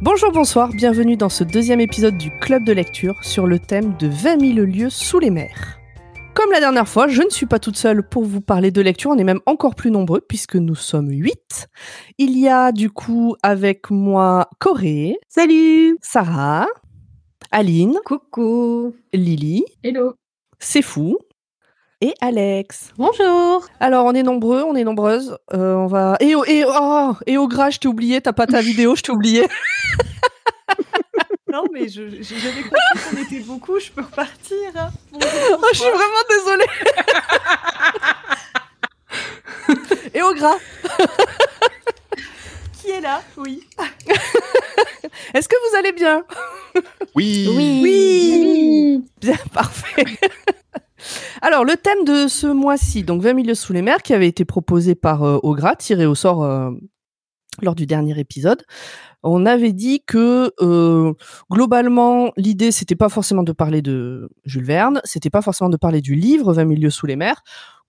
Bonjour, bonsoir, bienvenue dans ce deuxième épisode du Club de lecture sur le thème de 20 000 lieux sous les mers. Comme la dernière fois, je ne suis pas toute seule pour vous parler de lecture, on est même encore plus nombreux puisque nous sommes 8. Il y a du coup avec moi Corée, Salut. Sarah, Aline, Coucou. Lily, Hello. C'est Fou. Et Alex. Bonjour. Alors on est nombreux, on est nombreuses. euh, on va et au et oh, et au gras, je t'ai oublié, t'as pas ta vidéo, je t'ai oublié. Non mais je, je- j'avais compris qu'on était beaucoup, je peux repartir. hein. Bonjour, Oh, je suis vraiment désolée. et au gras, Qui est là? Oui. est-ce que vous allez bien? Oui. Oui Bien, parfait. Alors, le thème de ce mois-ci, donc 20 milieux sous les mers, qui avait été proposé par euh, Ogra, tiré au sort euh, lors du dernier épisode. On avait dit que euh, globalement, l'idée, c'était pas forcément de parler de Jules Verne, c'était pas forcément de parler du livre 20 milieux sous les mers,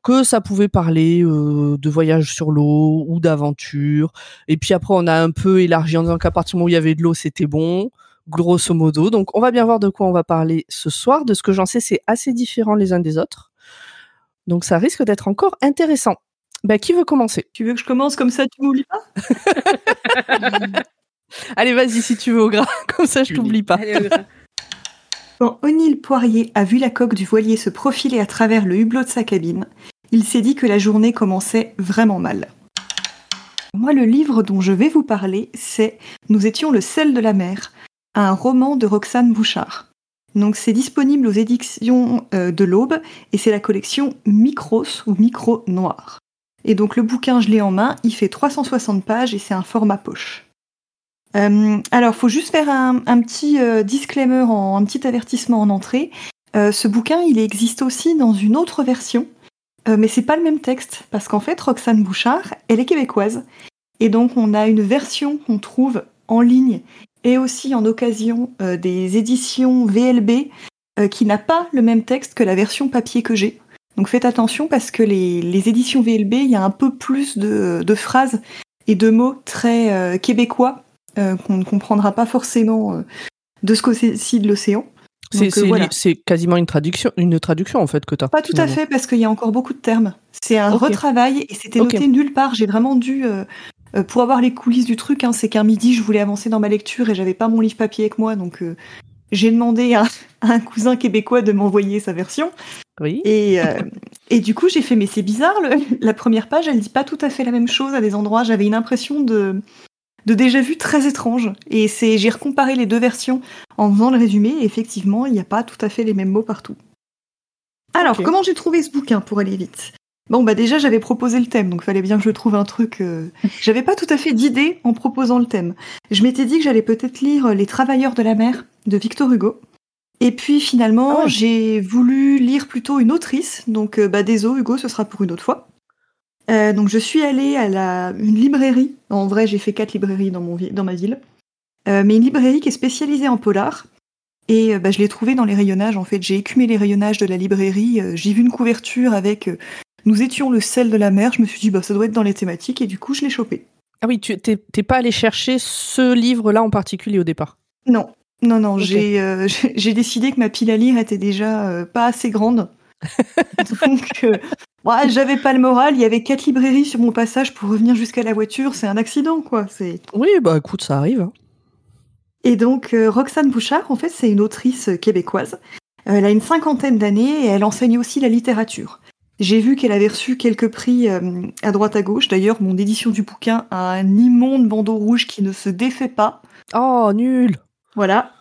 que ça pouvait parler euh, de voyage sur l'eau ou d'aventure. Et puis après, on a un peu élargi en disant qu'à partir du moment où il y avait de l'eau, c'était bon grosso modo. Donc, on va bien voir de quoi on va parler ce soir. De ce que j'en sais, c'est assez différent les uns des autres. Donc, ça risque d'être encore intéressant. Bah, qui veut commencer? Tu veux que je commence comme ça, tu m'oublies pas? Allez, vas-y si tu veux, au gras. Comme ça, je t'oublie pas. Quand O'Neill Poirier a vu la coque du voilier se profiler à travers le hublot de sa cabine, il s'est dit que la journée commençait vraiment mal. Moi, le livre dont je vais vous parler, c'est Nous étions le sel de la mer, un roman de Roxane Bouchard. Donc, c'est disponible aux éditions euh, de l'Aube et c'est la collection Micros ou Micro Noir. Et donc, le bouquin, je l'ai en main, il fait 360 pages et c'est un format poche. Euh, alors, faut juste faire un, petit euh, disclaimer, un petit avertissement en entrée. Euh, ce bouquin, il existe aussi dans une autre version, euh, mais c'est pas le même texte parce qu'en fait, Roxane Bouchard, elle est québécoise, et donc on a une version qu'on trouve en ligne et aussi en occasion des éditions VLB qui n'a pas le même texte que la version papier que j'ai. Donc faites attention parce que les, les éditions VLB, il y a un peu plus de, de phrases et de mots très euh, québécois euh, qu'on ne comprendra pas forcément euh, de ce côté-ci de l'océan. C'est voilà. quasiment une traduction, une traduction en fait que tu as. Pas tout à fait, parce qu'il y a encore beaucoup de termes. C'est un retravail et c'était noté nulle part. J'ai vraiment dû, euh, pour avoir les coulisses du truc, hein, c'est qu'un midi, je voulais avancer dans ma lecture et j'avais pas mon livre papier avec moi, donc euh, j'ai demandé à, à un cousin québécois de m'envoyer sa version. Oui. Et, euh, et du coup, j'ai fait, mais c'est bizarre, le- la première page, elle dit pas tout à fait la même chose à des endroits. J'avais une impression de, de déjà vu très étrange. Et c'est, j'ai recomparé les deux versions en faisant le résumé, et effectivement, il n'y a pas tout à fait les mêmes mots partout. Alors, comment j'ai trouvé ce bouquin pour aller vite? Bon, bah déjà, j'avais proposé le thème, donc fallait bien que je trouve un truc. euh, J'avais pas tout à fait d'idée en proposant le thème. Je m'étais dit que j'allais peut-être lire Les Travailleurs de la mer de Victor Hugo. Et puis finalement, Ah ouais. j'ai voulu lire plutôt une autrice, donc euh, bah désolé Hugo, ce sera pour une autre fois. Euh, donc je suis allée à la, une librairie. En vrai, j'ai fait quatre librairies dans, mon, dans ma ville. Euh, mais une librairie qui est spécialisée en polar. Et euh, bah, je l'ai trouvée dans les rayonnages. En fait, j'ai écumé les rayonnages de la librairie. j'ai vu une couverture avec Nous étions le sel de la mer. Je me suis dit, bah, ça doit être dans les thématiques. Et du coup, je l'ai chopé. Ah oui, tu t'es pas allé chercher ce livre-là en particulier au départ? Non, non, non. J'ai euh, j'ai j'ai décidé que ma pile à lire était déjà euh, pas assez grande. Donc, euh, ouais, j'avais pas le moral. Il y avait quatre librairies sur mon passage pour revenir jusqu'à la voiture. C'est un accident, quoi. C'est Oui, bah écoute, ça arrive. hein. Et donc, Roxane Bouchard, en fait, c'est une autrice québécoise. Elle a une cinquantaine d'années et elle enseigne aussi la littérature. J'ai vu qu'elle avait reçu quelques prix à droite à gauche. D'ailleurs, mon édition du bouquin a un immonde bandeau rouge qui ne se défait pas. Oh, nul. Voilà.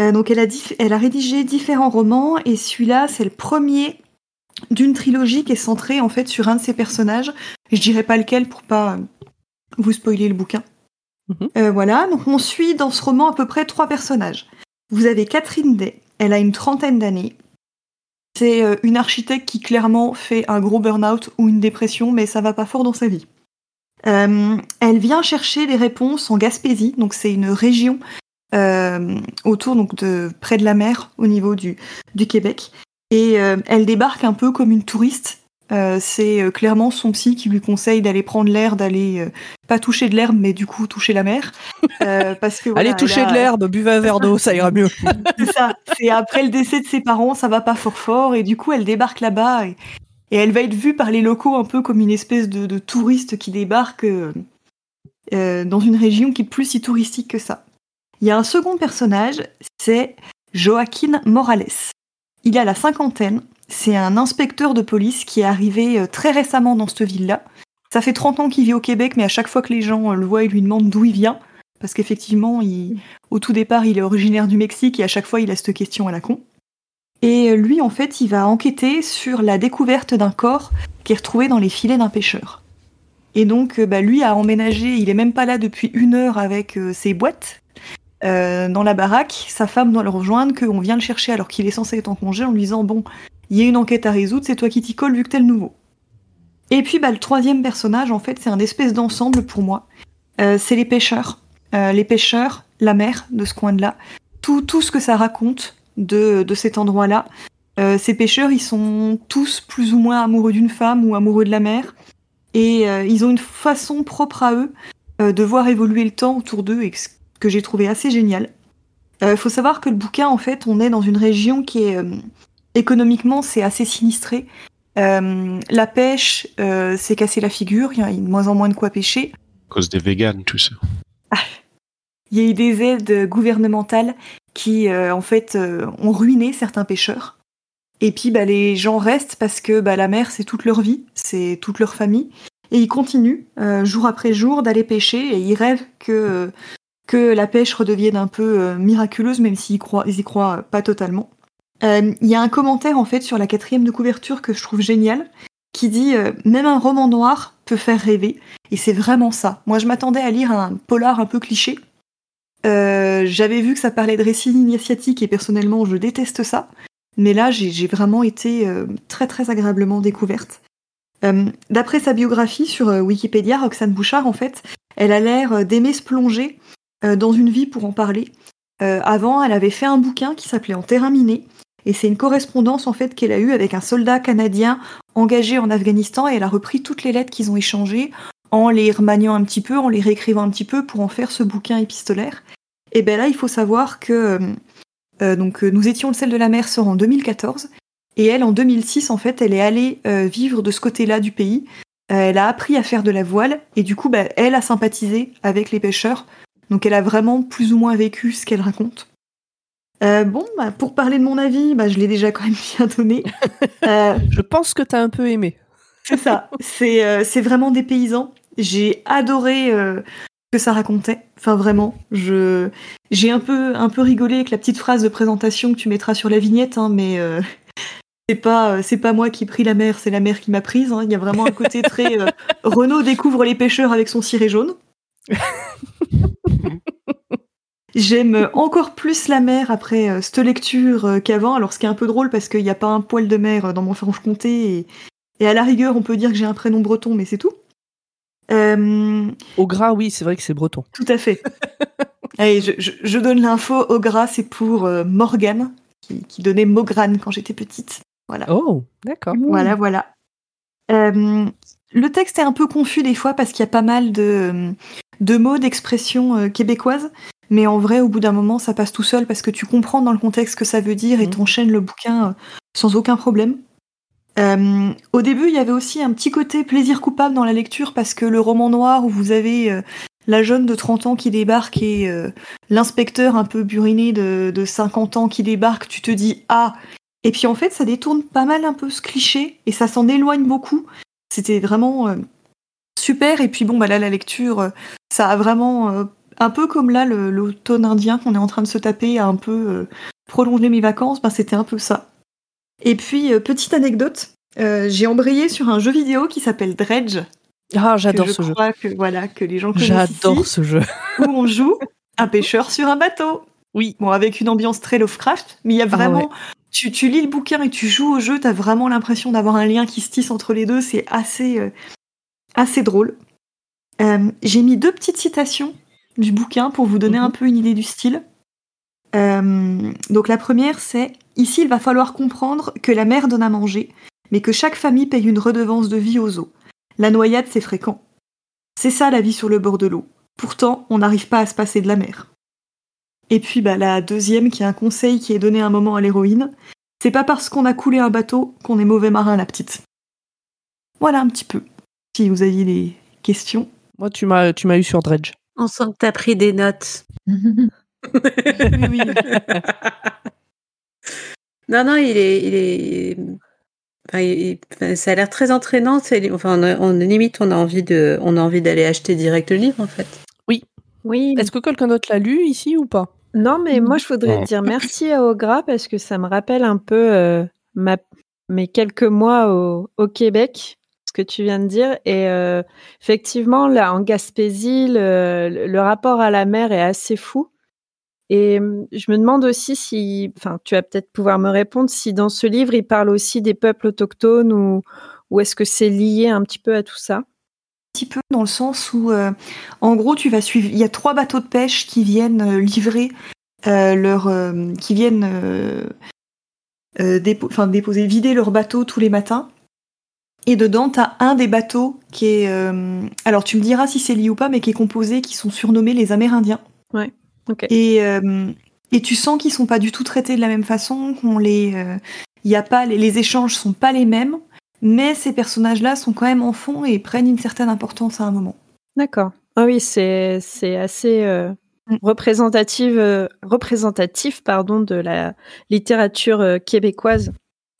Euh, donc, elle a, dif- elle a rédigé différents romans et celui-là, c'est le premier d'une trilogie qui est centrée en fait sur un de ses personnages. Je dirais pas lequel pour pas euh, vous spoiler le bouquin. Mhm. Euh, voilà, donc on suit dans ce roman à peu près trois personnages. Vous avez Catherine Day, elle a une trentaine d'années. C'est une architecte qui clairement fait un gros burn-out ou une dépression, mais ça va pas fort dans sa vie. Euh, elle vient chercher des réponses en Gaspésie, donc c'est une région autour donc de près de la mer au niveau du, du Québec. Et euh, elle débarque un peu comme une touriste. Euh, c'est euh, clairement son psy qui lui conseille d'aller prendre l'air, d'aller euh, pas toucher de l'herbe, mais du coup toucher la mer. Euh, parce que voilà, Allez toucher a- de l'herbe, buvez un verre d'eau, ça ira mieux. c'est ça. C'est après le décès de ses parents, ça va pas fort fort, et du coup, elle débarque là-bas et, et elle va être vue par les locaux un peu comme une espèce de, de touriste qui débarque euh, euh, dans une région qui est plus si touristique que ça. Il y a un second personnage, c'est Joaquin Morales. Il a la cinquantaine. C'est un inspecteur de police qui est arrivé euh, très récemment dans cette ville-là. Ça fait 30 ans qu'il vit au Québec, mais à chaque fois que les gens euh, le voient, ils lui demandent d'où il vient. Parce qu'effectivement, au tout départ, il est originaire du Mexique et à chaque fois, il a cette question à la con. Et lui, en fait, il va enquêter sur la découverte d'un corps qui est retrouvé dans les filets d'un pêcheur. Et donc, euh, bah, lui a emménagé, il est même pas là depuis une heure avec euh, ses boîtes euh, dans la baraque. Sa femme doit le rejoindre, qu'on vient le chercher alors qu'il est censé être en congé en lui disant Bon, il y a une enquête à résoudre, c'est toi qui t'y colle vu que t'es le nouveau. Et puis, bah, le troisième personnage, en fait, c'est un espèce d'ensemble pour moi. Euh, c'est les pêcheurs. Euh, les pêcheurs, la mer de ce coin-là, tout, tout ce que ça raconte de, de cet endroit-là. Euh, ces pêcheurs, ils sont tous plus ou moins amoureux d'une femme ou amoureux de la mer. Et euh, ils ont une façon propre à eux de voir évoluer le temps autour d'eux, et que j'ai trouvé assez génial. Il faut savoir que le bouquin, en fait, on est dans une région qui est euh, économiquement, c'est assez sinistré. Euh, la pêche, euh, c'est cassé la figure, il y a de moins en moins de quoi pêcher. À cause des véganes, tout ça. Il y a eu des aides gouvernementales qui, euh, en fait, euh, ont ruiné certains pêcheurs. Et puis, bah, les gens restent parce que bah, la mer, c'est toute leur vie, c'est toute leur famille. Et ils continuent, euh, jour après jour, d'aller pêcher et ils rêvent que, que la pêche redevienne un peu euh, miraculeuse, même s'ils croient, ils y croient pas totalement. Euh, Il y a un commentaire, en fait, sur la quatrième de couverture que je trouve génial, qui dit euh, Même un roman noir peut faire rêver. Et c'est vraiment ça. Moi, je m'attendais à lire un polar un peu cliché. Euh, J'avais vu que ça parlait de récits initiatiques et personnellement, je déteste ça. Mais là, j'ai vraiment été euh, très très agréablement découverte. Euh, D'après sa biographie sur euh, Wikipédia, Roxane Bouchard, en fait, elle a l'air euh, d'aimer se plonger euh, dans une vie pour en parler. Euh, avant, elle avait fait un bouquin qui s'appelait En terrain miné. Et c'est une correspondance en fait qu'elle a eue avec un soldat canadien engagé en Afghanistan et elle a repris toutes les lettres qu'ils ont échangées en les remaniant un petit peu, en les réécrivant un petit peu pour en faire ce bouquin épistolaire. Et ben là, il faut savoir que euh, euh, donc euh, nous étions le sel de la mer sort en 2014 et elle en 2006 en fait, elle est allée euh, vivre de ce côté-là du pays. Euh, elle a appris à faire de la voile et du coup, bah, elle a sympathisé avec les pêcheurs. Donc elle a vraiment plus ou moins vécu ce qu'elle raconte. Euh, bon, bah, pour parler de mon avis, bah, je l'ai déjà quand même bien donné. Euh, Je pense que t'as un peu aimé. c'est ça. C'est euh, vraiment des paysans. J'ai adoré que ça racontait. Enfin, vraiment. Je J'ai un peu, un peu rigolé avec la petite phrase de présentation que tu mettras sur la vignette, hein, mais c'est pas, c'est pas moi qui ai pris la mer, c'est la mer qui m'a prise. hein. Il y a vraiment un côté très. Renaud découvre les pêcheurs avec son ciré jaune. J'aime encore plus la mer après euh, cette lecture euh, qu'avant. Alors, ce qui est un peu drôle parce qu'il n'y a pas un poil de mer euh, dans mon Franche-Comté et, et à la rigueur, on peut dire que j'ai un prénom breton, mais c'est tout. Euh, Au gras, oui, c'est vrai que c'est breton. tout à fait. Allez, je, je- je donne l'info. Au gras, c'est pour euh, Morgane, qui, qui donnait Mograne quand j'étais petite. Voilà. Oh, d'accord. Voilà, voilà. Euh, le texte est un peu confus des fois parce qu'il y a pas mal de, de mots, d'expressions euh, québécoises. Mais en vrai, au bout d'un moment, ça passe tout seul parce que tu comprends dans le contexte ce que ça veut dire et Mhm. t'enchaînes le bouquin euh, sans aucun problème. Euh, au début, il y avait aussi un petit côté plaisir coupable dans la lecture parce que le roman noir où vous avez euh, la jeune de 30 ans qui débarque et euh, l'inspecteur un peu buriné de, de 50 ans qui débarque, tu te dis ah. Et puis en fait, ça détourne pas mal un peu ce cliché et ça s'en éloigne beaucoup. C'était vraiment super. Et puis bon, bah là, la lecture, ça a vraiment un peu comme là le- l'automne indien qu'on est en train de se taper a un peu euh, prolongé mes vacances. Bah, c'était un peu ça. Et puis euh, petite anecdote, euh, j'ai embrayé sur un jeu vidéo qui s'appelle Dredge. Ah, j'adore je ce jeu. crois que voilà que les gens connaissent J'adore ce jeu. où on joue un pêcheur sur un bateau. Oui. Bon, avec une ambiance très Lovecraft, mais il y a Ah vraiment. ouais. tu, tu lis le bouquin et tu joues au jeu, t'as vraiment l'impression d'avoir un lien qui se tisse entre les deux. C'est assez, euh, assez drôle. Euh, J'ai mis deux petites citations du bouquin pour vous donner Mhm. un peu une idée du style. Euh, donc la première, c'est Ici, il va falloir comprendre que la mer donne à manger, mais que chaque famille paye une redevance de vie aux eaux. La noyade, c'est fréquent. C'est ça la vie sur le bord de l'eau. Pourtant, on n'arrive pas à se passer de la mer. Et puis bah, la deuxième, qui est un conseil qui est donné un moment à l'héroïne, c'est pas parce qu'on a coulé un bateau qu'on est mauvais marin, la petite. Voilà un petit peu. Si vous aviez des questions. Moi, tu m'as, tu m'as eu sur Dredge. On sent que t'as pris des notes. Oui, oui. Non, non, il est, il est, enfin, il- enfin, ça a l'air très entraînant. c'est- Enfin, on, a- on- limite, on a envie de, on a envie d'aller acheter direct le livre, en fait. Oui, Est-ce que quelqu'un d'autre l'a lu ici ou pas? Non, mais moi je voudrais dire merci à Ogra parce que ça me rappelle un peu euh, ma, mes quelques mois au, au Québec, ce que tu viens de dire. Et euh, effectivement, là, en Gaspésie, le, rapport à la mer est assez fou. Et hum, je me demande aussi si, enfin, tu vas peut-être pouvoir me répondre, si dans ce livre, il parle aussi des peuples autochtones ou, ou est-ce que c'est lié un petit peu à tout ça? Petit peu dans le sens où, euh, en gros, tu vas suivre. Il y a trois bateaux de pêche qui viennent euh, livrer euh, leur, euh, qui viennent euh, euh, déposer, vider leur bateau tous les matins. Et dedans, t'as un des bateaux qui est, euh, alors tu me diras si c'est lié ou pas, mais qui est composé, qui sont surnommés les Amérindiens. Ok. Et, euh, et tu sens qu'ils sont pas du tout traités de la même façon, qu'on les, euh, il y a pas, les, les échanges sont pas les mêmes, mais ces personnages-là sont quand même en fond et prennent une certaine importance à un moment. D'accord. Ah oui, c'est c'est assez euh, Mm. représentative, euh, représentatif pardon, de la littérature euh, québécoise.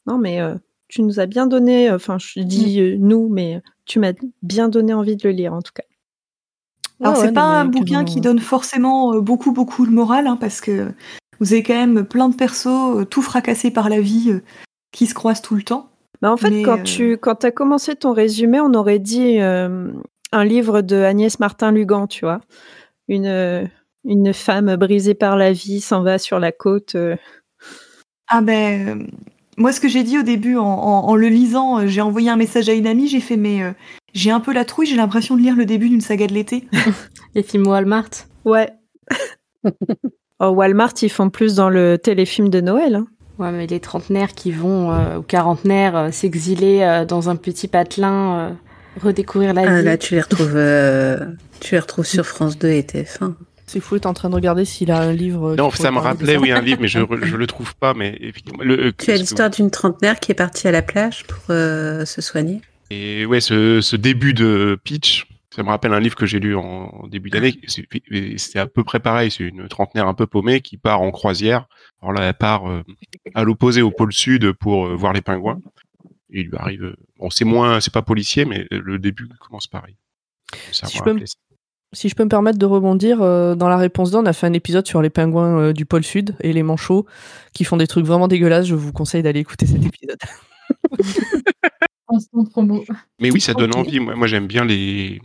Non, mais euh, tu nous as bien donné, euh, enfin, je dis euh, nous, mais tu m'as bien donné envie de le lire en tout cas. Alors Ouais, c'est ouais, pas un bouquin qui donne forcément euh, beaucoup beaucoup le moral, hein, parce que vous avez quand même plein de persos euh, tout fracassés par la vie euh, qui se croisent tout le temps. Bah, en fait, Mais, quand euh, tu quand as commencé ton résumé, on aurait dit euh, un livre de Agnès Martin-Lugan, tu vois. Une, euh, une femme brisée par la vie s'en va sur la côte. euh. Ah ben euh, moi ce que j'ai dit au début en, en- en le lisant, euh, j'ai envoyé un message à une amie, j'ai fait mais euh, j'ai un peu la trouille, j'ai l'impression de lire le début d'une saga de l'été. Les films Walmart. Ouais. Au Walmart, ils font plus dans le téléfilm de Noël. hein. Ouais, mais les trentenaires qui vont, euh, ou quarantenaires, euh, s'exiler euh, dans un petit patelin, euh, redécouvrir la Ah, vie. là, tu les retrouves, euh, tu les retrouves sur France 2 et TF1. C'est fou, est en train de regarder s'il a un livre. euh, Non, ça me rappelait, oui, un livre, mais je je le trouve pas. Mais le, euh, Tu as ce que- l'histoire d'une trentenaire qui est partie à la plage pour euh, se soigner. Et ouais, ce, ce début de pitch, ça me rappelle un livre que j'ai lu en, début d'année. C'est c'est à peu près pareil. C'est une trentenaire un peu paumée qui part en croisière. Alors là, elle part euh, à l'opposé au pôle sud pour euh, voir les pingouins. Et il lui arrive. Bon, c'est moins, c'est pas policier, mais le début commence pareil. Ça Si je peux me- rappelé ça. Si je peux me permettre de rebondir, euh, dans la réponse d'On, on a fait un épisode sur les pingouins euh, du pôle sud et les manchots qui font des trucs vraiment dégueulasses. Je vous conseille d'aller écouter cet épisode. Mais oui, ça donne envie. Moi, moi, j'aime bien les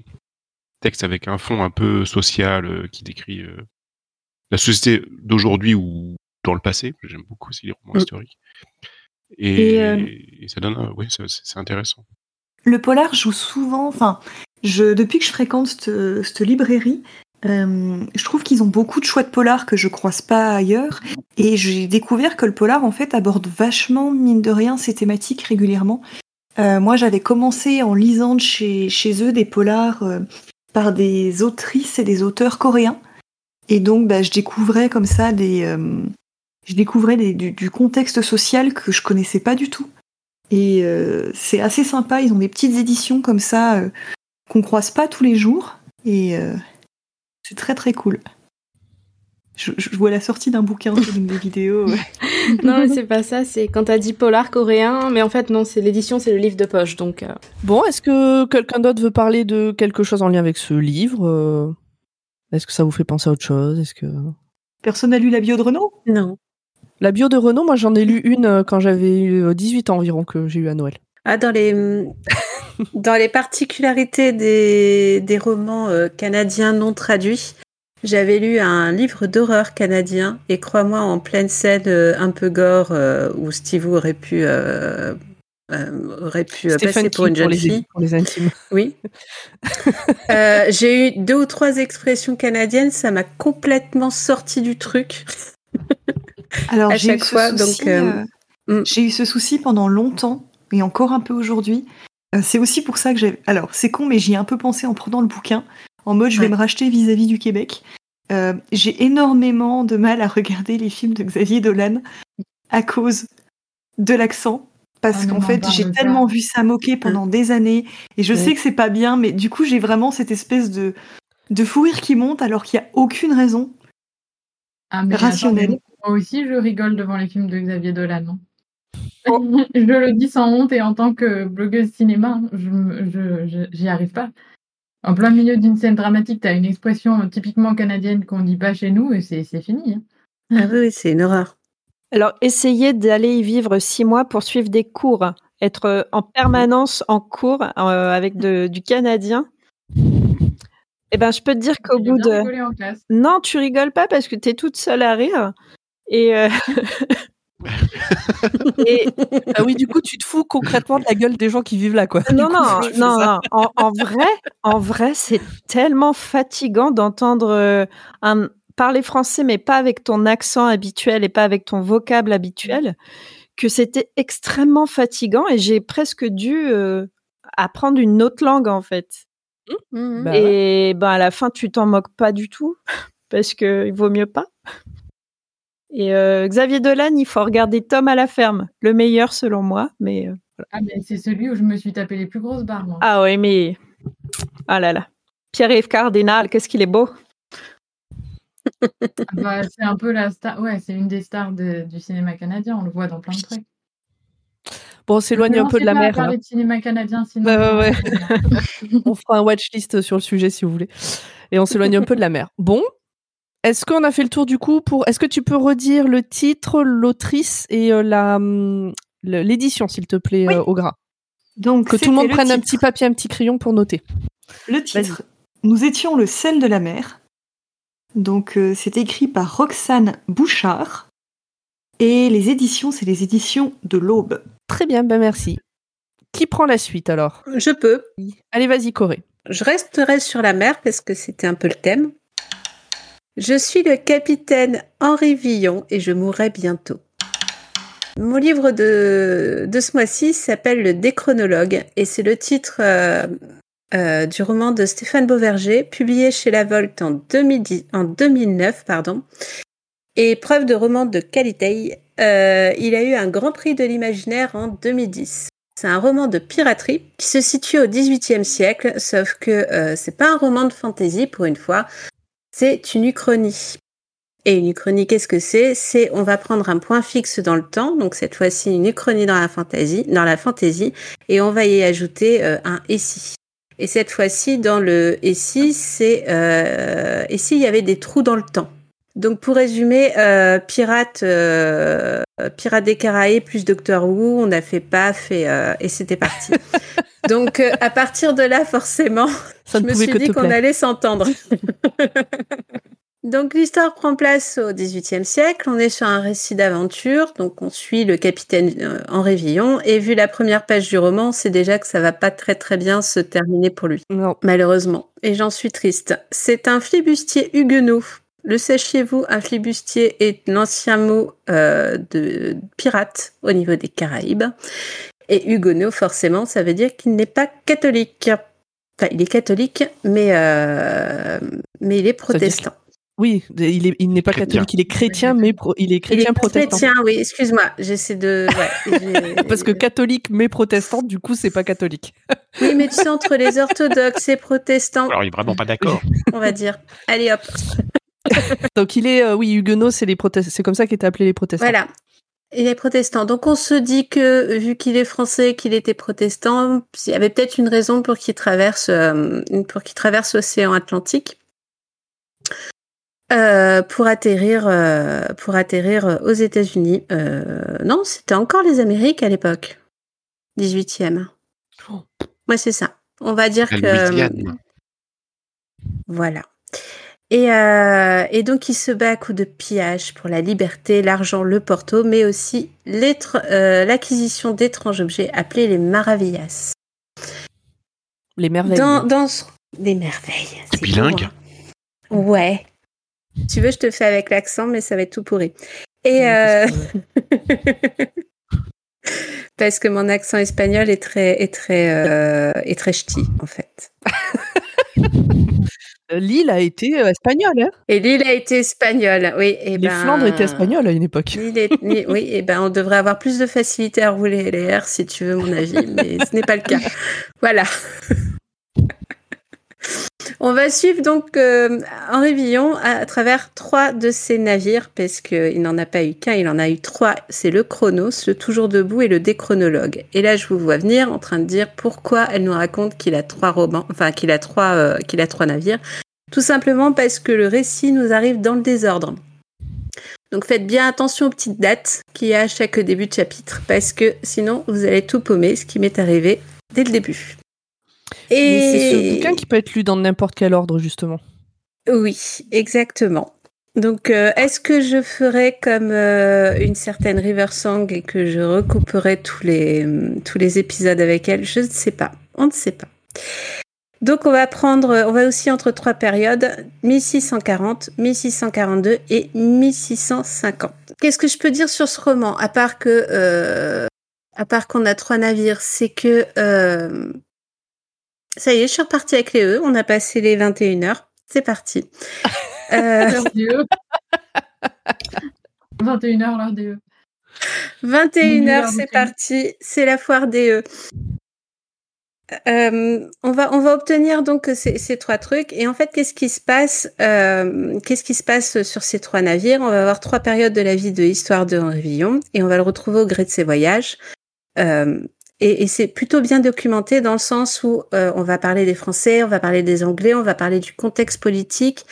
textes avec un fond un peu social euh, qui décrit euh, la société d'aujourd'hui ou dans le passé. J'aime beaucoup aussi les romans Mm. historiques. Et, Et, euh, et ça donne, un- oui, c'est intéressant. Le polar joue souvent, enfin, depuis que je fréquente cette, librairie, euh, je trouve qu'ils ont beaucoup de choix de polar que je croise pas ailleurs. Et j'ai découvert que le polar, en fait, aborde vachement, mine de rien, ces thématiques régulièrement. Euh, moi, j'avais commencé en lisant chez, eux des polars euh, par des autrices et des auteurs coréens. Et donc, bah, je découvrais comme ça des, je découvrais du, du contexte social que je connaissais pas du tout. Et c'est assez sympa, ils ont des petites éditions comme ça qu'on croise pas tous les jours. Et euh, c'est très très cool. Je, je vois la sortie d'un bouquin sur une des vidéos. non, mais c'est pas ça. C'est quand t'as dit polar coréen, mais en fait non, c'est l'édition, c'est le livre de poche. Donc euh, Bon, est-ce que quelqu'un d'autre veut parler de quelque chose en lien avec ce livre euh, Est-ce que ça vous fait penser à autre chose? Est-ce que Personne n'a lu la bio de Renault Non. la bio de Renault, moi j'en ai lu une quand j'avais eu, euh, 18 ans environ que j'ai eu à Noël. Ah, dans les, dans les particularités des, des romans euh, canadiens non traduits, j'avais lu un livre d'horreur canadien et crois-moi, en pleine scène euh, un peu gore euh, où Steve aurait pu euh, euh, aurait pu Stephen passer pour King une jeune les, fille. pour les intimes. Oui. Euh, J'ai eu deux ou trois expressions canadiennes, ça m'a complètement sorti du truc. Alors À eu chaque fois, donc, souci, euh, euh, mm. j'ai eu ce souci pendant longtemps et encore un peu aujourd'hui. Euh, c'est aussi pour ça que j'ai. Alors c'est con, mais j'y ai un peu pensé en prenant le bouquin, en mode je vais Ouais. me racheter vis-à-vis du Québec. Euh, j'ai énormément de mal à regarder les films de Xavier Dolan à cause de l'accent. Parce Ah, qu'en fait, j'ai tellement vu ça moquer pendant des années, et je Ouais. sais que c'est pas bien, mais du coup, j'ai vraiment cette espèce de, de fou rire qui monte alors qu'il n'y a aucune raison. Ah, mais Rationnel. attendez, moi aussi, je rigole devant les films de Xavier Dolan. Oh. je le dis sans honte et en tant que blogueuse cinéma, je j'y arrive pas. En plein milieu d'une scène dramatique, tu as une expression typiquement canadienne qu'on dit pas chez nous et c'est c'est fini. hein. Ah oui, c'est une horreur. Alors, essayez d'aller y vivre six mois pour suivre des cours, être en permanence en cours euh, avec de- du canadien. Eh ben, je peux te dire qu'au J'ai bout de. rigolé en classe. Non, tu rigoles pas parce que tu es toute seule à rire. Et, euh, et Ah oui, du coup, tu te fous concrètement de la gueule des gens qui vivent là, quoi. non, coup, non, non. En, en vrai, en vrai, c'est tellement fatigant d'entendre euh, un- parler français, mais pas avec ton accent habituel et pas avec ton vocable habituel, que c'était extrêmement fatigant et j'ai presque dû euh, apprendre une autre langue en fait. Mhm. Bah ouais. et ben à la fin, tu t'en moques pas du tout parce que il vaut mieux pas. Et euh, Xavier Dolan, il faut regarder Tom à la ferme, le meilleur selon moi, mais euh, Ah, mais c'est celui où je me suis tapé les plus grosses barres, moi. Ah oui, mais. Ah là là. Pierre-Yves Cardinal, qu'est-ce qu'il est beau. Ah bah, c'est un peu la star. Ouais, c'est une des stars de- du cinéma canadien. On le voit dans plein de trucs. Bon, on s'éloigne un peu de la mer. là. parler de cinéma canadien, sinon. Ouais, ouais, ouais. On fera un watchlist sur le sujet si vous voulez. Et on s'éloigne un peu de la mer. Bon. Est-ce qu'on a fait le tour du coup pour. Est-ce que tu peux redire le titre, l'autrice et euh, la hum, l'édition, s'il te plaît, Oui. euh, au gras Donc, Que tout le monde prenne un petit papier, un petit crayon pour noter. Le titre. Nous étions le sel de la mer. Donc, euh, c'est écrit par Roxane Bouchard. Et les éditions, c'est les éditions de l'Aube. Très bien, ben merci. Qui prend la suite alors? Je peux. Allez, vas-y, Corée. Je resterai sur la mer parce que c'était un peu le thème. Je suis le capitaine Henri Villon et je mourrai bientôt. Mon livre de, ce mois-ci s'appelle Le Déchronologue et c'est le titre euh, euh, du roman de Stéphane Beauverger, publié chez La Volte en, 2010, en 2009. Pardon. Et preuve de roman de qualité, euh, il a eu un grand prix de l'imaginaire en 2010. C'est un roman de piraterie qui se situe au XVIIIe siècle, sauf que c'est pas un roman de fantasy pour une fois, c'est une uchronie. Et une uchronie, qu'est-ce que c'est? C'est on va prendre un point fixe dans le temps, donc cette fois-ci une uchronie dans la fantasy, dans la fantasy, et on va y ajouter euh, un et. Et cette fois-ci, dans le et c'est euh, et si il y avait des trous dans le temps. Donc pour résumer, euh, pirate, euh, pirate des Caraïbes plus Doctor Who, on a fait paf et, euh, et c'était parti. Donc à partir de là, forcément, Ça je me suis dit qu'on allait s'entendre. donc l'histoire prend place au XVIIIe siècle. On est sur un récit d'aventure. Donc on suit le capitaine Henri Villon. Et vu la première page du roman, c'est déjà que ça va pas très très bien se terminer pour lui Non. malheureusement, et j'en suis triste. C'est un flibustier huguenot. Le sachiez-vous, un flibustier est un ancien mot euh, de pirate au niveau des Caraïbes. Et huguenot, forcément, ça veut dire qu'il n'est pas catholique. Enfin, il est catholique, mais, euh, mais il est protestant. Oui, il est- il n'est pas Chrétien. catholique, il est chrétien, mais pro- il est Il chrétien est protestant. chrétien, oui, excuse-moi, j'essaie de... ouais, j'ai- Parce que catholique mais protestant, du coup, c'est pas catholique. Oui, mais tu sais, entre les orthodoxes et protestants, Alors, il est vraiment pas d'accord. on va dire. Allez hop, Donc il est, euh, oui, huguenot, c'est les protestants. C'est comme ça qu'étaient appelés les protestants. Voilà. Il est protestant. Donc on se dit que vu qu'il est français, qu'il était protestant, il y avait peut-être une raison pour qu'il traverse, euh, pour qu'il traverse l'océan Atlantique euh, pour atterrir, euh, pour atterrir aux États-Unis. Euh, non, c'était encore les Amériques à l'époque, 18e. Oh. Ouais, c'est ça. On va dire La que Louisiane. voilà. Et, euh, et donc, il se bat à coups de pillage pour la liberté, l'argent, le porto, mais aussi euh, l'acquisition d'étranges objets appelés les maravillas. Les merveilles. Dans, dans ce- des merveilles. c'est bilingue hein. Ouais. Si tu veux, je te fais avec l'accent, mais ça va être tout pourri. Et euh, parce que mon accent espagnol est très est très euh, est très ch'ti en fait. Euh, Lille a été euh, espagnole. Hein Et Lille a été espagnole, oui. Et Les ben, Flandres étaient espagnoles à une époque. Lille est- oui, et ben on devrait avoir plus de facilité à rouler les R si tu veux mon avis, mais ce n'est pas le cas. Voilà. On va suivre donc euh, Henri Villon à, à travers trois de ses navires, parce qu'il n'en a pas eu qu'un, il en a eu trois. C'est le Chronos, le Toujours debout et le Déchronologue. Et là, je vous vois venir en train de dire pourquoi elle nous raconte qu'il a trois romans, enfin qu'il a trois, euh, qu'il a trois navires. Tout simplement parce que le récit nous arrive dans le désordre. Donc faites bien attention aux petites dates qu'il y a à chaque début de chapitre, parce que sinon vous allez tout paumer, ce qui m'est arrivé dès le début. Mais c'est ce bouquin qui peut être lu dans n'importe quel ordre, justement. Oui, exactement. Donc, euh, est-ce que je ferai comme euh, une certaine River Song et que je recouperai tous les, tous les épisodes avec elle? Je ne sais pas. On ne sait pas. Donc, on va prendre, on va aussi entre trois périodes 1640, 1642 et 1650. Qu'est-ce que je peux dire sur ce roman? À part que, euh, à part qu'on a trois navires, c'est que euh, ça y est, je suis repartie avec les E. On a passé les 21 heures. C'est parti. Euh, L'heure des E. 21h, l'heure des E. 21 heures, c'est parti. C'est la foire des E. Euh, on va on va obtenir donc ces, trois trucs. Et en fait qu'est-ce qui se passe euh, qu'est-ce qui se passe sur ces trois navires? On va avoir trois périodes de la vie de l'histoire de Henri Villon et on va le retrouver au gré de ses voyages. Euh, et, et c'est plutôt bien documenté dans le sens où euh, on va parler des Français, on va parler des Anglais, on va parler du contexte politique,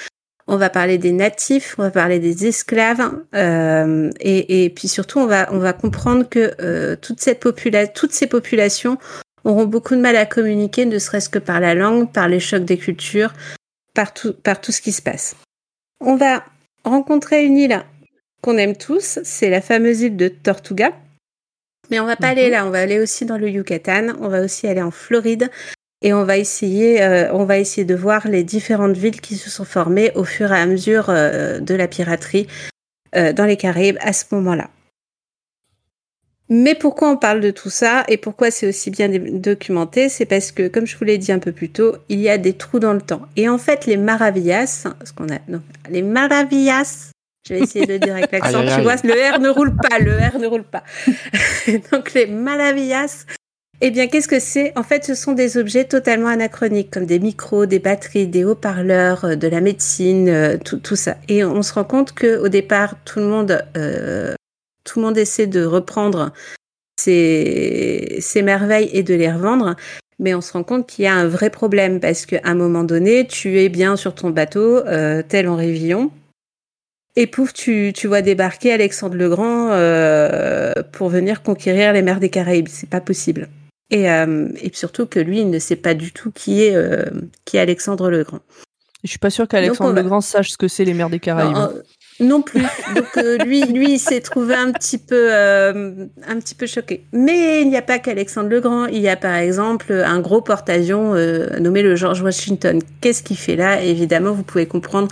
on va parler des natifs, on va parler des esclaves, euh, et, et puis surtout on va on va comprendre que euh, toute cette popula toutes ces populations auront beaucoup de mal à communiquer, ne serait-ce que par la langue, par les chocs des cultures, par tout, par tout ce qui se passe. On va rencontrer une île qu'on aime tous, c'est la fameuse île de Tortuga. Mais on va pas aller là, on va aller aussi dans le Yucatan, on va aussi aller en Floride et on va essayer, euh, on va essayer de voir les différentes villes qui se sont formées au fur et à mesure euh, de la piraterie euh, dans les Caraïbes à ce moment-là. Mais pourquoi on parle de tout ça et pourquoi c'est aussi bien documenté? C'est parce que, comme je vous l'ai dit un peu plus tôt, il y a des trous dans le temps. Et en fait, les maravillas, ce qu'on a, non, les maravillas, je vais essayer de le dire avec l'accent. Tu vois, le R ne roule pas, le R ne roule pas. Donc les maravillas, eh bien, qu'est-ce que c'est? En fait, ce sont des objets totalement anachroniques, comme des micros, des batteries, des haut-parleurs, euh, de la médecine, euh, tout, tout ça. Et on se rend compte que au départ, tout le monde, euh, tout le monde essaie de reprendre ces, ces merveilles et de les revendre. Mais on se rend compte qu'il y a un vrai problème parce qu'à un moment donné, tu es bien sur ton bateau, euh, tel Henri Villon, et pouf, tu, tu vois débarquer Alexandre le Grand euh, pour venir conquérir les mers des Caraïbes. C'est pas possible. Et, euh, et surtout que lui, il ne sait pas du tout qui est, qui est Alexandre le Grand. Je suis pas sûre qu'Alexandre le Grand sache ce que c'est les mers des Caraïbes. Non, non plus. Donc euh, lui, lui, il s'est trouvé un petit peu, euh, un petit peu choqué. Mais il n'y a pas qu'Alexandre le Grand. Il y a par exemple un gros porte-avions euh, nommé le George Washington. Qu'est-ce qu'il fait là? Évidemment, vous pouvez comprendre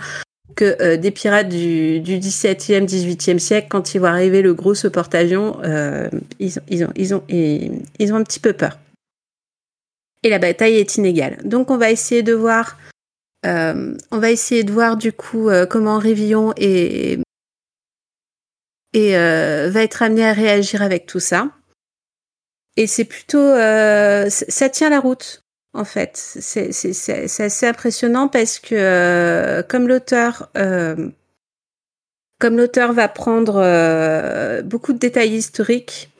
que des pirates du, du 17e, 18e siècle, quand ils voient arriver le gros ce porte-avions, ils, ils, ont, ils, ont, ils ont un petit peu peur. Et la bataille est inégale. Donc on va essayer de voir euh, on va essayer de voir du coup euh, comment Révillon et, et euh, va être amené à réagir avec tout ça. Et c'est plutôt, euh, ça tient la route en fait. C'est assez impressionnant parce que comme l'auteur, comme l'auteur va prendre beaucoup de détails historiques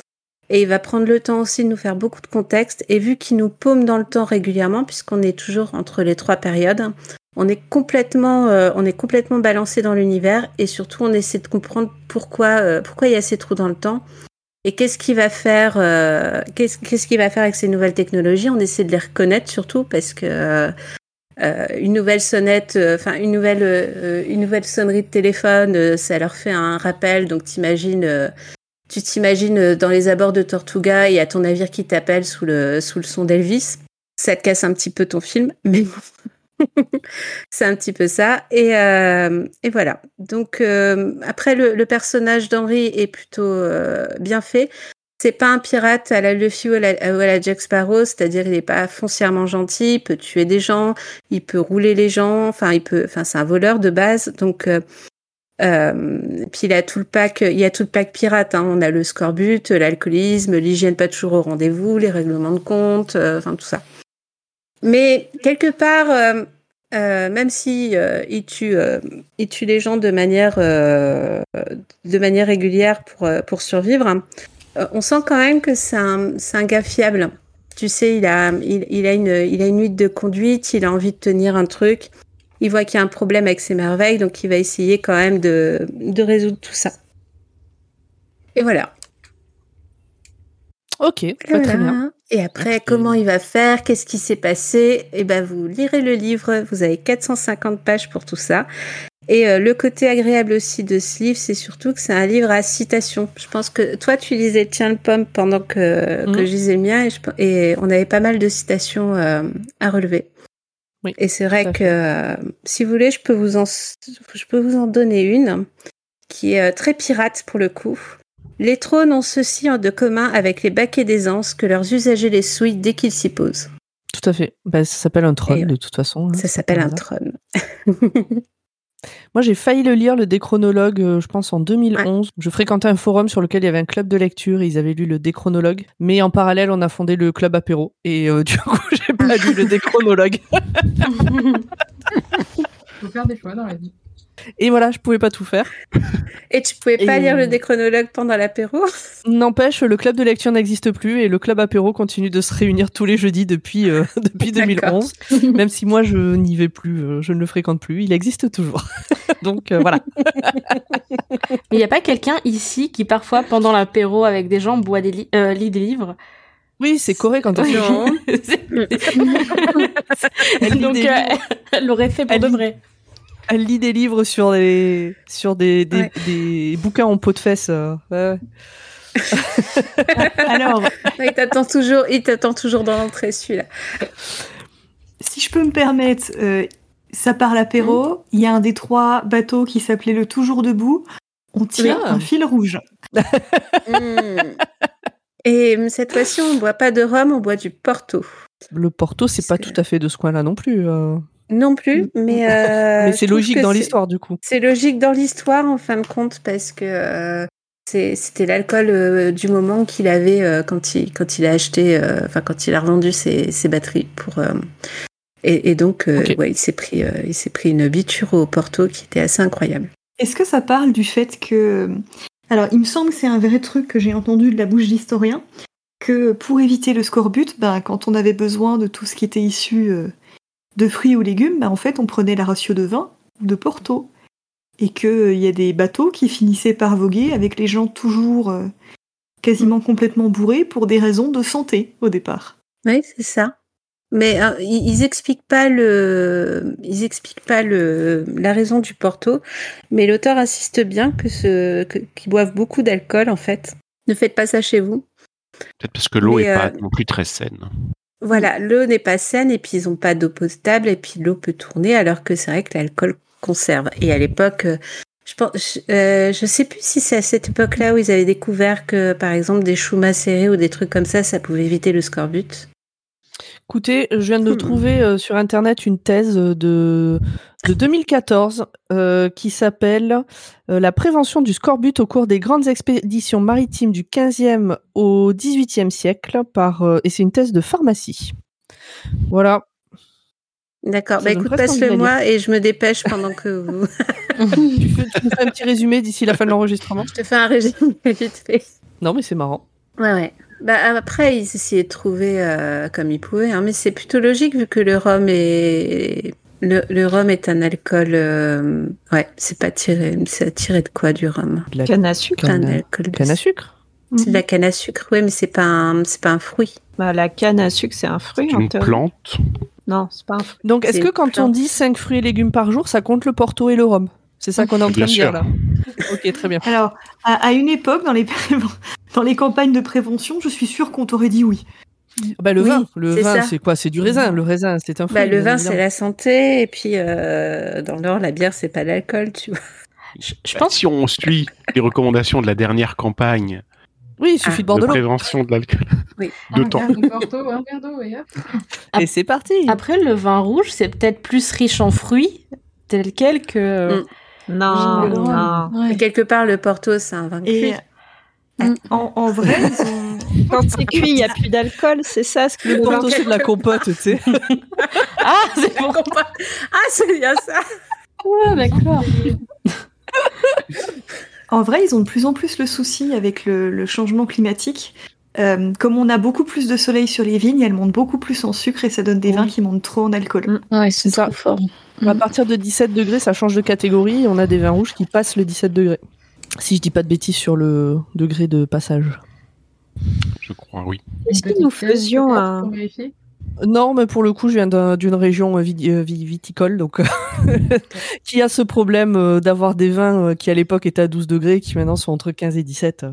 et il va prendre le temps aussi de nous faire beaucoup de contexte. Et vu qu'il nous paume dans le temps régulièrement, puisqu'on est toujours entre les trois périodes, on est complètement, euh, on est complètement balancé dans l'univers et surtout on essaie de comprendre pourquoi, euh, pourquoi il y a ces trous dans le temps et qu'est-ce qu'il va faire, euh, qu'est-ce qu'il va faire avec ces nouvelles technologies? On essaie de les reconnaître surtout parce que une nouvelle sonnette, enfin une nouvelle une nouvelle sonnerie de téléphone, ça leur fait un rappel. Donc t'imagines, tu t'imagines euh, dans les abords de Tortuga, y a ton navire qui t'appelle sous le sous son d'Elvis. Ça te casse un petit peu ton film, mais bon. c'est un petit peu ça. Et, euh, et voilà. Donc euh, après le, personnage d'Henry est plutôt bien fait. C'est pas un pirate à la Luffy ou à la, à Jack Sparrow, c'est-à-dire il est pas foncièrement gentil, il peut tuer des gens, il peut rouler les gens, enfin il peut, enfin c'est un voleur de base, donc euh, puis il a tout le pack, il y a tout le pack pirate, hein. on a le scorbut, l'alcoolisme, l'hygiène pas toujours au rendez-vous, les règlements de compte, euh, enfin tout ça. Mais quelque part, euh, même si il tue, il tue les gens de manière, de manière régulière pour pour survivre. on sent quand même que c'est un, gars fiable. Tu sais, il a, il a une, il a une huile de conduite, il a envie de tenir un truc. Il voit qu'il y a un problème avec ses merveilles, donc il va essayer quand même de, de résoudre tout ça. Et voilà. Ok, bah, très bien. Et après, comment il va faire? Qu'est-ce qui s'est passé? Eh ben, vous lirez le livre. Vous avez 450 pages pour tout ça. Et euh, le côté agréable aussi de ce livre, c'est surtout que c'est un livre à citation. Je pense que toi, tu lisais Tiens le pomme pendant que, que je lisais le mien et, je pe- et on avait pas mal de citations euh, à relever. Oui, Et c'est vrai que euh, si vous voulez, je peux vous en, je peux vous en donner une qui est euh, très pirate pour le coup. Les trônes ont ceci en de commun avec les baquets d'aisance que leurs usagers les souillent dès qu'ils s'y posent. Tout à fait. Bah, ça s'appelle un trône Et, de toute façon. hein, Ça s'appelle un trône. Moi, j'ai failli le lire, le déchronologue, euh, je pense en 2011. Je fréquentais un forum sur lequel il y avait un club de lecture et ils avaient lu le déchronologue. Mais en parallèle, on a fondé le club apéro. Et euh, du coup, j'ai pas lu le déchronologue. Faut faire des choix dans la vie. Et voilà, je pouvais pas tout faire. Et tu pouvais pas Et, lire euh, le déchronologue pendant l'apéro? N'empêche, le club de lecture n'existe plus et le club apéro continue de se réunir tous les jeudis depuis, euh, depuis D'accord. 2011. Même si moi, je n'y vais plus, euh, je ne le fréquente plus, il existe toujours. Donc euh, voilà. Il n'y a pas quelqu'un ici qui parfois, pendant l'apéro avec des gens, boit des li- euh, lit des livres? Oui, c'est correct quand on. Elle lit Donc, euh, livres. elle l'aurait fait pour Elle de vrai. Elle lit des livres sur des, sur des, des, Ouais. des bouquins en peau de fesses. euh, ouais. Alors, Il t'attend toujours, il t'attend toujours dans l'entrée celui-là. si je peux me permettre, euh, ça part l'apéro. Il y a un des trois bateaux qui s'appelait le Toujours debout. On tient Oui. un fil rouge. Mm. Et euh, cette fois-ci, on boit pas de rhum, on boit du Porto. Le Porto, c'est pas tout à fait de ce coin-là non plus. euh. Non plus, mais, euh, Mais c'est logique que dans l'histoire, du coup. C'est logique dans l'histoire en fin de compte parce que euh, c'est- c'était l'alcool euh, du moment qu'il avait euh, quand il quand il a acheté, euh, enfin quand il a revendu ses, ses batteries pour euh, et, et donc euh, ouais, il s'est pris euh, il s'est pris une biture au Porto qui était assez incroyable. Est-ce que ça parle du fait que... Alors, il me semble que c'est un vrai truc que j'ai entendu de la bouche d'historien, que pour éviter le scorbut, ben, quand on avait besoin de tout ce qui était issu euh, de fruits ou légumes, ben, en fait, on prenait la ratio de vin ou de Porto. Et qu'il y a des bateaux qui finissaient par voguer avec les gens toujours euh, quasiment complètement bourrés pour des raisons de santé au départ. Oui, c'est ça. Mais euh, ils, expliquent pas le, ils expliquent pas le, la raison du Porto, mais l'auteur insiste bien que ce, que- qu'ils boivent beaucoup d'alcool en fait. Ne faites pas ça chez vous. Peut-être parce que l'eau Mais, est pas euh, non plus très saine. Voilà, l'eau n'est pas saine et puis ils ont pas d'eau potable et puis l'eau peut tourner alors que c'est vrai que l'alcool conserve. Et à l'époque, euh, je pense, euh, je sais plus si c'est à cette époque-là où ils avaient découvert que par exemple des choux macérés ou des trucs comme ça, ça pouvait éviter le scorbut. Écoutez, je viens de Hmm. trouver euh, sur Internet une thèse de, de 2014 euh, qui s'appelle euh, La prévention du scorbut au cours des grandes expéditions maritimes du 15e au 18e siècle par, et c'est une thèse de pharmacie. Voilà. D'accord, bah écoute, presque envie passe-le de la moi et je me dépêche pendant que vous. tu, fais, tu nous fais un petit résumé d'ici la fin de l'enregistrement? Je te fais un régime vite fait. Non, mais c'est marrant. Ouais, ouais. Bah, après, ils essayaient de trouver euh, comme ils pouvaient, hein, mais c'est plutôt logique vu que le rhum est. Le, le rhum est un alcool. euh, Ouais, c'est pas tiré. C'est tiré de quoi du rhum? De la Canne à sucre. C'est un alcool de- canne à sucre C'est de la canne à sucre, ouais, mais c'est pas un, c'est pas un fruit. Bah, la canne à sucre, c'est un fruit C'est une plante. Non, c'est pas un fruit. Donc, est-ce C'est que quand on dit 5 fruits et légumes par jour, ça compte le porto et le rhum? C'est ça qu'on est en train Bien de dire sûr. là. Ok, très bien. Alors, à, à une époque, dans les, dans les campagnes de prévention, je suis sûre qu'on t'aurait dit oui. Bah, le Oui, vin, le c'est vin, ça. c'est quoi? C'est du raisin. Le raisin, c'est un fruit. Bah, le vin, c'est la santé, et puis euh, dans l'or, la bière, c'est pas l'alcool, tu vois. Je, je Bah, pense Si on suit les recommandations de la dernière campagne Oui, il suffit de boire de l'eau. prévention de l'alcool, Oui. d'autant. Un verre de Porto, un verre d'eau, et hop. Et c'est parti. après le vin rouge, c'est peut-être plus riche en fruits tel quel que. Mm. Non, non. Quelque part, le Porto, c'est un vin cuit. euh, en, en vrai, ils ont- Quand c'est cuit, il n'y a plus d'alcool, c'est ça ce que Le le porto, c'est de la compote, tu sais. Ah, c'est pour. Ah, c'est bien ça Ah, d'accord. En vrai, ils ont de plus en plus le souci avec le, le changement climatique. Euh, comme on a beaucoup plus de soleil sur les vignes, elles montent beaucoup plus en sucre et ça donne des Oui. vins qui montent trop en alcool. Ouais, c'est ça. trop fort. À partir de 17 degrés, ça change de catégorie. et On a des vins rouges qui passent le 17 degrés. Si je dis pas de bêtises sur le degré de passage. Je crois, oui. Est-ce que nous faisions un... Non, mais pour le coup, je viens d'un- d'une région euh, euh, vi- viticole, donc qui a ce problème d'avoir des vins qui à l'époque étaient à 12 degrés, qui maintenant sont entre 15 et 17. euh,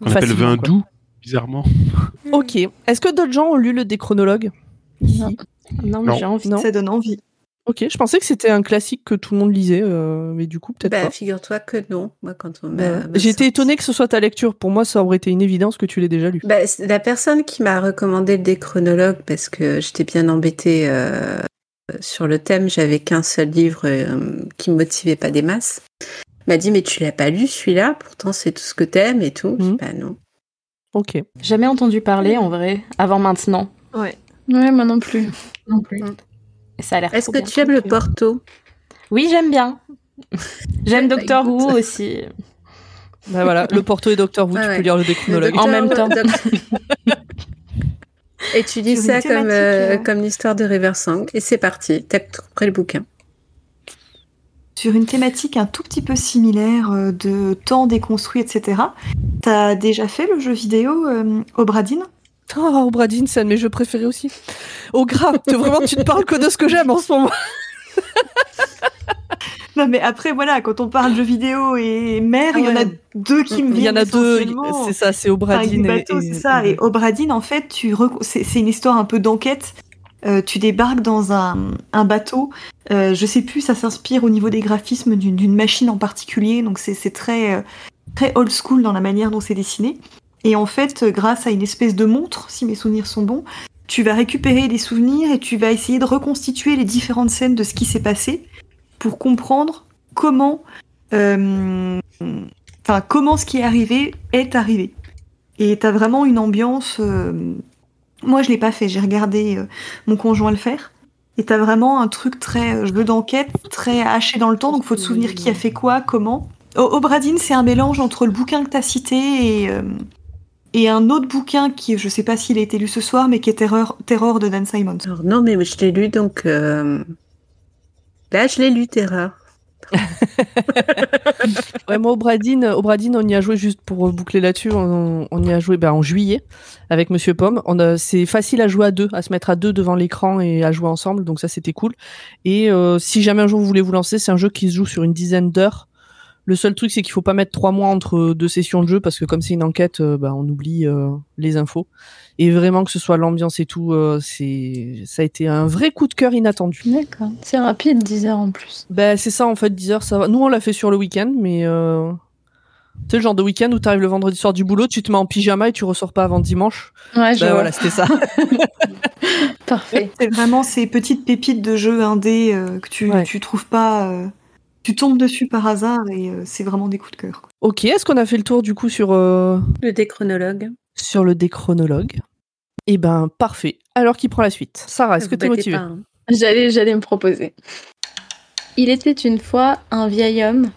On appelle vin quoi. doux, bizarrement. Ok. Est-ce que d'autres gens ont lu le déchronologue ici Non, mais Non. j'ai envie. Non. Ça donne envie. Ok, je pensais que c'était un classique que tout le monde lisait, euh, mais du coup, peut-être Bah, pas. figure-toi que non. Moi, quand on Bah, sorti- étonnée que ce soit ta lecture. Pour moi, ça aurait été une évidence que tu l'aies déjà lu. Bah, la personne qui m'a recommandé le déchronologue, parce que j'étais bien embêtée euh, sur le thème, j'avais qu'un seul livre euh, qui me motivait pas des masses, m'a dit mais tu l'as pas lu celui-là, pourtant c'est tout ce que t'aimes et tout. Je dis, Mhm. Bah non. Ok. Jamais entendu parler en vrai, avant maintenant. Ouais. Ouais, moi non plus. Non plus. Et ça a l'air Est-ce que bien. tu aimes le ok. Porto? Oui, j'aime bien. J'aime Doctor. Who aussi. Bah voilà, le Porto et Docteur Who, tu ouais. peux lire le déchronologue. En même temps. Et tu dis ça comme, euh, euh, comme l'histoire de Riversong, et c'est parti, t'as pris le bouquin. Sur une thématique un tout petit peu similaire euh, de temps déconstruit, etc. T'as déjà fait le jeu vidéo euh, Obradine Oh, Bradine, c'est un de mes jeux préférés aussi. Grave, t'es- vraiment, tu ne parles que de ce que j'aime en ce moment. Non, mais après, voilà, quand on parle jeu vidéo et mer, Ah il y en a ouais. deux qui me Il y en viennent a deux, c'est ça, c'est Obradine et, et- c'est ça. Et Obradine, en fait, tu c'est une histoire un peu d'enquête. Euh, tu débarques dans un, bateau. Euh, je sais plus, ça s'inspire au niveau des graphismes d'une machine en particulier. Donc c'est très euh, très old school dans la manière dont c'est dessiné. Et en fait, euh, grâce à une espèce de montre, si mes souvenirs sont bons, tu vas récupérer des souvenirs et tu vas essayer de reconstituer les différentes scènes de ce qui s'est passé pour comprendre comment, euh, enfin comment ce qui est arrivé est arrivé. Et t'as vraiment une ambiance. Moi, je l'ai pas fait. J'ai regardé euh, mon conjoint le faire. Et t'as vraiment un truc très euh, jeu d'enquête, très haché dans le temps. Donc, faut te souvenir qui a fait quoi, comment. Obradine, c'est un mélange entre le bouquin que t'as cité et euh, et un autre bouquin qui, je sais pas s'il a été lu ce soir, mais qui est Terror, Terror de Dan Simons. Alors non, mais je l'ai lu, donc là, je l'ai lu, Terreur. Ouais, moi, Obradine, Obradine, on y a joué juste pour boucler là-dessus. On, on y a joué bah, en juillet avec Monsieur Pomme. C'est facile à jouer à deux, à se mettre à deux devant l'écran et à jouer ensemble. Donc ça, c'était cool. Et euh, si jamais un jour vous voulez vous lancer, c'est un jeu qui se joue sur une dizaine d'heures. Le seul truc, c'est qu'il faut pas mettre trois mois entre deux sessions de jeu parce que comme c'est une enquête, euh, bah, on oublie euh, les infos. Et vraiment que ce soit l'ambiance et tout, euh, c'est ça a été un vrai coup de cœur inattendu. D'accord. C'est rapide, 10 heures en plus. Ben, c'est ça en fait, 10 heures, ça va. Nous, on l'a fait sur le week-end, mais euh... tu sais, le genre de week-end où t'arrives le vendredi soir du boulot, tu te mets en pyjama et tu ressors pas avant dimanche. Ouais, je Ben vois. voilà, c'était ça. Parfait. C'est vraiment ces petites pépites de jeux indés euh, que tu, Ouais. tu trouves pas. euh, tu tombes dessus par hasard et euh, c'est vraiment des coups de cœur. quoi. ok, est-ce qu'on a fait le tour du coup sur, euh, Le déchronologue. sur le déchronologue? Eh ben, parfait. Alors, qui prend la suite? Sarah, est-ce que t'es motivée? pas, hein. J'allais, j'allais me proposer. Il était une fois un vieil homme,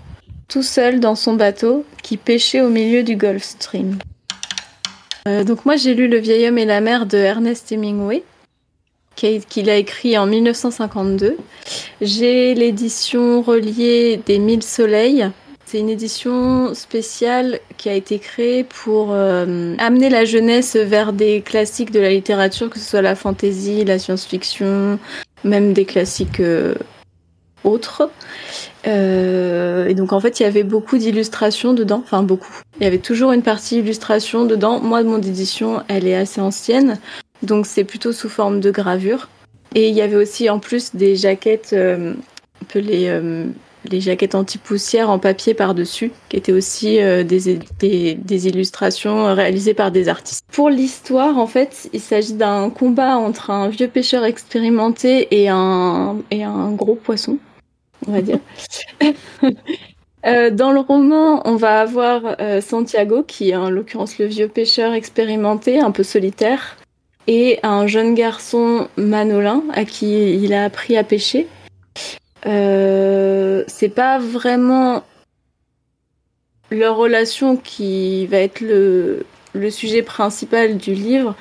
tout seul dans son bateau, qui pêchait au milieu du Gulf Stream. Euh, donc moi j'ai lu Le vieil homme et la mer de Ernest Hemingway, qu'il a écrit en 1952. J'ai l'édition reliée des Mille Soleils C'est une édition spéciale qui a été créée pour euh, amener la jeunesse vers des classiques de la littérature, que ce soit la fantasy, la science-fiction, même des classiques euh, autres. Euh, et donc en fait, il y avait beaucoup d'illustrations dedans, enfin beaucoup. Il y avait toujours une partie illustration dedans. Moi, mon édition, elle est assez ancienne, donc c'est plutôt sous forme de gravure. Et il y avait aussi en plus des jaquettes, euh, un peu les, euh, les jaquettes anti-poussière en papier par-dessus, qui étaient aussi euh, des, des, des illustrations réalisées par des artistes. Pour l'histoire, en fait, il s'agit d'un combat entre un vieux pêcheur expérimenté et un, et un gros poisson, on va dire. Dans le roman, on va avoir Santiago, qui est en l'occurrence le vieux pêcheur expérimenté, un peu solitaire, et un jeune garçon Manolin, à qui il a appris à pêcher. Euh, c'est pas vraiment leur relation qui va être le, le sujet principal du livre.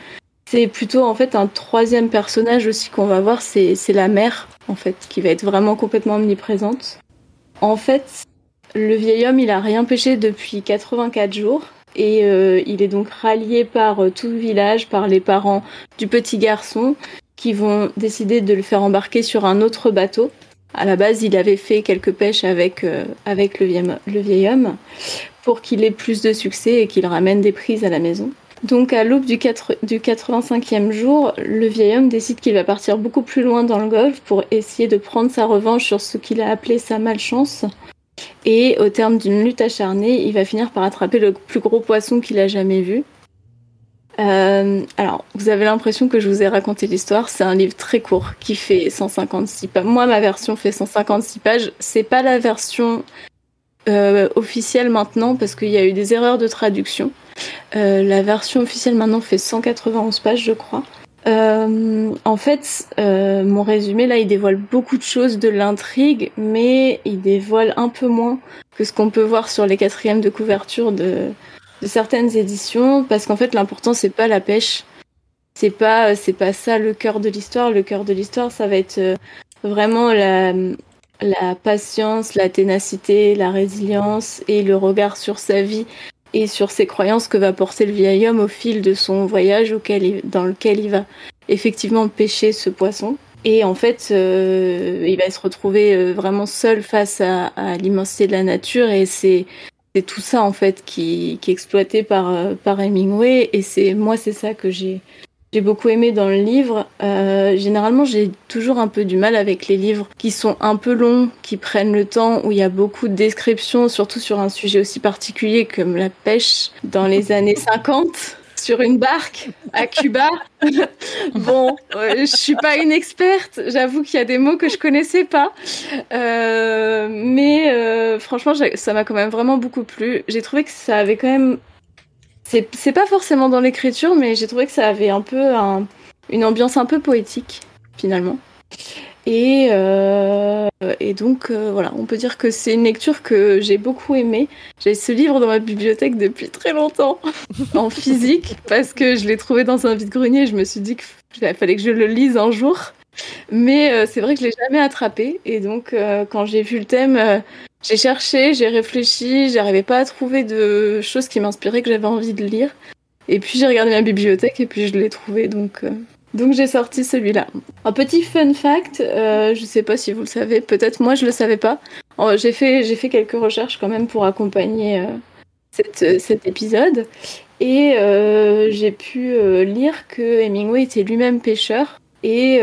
C'est plutôt en fait un troisième personnage aussi qu'on va voir, c'est la mère en fait, qui va être vraiment complètement omniprésente. En fait, le vieil homme, il a rien pêché depuis 84 jours et euh, il est donc rallié par euh, tout le village, par les parents du petit garçon qui vont décider de le faire embarquer sur un autre bateau. À la base, il avait fait quelques pêches avec, euh, avec le, vieil, homme pour qu'il ait plus de succès et qu'il ramène des prises à la maison. Donc à l'aube du, 4 du 85e jour, le vieil homme décide qu'il va partir beaucoup plus loin dans le golfe pour essayer de prendre sa revanche sur ce qu'il a appelé sa malchance. Et au terme d'une lutte acharnée, il va finir par attraper le plus gros poisson qu'il a jamais vu. Euh, alors, vous avez l'impression que je vous ai raconté l'histoire. C'est un livre très court qui fait 156 pages. Moi, ma version fait 156 pages. C'est pas la version euh, officielle maintenant parce qu'il y a eu des erreurs de traduction. Euh, la version officielle maintenant fait 191 pages, je crois. Euh, en fait, euh, mon résumé là, il dévoile beaucoup de choses de l'intrigue, mais il dévoile un peu moins que ce qu'on peut voir sur les quatrièmes de couverture de, de certaines éditions, parce qu'en fait, l'important c'est pas la pêche, c'est pas c'est pas ça le cœur de l'histoire. Le cœur de l'histoire, ça va être euh, vraiment la la patience, la ténacité, la résilience et le regard sur sa vie et sur ses croyances que va porter le vieil homme au fil de son voyage auquel il- dans lequel il va effectivement pêcher ce poisson. Et en fait, euh, il va se retrouver euh, vraiment seul face à, à l'immensité de la nature et c'est c'est tout ça en fait qui, qui est exploité par euh, par Hemingway et c'est moi c'est ça que j'ai j'ai beaucoup aimé dans le livre. Euh, généralement, j'ai toujours un peu du mal avec les livres qui sont un peu longs, qui prennent le temps, où il y a beaucoup de descriptions, surtout sur un sujet aussi particulier comme la pêche dans les années 50 sur une barque à Cuba. bon, euh, je suis pas une experte, j'avoue qu'il y a des mots que je connaissais pas, Euh, mais euh, franchement, ça m'a quand même vraiment beaucoup plu. J'ai trouvé que ça avait quand même c'est c'est pas forcément dans l'écriture, mais j'ai trouvé que ça avait un peu un- une ambiance un peu poétique, finalement. Et, euh, et donc, euh, voilà, on peut dire que c'est une lecture que j'ai beaucoup aimée. J'ai ce livre dans ma bibliothèque depuis très longtemps, en physique, parce que je l'ai trouvé dans un vide-grenier et je me suis dit qu'il fallait que je le lise un jour. Mais euh, c'est vrai que je l'ai jamais attrapé. Et donc, quand j'ai vu le thème, j'ai cherché, j'ai réfléchi, j'arrivais pas à trouver de choses qui m'inspiraient que j'avais envie de lire. Et puis j'ai regardé ma bibliothèque et puis je l'ai trouvé, donc euh, donc j'ai sorti celui-là. Un petit fun fact, euh, je sais pas si vous le savez, peut-être moi je le savais pas. J'ai fait fait quelques recherches quand même pour accompagner euh, cette, euh, cet épisode et j'ai pu lire que Hemingway était lui-même pêcheur et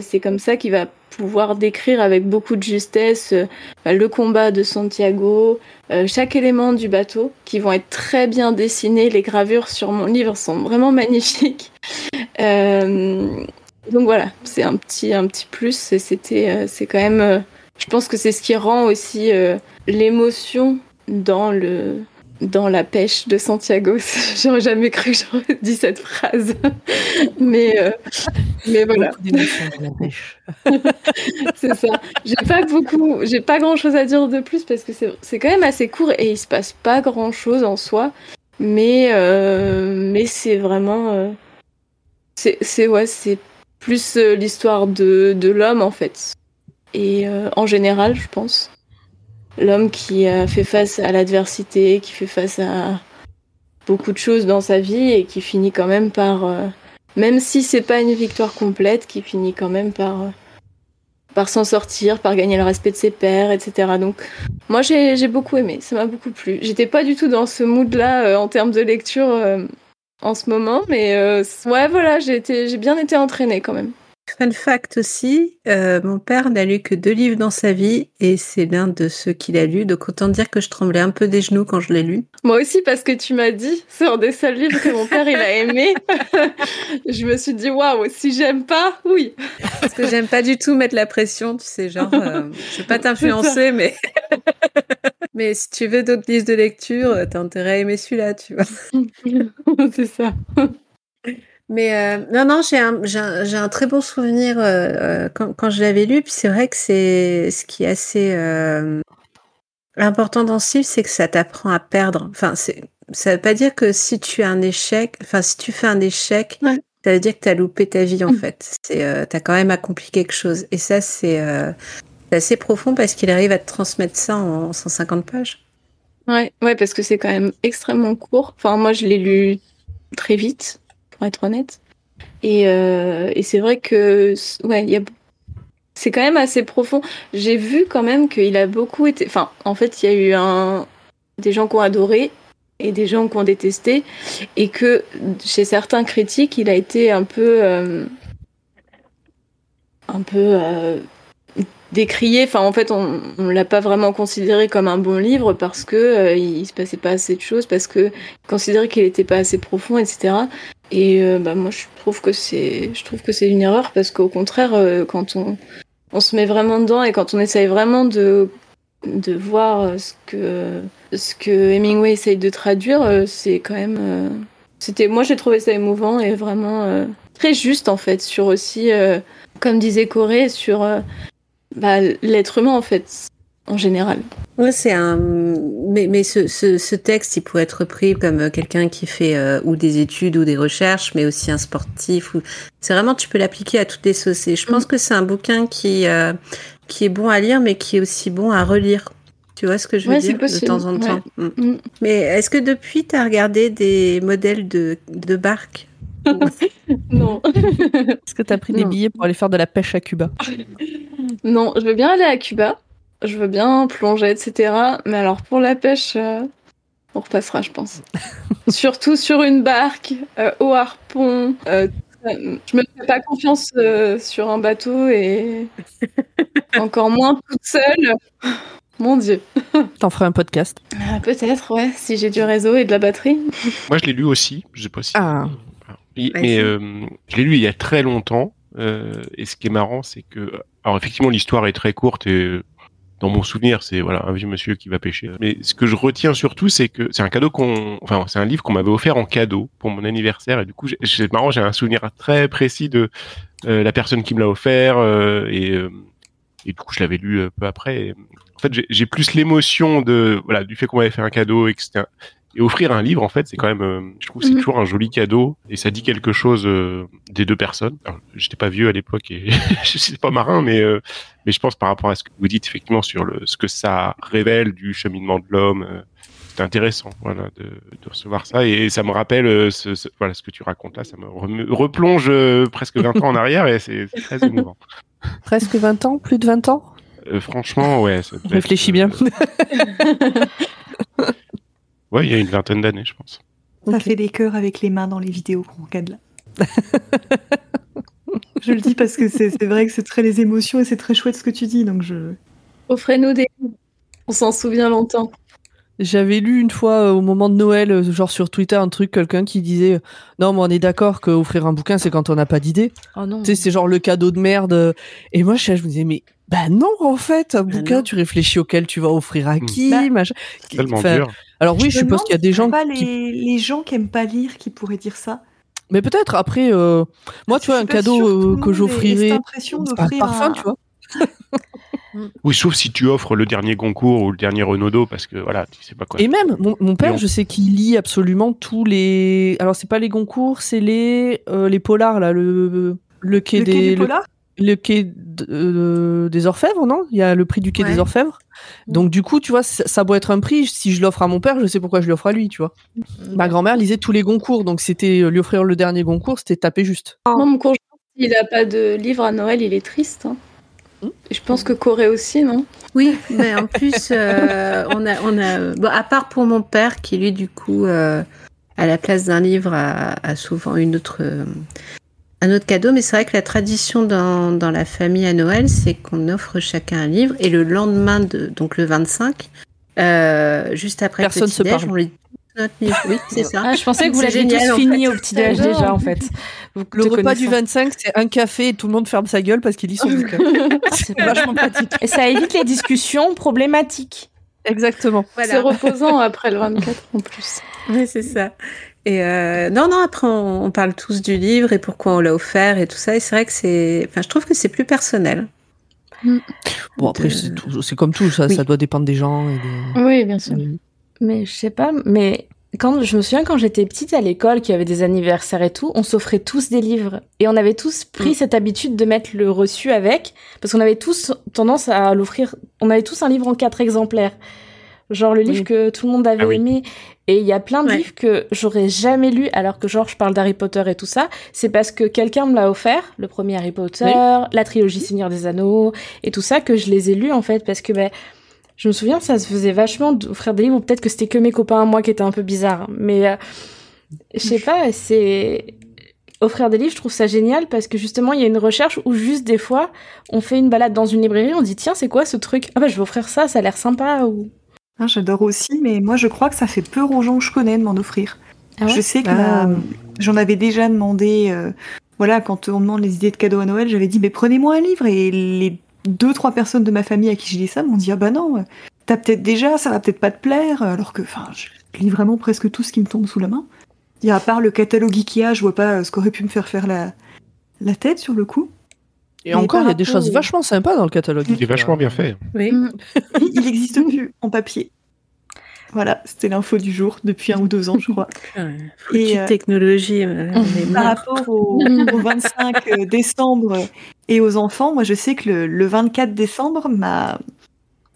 c'est comme ça qu'il va pouvoir décrire avec beaucoup de justesse euh, bah, le combat de Santiago, euh, chaque élément du bateau, qui vont être très bien dessinés. Les gravures sur mon livre sont vraiment magnifiques. Euh, donc voilà, c'est un petit, un petit plus. C'était, c'est quand même, je pense que c'est ce qui rend aussi l'émotion dans le, dans la pêche de Santiago. J'aurais jamais cru que j'aurais dit cette phrase, mais, euh, mais voilà. C'est ça. J'ai pas beaucoup, j'ai pas grand chose à dire de plus parce que c'est quand même assez court et il se passe pas grand chose en soi. Mais, euh, mais c'est vraiment. euh, c'est ouais, c'est plus euh, l'histoire de, de l'homme en fait. Et en général, je pense. L'homme qui a fait face à l'adversité, qui fait face à beaucoup de choses dans sa vie et qui finit quand même par, euh, même si c'est pas une victoire complète, qui finit quand même par, euh, par s'en sortir, par gagner le respect de ses pairs, etc. Donc, moi j'ai beaucoup aimé, ça m'a beaucoup plu. J'étais pas du tout dans ce mood-là euh, en termes de lecture euh, en ce moment, mais euh, ouais, voilà, j'ai bien été entraînée quand même. Fun fact aussi, euh, mon père n'a lu que deux livres dans sa vie et c'est l'un de ceux qu'il a lu. Donc autant dire que je tremblais un peu des genoux quand je l'ai lu. Moi aussi, parce que tu m'as dit, c'est un des seuls livres que mon père il a aimé. je me suis dit, waouh, si j'aime pas, oui. Parce que j'aime pas du tout mettre la pression, tu sais, genre, euh, je veux pas t'influencer, mais mais si tu veux d'autres listes de lecture, euh, t'as intérêt à aimer celui-là, tu vois. c'est ça. Mais euh, non, non, j'ai un, un, très bon souvenir euh, euh, quand, quand je l'avais lu. Puis c'est vrai que c'est ce qui est assez euh, important dans ce livre, c'est que ça t'apprend à perdre. Enfin, ça veut pas dire que si tu as un échec, enfin, si tu fais un échec, Ouais. ça veut dire que tu as loupé ta vie en Mm. fait. C'est, t'as quand même accompli quelque chose. Et ça, c'est, assez profond parce qu'il arrive à te transmettre ça en 150 pages. Ouais, ouais, parce que c'est quand même extrêmement court. Enfin, moi, je l'ai lu très vite, pour être honnête. Et, euh, et c'est vrai que, ouais, il y a, c'est quand même assez profond. J'ai vu quand même qu'il a beaucoup été, enfin, en fait, il y a eu des gens qui ont adoré et des gens qui ont détesté, et que chez certains critiques, il a été un peu, euh, un peu euh, décrié. Enfin, en fait, on, on l'a pas vraiment considéré comme un bon livre parce que euh, il se passait pas assez de choses, parce que considéré qu'il était pas assez profond, etc. Et euh, bah, moi, je trouve que c'est, je trouve que c'est une erreur parce qu'au contraire, euh, quand on, on se met vraiment dedans et quand on essaye vraiment de de voir euh, ce que ce que Hemingway essaye de traduire, c'est quand même, c'était, moi, j'ai trouvé ça émouvant et vraiment très juste en fait sur aussi, comme disait Corée, sur bah, l'être humain en fait en général. Ouais, c'est un. Mais, mais ce, ce, ce texte, il pourrait être pris comme euh, quelqu'un qui fait euh, ou des études ou des recherches, mais aussi un sportif. Ou... C'est vraiment, tu peux l'appliquer à toutes les sauces. Et je pense que c'est un bouquin qui, euh, qui est bon à lire, mais qui est aussi bon à relire. Tu vois ce que je veux Ouais, dire de temps en ouais. temps. Mm. Mm. Mais est-ce que depuis, tu as regardé des modèles de, de barques Non. Est-ce que tu as pris des Non. billets pour aller faire de la pêche à Cuba? Non, je veux bien aller à Cuba. Je veux bien plonger, etc. Mais alors pour la pêche, euh, on repassera, je pense. Surtout sur une barque, euh, au harpon. euh, je me fais pas confiance euh, sur un bateau et encore moins toute seule. Mon Dieu. T'en ferais un podcast. Ah, Peut-être, ouais, si j'ai du réseau et de la batterie. Moi, je l'ai lu aussi. Je sais pas si. Ah. Il- mais euh, je l'ai lu il y a très longtemps. euh, et ce qui est marrant, c'est que, alors effectivement, l'histoire est très courte et dans mon souvenir, c'est voilà un vieux monsieur qui va pêcher. Mais ce que je retiens surtout, c'est que c'est un cadeau qu'on, enfin, c'est un livre qu'on m'avait offert en cadeau pour mon anniversaire. Et du coup, c'est marrant, j'ai un souvenir très précis de euh, la personne qui me l'a offert euh, et euh, et du coup, je l'avais lu euh, peu après. En fait, j'ai- plus l'émotion de voilà du fait qu'on m'avait fait un cadeau et que et offrir un livre, en fait, c'est quand même, euh, je trouve, que c'est Mhm. toujours un joli cadeau et ça dit quelque chose euh, des deux personnes. Alors, J'étais pas vieux à l'époque et je suis pas marin, mais euh, mais je pense par rapport à ce que vous dites effectivement sur le ce que ça révèle du cheminement de l'homme, euh, c'est intéressant, voilà, de, de recevoir ça et ça me rappelle euh, ce, ce- voilà ce que tu racontes là, ça me replonge euh, presque 20 ans en arrière et c'est c'est très émouvant. Presque 20 ans Plus de 20 ans? Euh, franchement, ouais. ça devait être, Réfléchis euh, bien. Ouais, il y a une vingtaine d'années, je pense. Ça Ok. fait des cœurs avec les mains dans les vidéos qu'on regarde là. je le dis parce que c'est vrai que c'est très les émotions et c'est très chouette ce que tu dis, donc je. Offrez-nous des. On s'en souvient longtemps. J'avais lu une fois euh, au moment de Noël, euh, genre sur Twitter, un truc, quelqu'un qui disait euh, Non, mais on est d'accord qu'offrir un bouquin, c'est quand on n'a pas d'idée. Oh non. Tu sais, c'est genre le cadeau de merde. Et moi, je, je me disais Mais bah non, en fait, un Bah bouquin, non. tu réfléchis auquel tu vas offrir à Hmm. qui Bah, machin. Tellement Enfin, dur. Alors oui, je, suppose qu'il y a des gens pas qui. les, les gens qui aiment pas lire qui pourraient dire ça. Mais peut-être après, euh, moi, Parce tu vois, un cadeau euh, que j'offrirais. un parfum, un- tu vois. Oui, sauf si tu offres le dernier Goncourt ou le dernier Renaudot, parce que voilà, tu sais pas quoi. Et même, mon, mon père, je sais qu'il lit absolument tous les. Alors, c'est pas les Goncourt, c'est les, euh, les polars, là, le, le quai Le quai des. du le- polar? Le quai de- euh, des Orfèvres, non? Il y a le prix du quai Ouais. des Orfèvres. Donc du coup, tu vois, ça, ça doit être un prix. Si je l'offre à mon père, je sais pourquoi je l'offre à lui, tu vois. Ma grand-mère lisait tous les Goncourt, donc c'était euh, lui offrir le dernier Goncourt, c'était taper juste. Moi, mon conjoint, il a pas de livre à Noël, il est triste. hein. Et Je pense que Corée aussi, non? Oui, mais en plus, euh, on a, on a, bon, à part pour mon père qui lui, du coup, euh, à la place d'un livre, a, a souvent une autre, euh, un autre cadeau. Mais c'est vrai que la tradition dans, dans la famille à Noël, c'est qu'on offre chacun un livre et le lendemain de, donc le 25, euh, juste après Personne le se petit-déj, parle. on lit notre livre. Oui, c'est ça. Ah, je pensais que vous l'aviez tous fini fait. au petit-déj J'adore. déjà, en fait. Vous Le repas du connaissant. 25, c'est un café et tout le monde ferme sa gueule parce qu'il lit son bouquin. c'est vachement pratique. Et ça évite les discussions problématiques. Exactement. C'est reposant après le 24 en plus. Oui, c'est ça. Et euh, non, non, après, on, on parle tous du livre et pourquoi on l'a offert et tout ça. Et c'est vrai que c'est. Enfin, je trouve que c'est plus personnel. Bon, après, De- c'est comme tout, ça, Oui. ça doit dépendre des gens. Et des... Oui, bien sûr. Mais je sais pas, mais quand je me souviens quand j'étais petite à l'école, qu'il y avait des anniversaires et tout, on s'offrait tous des livres et on avait tous pris Mm. cette habitude de mettre le reçu avec parce qu'on avait tous tendance à l'offrir. On avait tous un livre en quatre exemplaires, genre le livre Oui. que tout le monde avait Ah oui. Et il y a plein de Ouais. livres que j'aurais jamais lu alors que genre je parle d'Harry Potter et tout ça. C'est parce que quelqu'un me l'a offert, le premier Harry Potter, la trilogie Seigneur des Anneaux et tout ça que je les ai lus en fait parce que ben je me souviens, ça se faisait vachement d'offrir des livres, ou peut-être que c'était que mes copains à moi qui étaient un peu bizarres. Mais euh, je sais pas, c'est offrir des livres, je trouve ça génial parce que justement, il y a une recherche où juste des fois, on fait une balade dans une librairie, on dit tiens, c'est quoi ce truc? Ah bah je vais offrir ça, ça a l'air sympa ou Ah, J'adore aussi, mais moi je crois que ça fait peur aux gens que je connais de m'en offrir. Ah ouais je sais que Ah. j'en avais déjà demandé, euh, voilà, quand on demande les idées de cadeaux à Noël, j'avais dit, mais prenez-moi un livre. Et les deux, trois personnes de ma famille à qui je dis ça m'ont dit, ah bah non, t'as peut-être déjà, ça va peut-être pas te plaire. Alors que, enfin, je lis vraiment presque tout ce qui me tombe sous la main. Et à part le catalogue Ikea, je vois pas euh, ce qu'aurait pu me faire faire la, la tête sur le coup. Et Mais encore, il y a des choses vachement sympas dans le catalogue. Il est vachement bien fait. Oui. Oui, il existe plus en papier. Voilà, c'était l'info du jour depuis un ou deux ans, je crois. Et, euh, technologie. euh, Par rapport au, au 25 décembre et aux enfants, moi je sais que le, le 24 décembre, ma,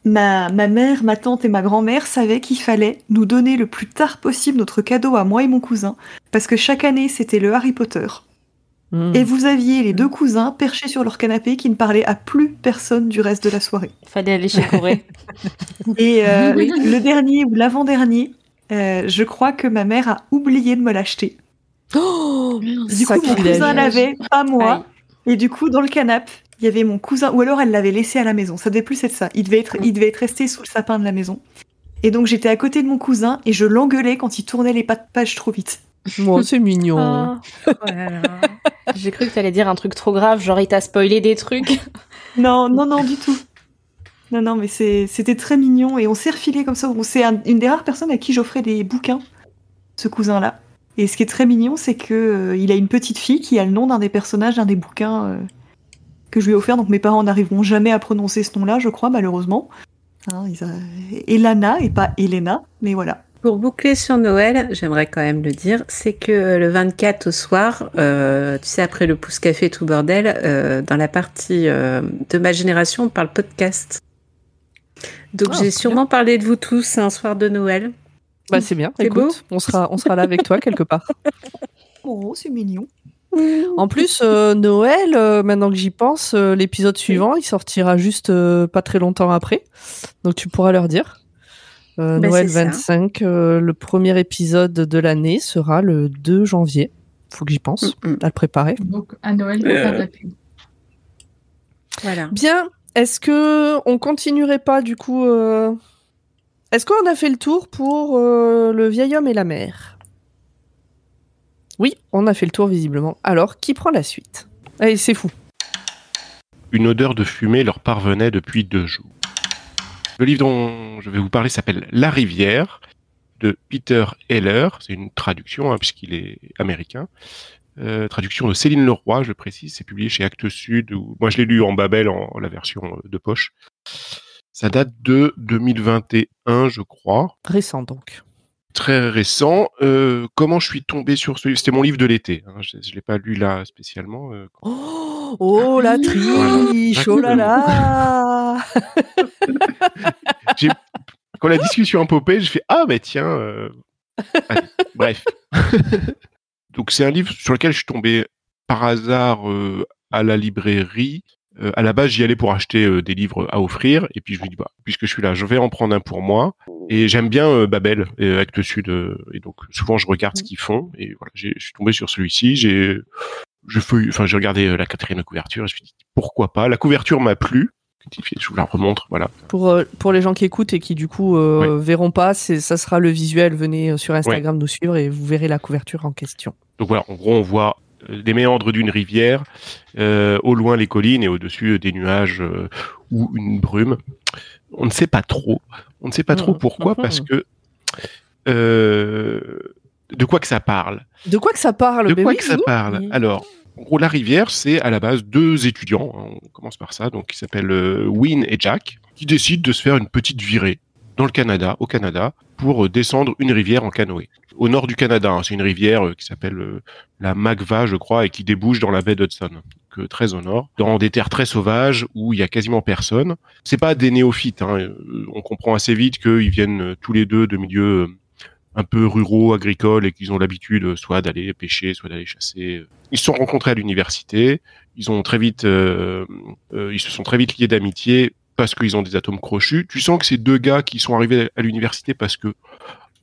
ma, ma mère, ma tante et ma grand-mère savaient qu'il fallait nous donner le plus tard possible notre cadeau à moi et mon cousin, parce que chaque année c'était le Harry Potter. Mm. Et vous aviez les deux cousins perchés sur leur canapé qui ne parlaient à plus personne du reste de la soirée. fallait aller chez Corée. Et euh, le dernier ou l'avant-dernier, euh, je crois que ma mère a oublié de me l'acheter. Oh, Du coup, mon cousin l'avait, pas moi. Aïe. Et du coup, dans le canapé, il y avait mon cousin, ou alors elle l'avait laissé à la maison. Ça devait plus être ça. Il devait être, il devait être resté sous le sapin de la maison. Et donc j'étais à côté de mon cousin et je l'engueulais quand il tournait les pattes pages trop vite. Moi, c'est mignon. Oh. J'ai cru que t'allais dire un truc trop grave, genre il t'a spoilé des trucs. Non, non, non, du tout. Non, non, mais c'était très mignon et on s'est refilé comme ça. Bon, C'est un- une des rares personnes à qui j'offrais des bouquins, ce cousin-là. Et ce qui est très mignon, c'est que euh, il a une petite fille qui a le nom d'un des personnages d'un des bouquins euh, que je lui ai offert. Donc mes parents n'arriveront jamais à prononcer ce nom-là, je crois, malheureusement. Hein, ils a- Elana et pas Elena, mais voilà. Pour boucler sur Noël, j'aimerais quand même le dire, c'est que euh, le 24 au soir, euh, tu sais, après le pouce café tout bordel, euh, dans la partie euh, de ma génération, on parle podcast. Donc Ah, j'ai sûrement parlé de vous tous un soir de Noël. Bah, c'est bien. C'est Écoute, on sera, on sera là avec toi quelque part. Oh, c'est mignon. En plus, euh, Noël, euh, maintenant que j'y pense, euh, l'épisode suivant, il sortira juste euh, pas très longtemps après. Donc tu pourras leur dire. Euh, Bah, Noël c'est ça. 25, euh, le premier épisode de l'année sera le 2 janvier. Faut que j'y pense, Mm, mm. à le préparer. Donc à Noël, la pub. Voilà. Bien. Est-ce que on continuerait pas du coup euh, Est-ce qu'on a fait le tour pour euh, le vieil homme et la mère? Oui, on a fait le tour visiblement. Alors, qui prend la suite? Allez, c'est fou. Une odeur de fumée leur parvenait depuis deux jours. Le livre dont je vais vous parler s'appelle La rivière de Peter Heller. C'est une traduction hein, puisqu'il est américain. Euh, traduction de Céline Leroy, je précise. C'est publié chez Actes Sud. Où... Moi, je l'ai lu en Babel, en, en la version euh, de poche. Ça date de 2021, je crois. Récent donc. Très récent. Euh, comment je suis tombé sur ce livre? C'était mon livre de l'été. hein. Je ne l'ai pas lu là spécialement. euh, Oh Oh la triche, oh là là. Quand la discussion a popé, je fais ah mais tiens. euh, allez, bref. Donc c'est un livre sur lequel je suis tombé par hasard euh, à la librairie. Euh, à la base, j'y allais pour acheter euh, des livres à offrir, et puis je me dis bah puisque je suis là, je vais en prendre un pour moi. Et j'aime bien euh, Babel, Actes Sud, et donc souvent je regarde ce qu'ils font. Et voilà, je suis tombé sur celui-ci. J'ai je enfin j'ai regardé la quatrième couverture, et je me suis dit pourquoi pas? La couverture m'a plu. Je vous la remontre, voilà. Pour, euh, pour les gens qui écoutent et qui du coup euh, verront pas, ça sera le visuel. Venez euh, sur Instagram nous suivre et vous verrez la couverture en question. Donc voilà, en gros, on voit euh, les méandres d'une rivière, euh, au loin les collines et au-dessus des nuages euh, ou une brume. On ne sait pas trop. On ne sait pas trop Mhm. pourquoi, Mhm. parce que de quoi que ça parle De quoi que ça parle? De Ben quoi oui, que ça parle Oui. Alors, en gros, la rivière, c'est à la base deux étudiants. hein, on commence par ça, donc qui s'appellent euh, Win et Jack, qui décident de se faire une petite virée dans le Canada, au Canada, pour euh, descendre une rivière en canoë. Au nord du Canada, hein, c'est une rivière euh, qui s'appelle euh, la Magva, je crois, et qui débouche dans la baie d'Hudson, donc très au nord, dans des terres très sauvages où il y a quasiment personne. C'est pas des néophytes. Hein, on comprend assez vite qu'ils viennent tous les deux de milieux un peu ruraux, agricoles, et qu'ils ont l'habitude soit d'aller pêcher, soit d'aller chasser. Ils se sont rencontrés à l'université. Ils ont très vite, euh, euh, ils se sont très vite liés d'amitié parce qu'ils ont des atomes crochus. Tu sens que ces deux gars qui sont arrivés à l'université parce que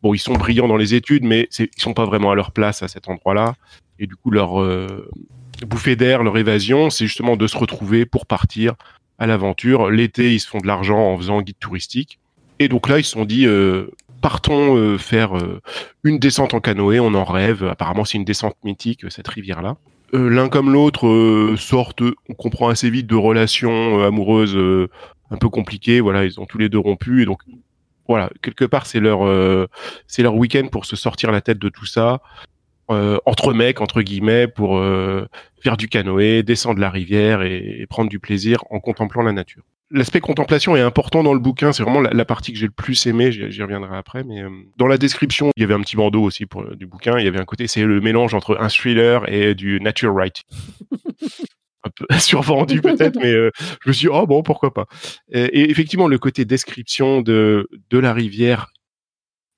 bon, ils sont brillants dans les études, mais ils sont pas vraiment à leur place à cet endroit-là. Et du coup, leur euh, bouffée d'air, leur évasion, c'est justement de se retrouver pour partir à l'aventure. L'été, ils se font de l'argent en faisant guide touristique. Et donc là, ils se sont dit, partons euh, faire euh, une descente en canoë, on en rêve. Apparemment, c'est une descente mythique, euh, cette rivière-là. L'un comme l'autre sortent, on comprend assez vite, de relations amoureuses un peu compliquées. Voilà, ils ont tous les deux rompu. Et donc, voilà, quelque part, c'est leur, c'est leur week-end pour se sortir la tête de tout ça. euh, entre mecs, entre guillemets, pour euh, faire du canoë, descendre la rivière et prendre du plaisir en contemplant la nature. L'aspect contemplation est important dans le bouquin, c'est vraiment la, la partie que j'ai le plus aimé, j'y reviendrai après, mais euh, dans la description, il y avait un petit bandeau aussi pour, euh, du bouquin, il y avait un côté, c'est le mélange entre un thriller et du nature writing. un peu survendu peut-être, mais euh, je me suis dit, oh bon, pourquoi pas. Et, et effectivement, le côté description de, de la rivière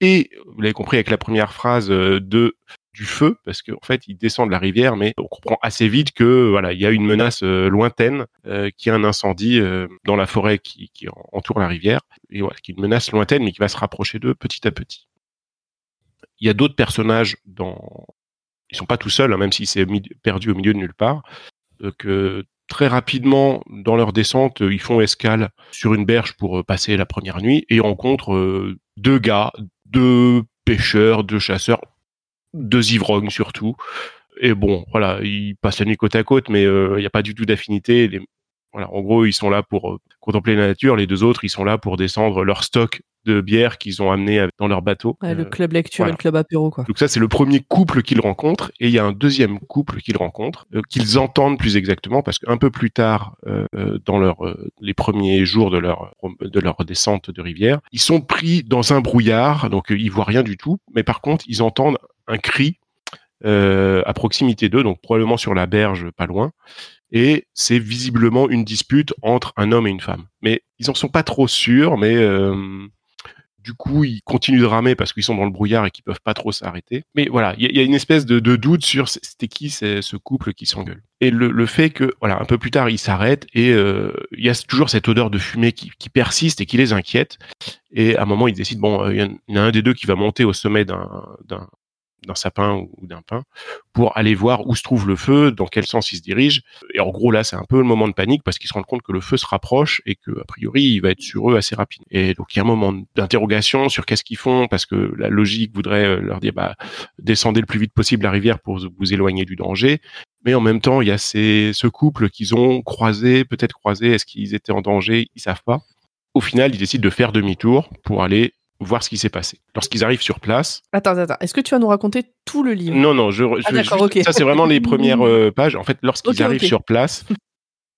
et, vous l'avez compris avec la première phrase, euh, de du feu, parce qu'en fait, ils descendent la rivière, mais on comprend assez vite que voilà, il y a une menace euh, lointaine, euh, qui a un incendie euh, dans la forêt qui, qui en- entoure la rivière, et voilà, qui est une menace lointaine, mais qui va se rapprocher d'eux petit à petit. Il y a d'autres personnages dans, ils sont pas tout seuls, hein, même s'ils s'est perdu au milieu de nulle part, euh, que très rapidement, dans leur descente, ils font escale sur une berge pour passer la première nuit et rencontrent deux gars, deux pêcheurs, deux chasseurs, deux ivrognes surtout. Et bon, voilà, ils passent la nuit côte à côte, mais euh, il n'y a pas du tout d'affinité. Les- Voilà, en gros, ils sont là pour euh, contempler la nature. Les deux autres, ils sont là pour descendre leur stock de bière qu'ils ont amené dans leur bateau. Ouais, le Euh, club lecture voilà. et le club apéro, quoi. donc ça, c'est le premier couple qu'ils rencontrent, et il y a un deuxième couple qu'ils rencontrent, euh, qu'ils entendent plus exactement, parce qu'un peu plus tard, euh, euh, dans leur, euh, les premiers jours de leur, de leur descente de rivière, ils sont pris dans un brouillard, donc euh, ils voient rien du tout, mais par contre, ils entendent un cri euh, à proximité d'eux, donc probablement sur la berge, pas loin, et c'est visiblement une dispute entre un homme et une femme. Mais ils en sont pas trop sûrs, mais euh, du coup, ils continuent de ramer parce qu'ils sont dans le brouillard et qu'ils peuvent pas trop s'arrêter. Mais voilà, il y, a- une espèce de, doute sur c'était qui ce couple qui s'engueule. Et le, fait que, voilà, un peu plus tard, ils s'arrêtent et euh, il y a toujours cette odeur de fumée qui, qui persiste et qui les inquiète. Et à un moment, ils décident, bon, il y en a un des deux qui va monter au sommet d'un d'un sapin ou d'un pin pour aller voir où se trouve le feu, dans quel sens il se dirige. Et en gros, là, c'est un peu le moment de panique parce qu'ils se rendent compte que le feu se rapproche et que, a priori, il va être sur eux assez rapide. Et donc, il y a un moment d'interrogation sur qu'est-ce qu'ils font parce que la logique voudrait euh, leur dire, bah, descendez le plus vite possible la rivière pour vous éloigner du danger. Mais en même temps, il y a ces, ce couple qu'ils ont croisé, peut-être croisé, est-ce qu'ils étaient en danger? Ils savent pas. Au final, ils décident de faire demi-tour pour aller voir ce qui s'est passé. Lorsqu'ils arrivent sur place, Attends, attends. Est-ce que tu vas nous raconter tout le livre? Non, non, je, je- Ah, juste- ok. ça c'est vraiment les premières euh, pages. En fait, lorsqu'ils arrivent sur place,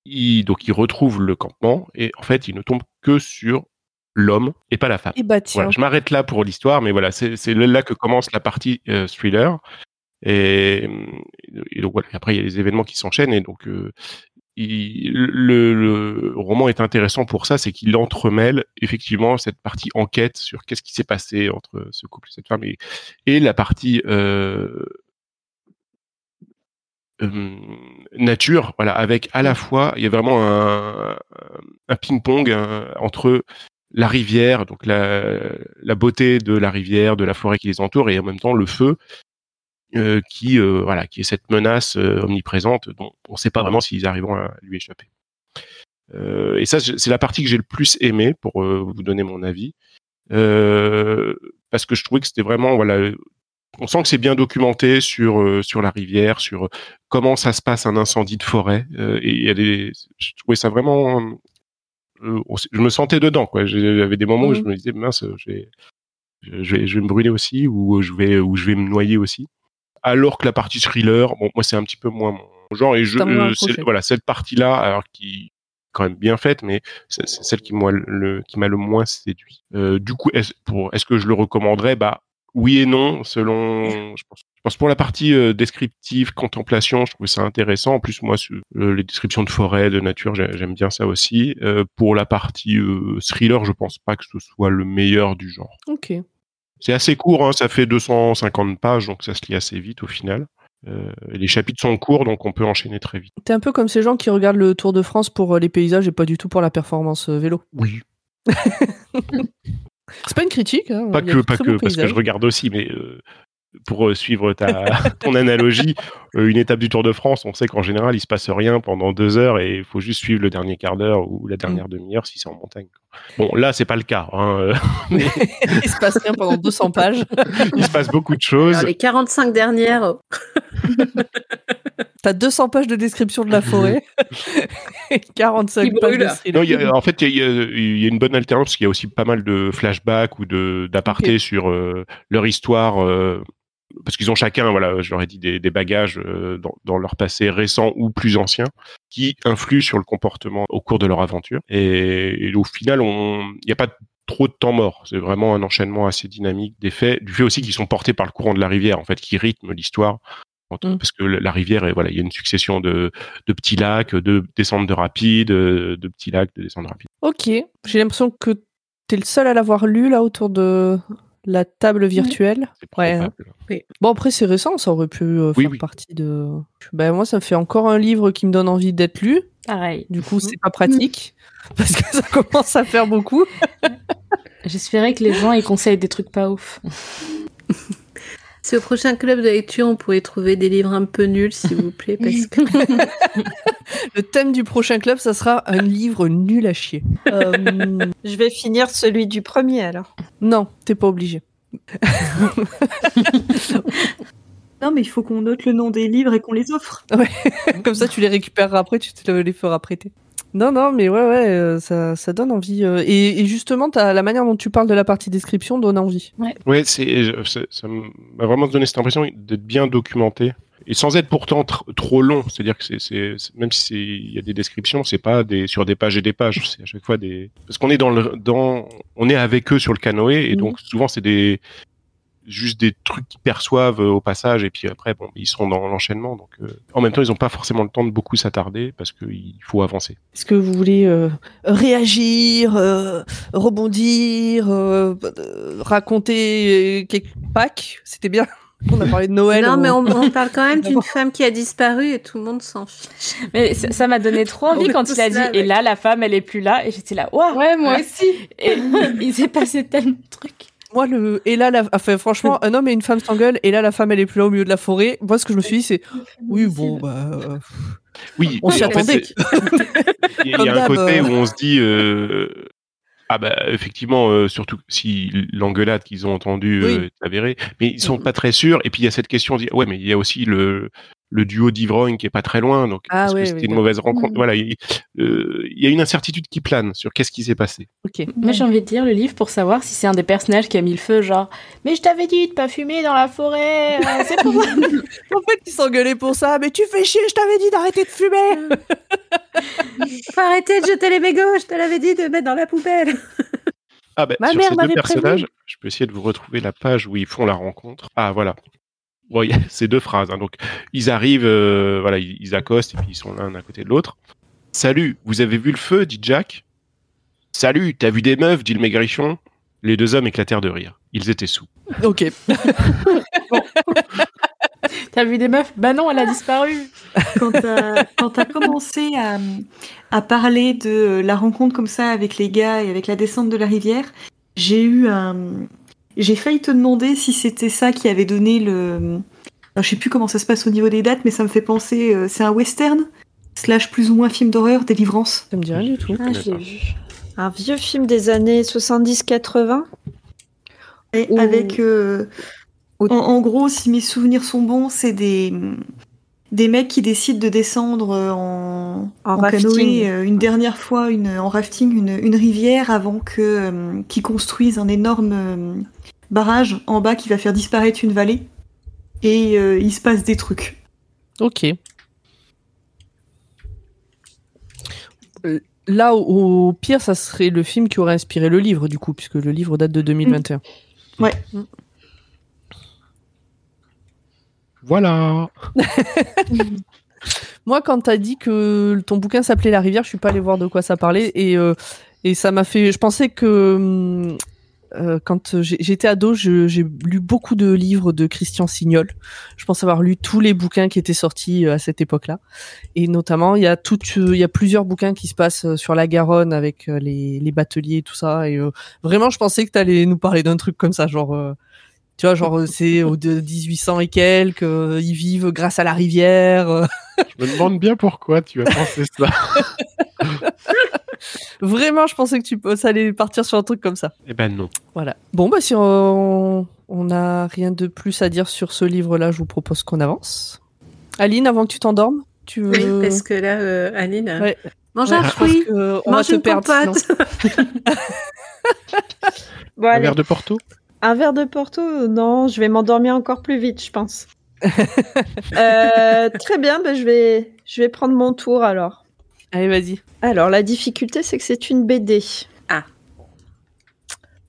ils, donc ils retrouvent le campement et en fait, ils ne tombent que sur l'homme et pas la femme. Eh bah tiens. Voilà, je m'arrête là pour l'histoire, mais voilà, c'est c'est là que commence la partie euh, thriller. Et, et donc voilà, après il y a les événements qui s'enchaînent et donc euh, il- le, le roman est intéressant pour ça, c'est qu'il entremêle effectivement cette partie enquête sur qu'est-ce qui s'est passé entre ce couple et cette femme et, et la partie euh, euh, nature, voilà, avec à la fois, il y a vraiment un, un ping-pong hein, entre la rivière, donc la, la beauté de la rivière, de la forêt qui les entoure, et en même temps le feu, euh, qui, euh, voilà, qui est cette menace euh, omniprésente dont on ne sait pas vraiment s'ils arriveront à lui échapper. Et ça, c'est la partie que j'ai le plus aimé pour vous donner mon avis, parce que je trouvais que c'était vraiment, voilà, on sent que c'est bien documenté sur euh, sur la rivière, sur comment ça se passe un incendie de forêt. euh, et il y a des, je trouvais ça vraiment, euh, je me sentais dedans, quoi. J'avais des moments où je me disais mince, je vais, je vais, je vais me brûler aussi, ou je vais, ou je vais me noyer aussi. Alors que la partie thriller, bon, moi c'est un petit peu moins mon genre, et je, euh, voilà, cette partie-là, alors qui est quand même bien faite, mais c'est celle qui m'a le, qui m'a le moins séduit. Euh, du coup, est-ce pour, est-ce que je le recommanderais? Bah oui et non, selon. Je pense, je pense pour la partie euh, descriptive, contemplation, je trouve ça intéressant. En plus, moi, sur, euh, les descriptions de forêt, de nature, j'ai- j'aime bien ça aussi. Euh, pour la partie thriller, je pense pas que ce soit le meilleur du genre. Ok. C'est assez court, hein, ça fait 250 pages, donc ça se lit assez vite au final. Euh, les chapitres sont courts, donc on peut enchaîner très vite. T'es un peu comme ces gens qui regardent le Tour de France pour euh, les paysages et pas du tout pour la performance euh, vélo. Oui. C'est pas une critique. Hein. Pas que, pas que, parce que je regarde aussi, mais euh, pour euh, suivre ta, ton analogie, euh, une étape du Tour de France, on sait qu'en général, il se passe rien pendant deux heures et il faut juste suivre le dernier quart d'heure ou la dernière demi-heure si c'est en montagne. Bon, là, c'est pas le cas. Hein. euh, mais il se passe rien pendant 200 pages. il se passe beaucoup de choses. Alors, les 45 dernières, oh, T'as 200 pages de description de la forêt. et 45 Il pages de. Non, il y a- en fait, il y, a- il y a une bonne alternance parce qu'il y a aussi pas mal de flashbacks ou de d'apartés sur euh, leur histoire. euh, parce qu'ils ont chacun, voilà, je leur ai dit, des, des bagages euh, dans, dans leur passé récent ou plus ancien qui influent sur le comportement au cours de leur aventure. Et, et au final, il n'y a pas trop de temps mort. C'est vraiment un enchaînement assez dynamique des faits, du fait aussi qu'ils sont portés par le courant de la rivière, en fait, qui rythme l'histoire. Mm. Parce que la rivière, est- voilà, il y a une succession de, de petits lacs, de descentes de rapides, euh, de petits lacs, de descentes de rapides. Ok. J'ai l'impression que t'es le seul à l'avoir lu là autour de la table virtuelle? Ouais, probable. Bon, après, c'est récent, ça aurait pu euh, Oui, faire oui. partie de. Ben, moi, ça me fait encore un livre qui me donne envie d'être lu. Pareil. Du coup, c'est pas pratique. Parce que ça commence à faire beaucoup. J'espérais que les gens ils conseillent des trucs pas ouf. si au prochain club de lecture, on pouvait trouver des livres un peu nuls, s'il vous plaît, parce que Le thème du prochain club, ça sera un livre nul à chier. Euh, Je vais finir celui du premier alors. non, t'es pas obligé. Non, mais il faut qu'on note le nom des livres et qu'on les offre. Comme ça, tu les récupéreras après, tu te les feras prêter. Non, non, mais ouais, ouais, euh, ça, ça donne envie. euh, et, et justement, t'as- la manière dont tu parles de la partie description donne envie. Ouais, c'est, je- c'est- ça m'a vraiment donné cette impression d'être bien documenté et sans être pourtant tr- trop long. C'est-à-dire que c'est, c'est, c'est- même si c'est, il y a des descriptions, c'est pas des sur des pages et des pages. C'est à chaque fois des parce qu'on est dans le dans, on est avec eux sur le canoë et Mhm. donc souvent c'est des juste des trucs qu'ils perçoivent euh, au passage et puis après bon ils seront dans l'enchaînement donc euh, en même temps ils ont pas forcément le temps de beaucoup s'attarder parce qu'il faut avancer Est-ce que vous voulez euh, réagir, euh, rebondir, raconter quelques Pâques? C'était bien. On a parlé de Noël. non, mais on- parle quand même d'une femme qui a disparu et tout le monde s'en fiche. Mais ça m'a donné trop envie quand il a là dit et là la femme elle est plus là et j'étais là waouh Ouais, moi aussi. et il s'est passé tellement de trucs. Moi, le et là, la... enfin, franchement, un homme et une femme s'engueulent et là, la femme, elle est plus là au milieu de la forêt. Moi, ce que je me suis dit, c'est oui, bon, bah, euh, oui on s'y attendait. il y a, y un côté euh. où on se dit euh, ah bah effectivement euh, surtout si l'engueulade qu'ils ont entendue Oui. est avérée mais ils sont pas très sûrs et puis il y a cette question on dit ouais mais il y a aussi le le duo d'ivrogne qui est pas très loin donc Ah oui, que oui, c'était une mauvaise rencontre Mhm. voilà il, euh, il y a une incertitude qui plane sur qu'est-ce qui s'est passé ok. Moi j'ai envie de lire le livre pour savoir si c'est un des personnages qui a mis le feu genre mais je t'avais dit de pas fumer dans la forêt euh, c'est pour En fait, ils s'engueulaient pour ça. Mais tu fais chier, je t'avais dit d'arrêter de fumer. Faut arrêter de jeter les mégots, je te l'avais dit de mettre dans la poubelle. ah bah Ma sur mère ces deux m'avait personnages je peux essayer de vous retrouver la page où ils font la rencontre ah voilà Bon, il y a ces deux phrases. hein. Donc, ils arrivent, euh, voilà, ils, ils accostent et puis ils sont l'un à côté de l'autre. Salut, vous avez vu le feu dit Jack. Salut, t'as vu des meufs dit le maigrichon. Les deux hommes éclatèrent de rire. Ils étaient sous. Ok. T'as vu des meufs? Bah non, elle a disparu. Quand t'as quand t'as commencé à, à parler de la rencontre comme ça avec les gars et avec la descente de la rivière, j'ai eu un. J'ai failli te demander si c'était ça qui avait donné le. Alors, je sais plus comment ça se passe au niveau des dates, mais ça me fait penser. euh, c'est un western slash plus ou moins film d'horreur, Délivrance. Ça me dit rien du tout. Ah, connais je l'ai pas. vu. Un vieux film des années 70-80. Et Ou- avec. euh, en, en gros, si mes souvenirs sont bons, c'est des. Des mecs qui décident de descendre euh, en, En canoë une dernière fois une, en rafting une, une rivière avant que euh, qu'ils construisent un énorme euh, barrage en bas qui va faire disparaître une vallée et euh, il se passe des trucs. Ok. Euh, Là, au, au pire, ça serait le film qui aurait inspiré le livre, du coup, puisque le livre date de 2021. Voilà. Moi, quand t'as dit que ton bouquin s'appelait La rivière, je suis pas allée voir de quoi ça parlait et euh, et ça m'a fait. Je pensais que hum, euh, quand j'ai- j'étais ado, j'ai lu beaucoup de livres de Christian Signol. Je pense avoir lu tous les bouquins qui étaient sortis euh, à cette époque-là, et notamment il y a tout, il y a plusieurs bouquins qui se passent euh, sur la Garonne avec euh, les, les bateliers et tout ça. Et euh, vraiment, je pensais que t'allais nous parler d'un truc comme ça, genre. euh, tu vois, genre, euh, c'est au de 1800 et quelques, euh, ils vivent grâce à la rivière. euh, Je me demande bien pourquoi tu as pensé ça. Vraiment, je pensais que tu ça allait partir sur un truc comme ça. Eh ben non. Voilà. Bon, bah, si on on n'a rien de plus à dire sur ce livre-là, je vous propose qu'on avance. Aline, avant que tu t'endormes, tu veux. Oui, parce que là, euh, Aline, euh, Ouais. mange Ouais, un fruit, on va mange te une perdre. sinon. compote. Bon, Un verre de Porto? Un verre de Porto Non, je vais m'endormir encore plus vite, je pense. Euh, très bien, ben, je, vais, je vais prendre mon tour alors. Allez, vas-y. Alors, la difficulté, c'est que c'est une BD. Ah.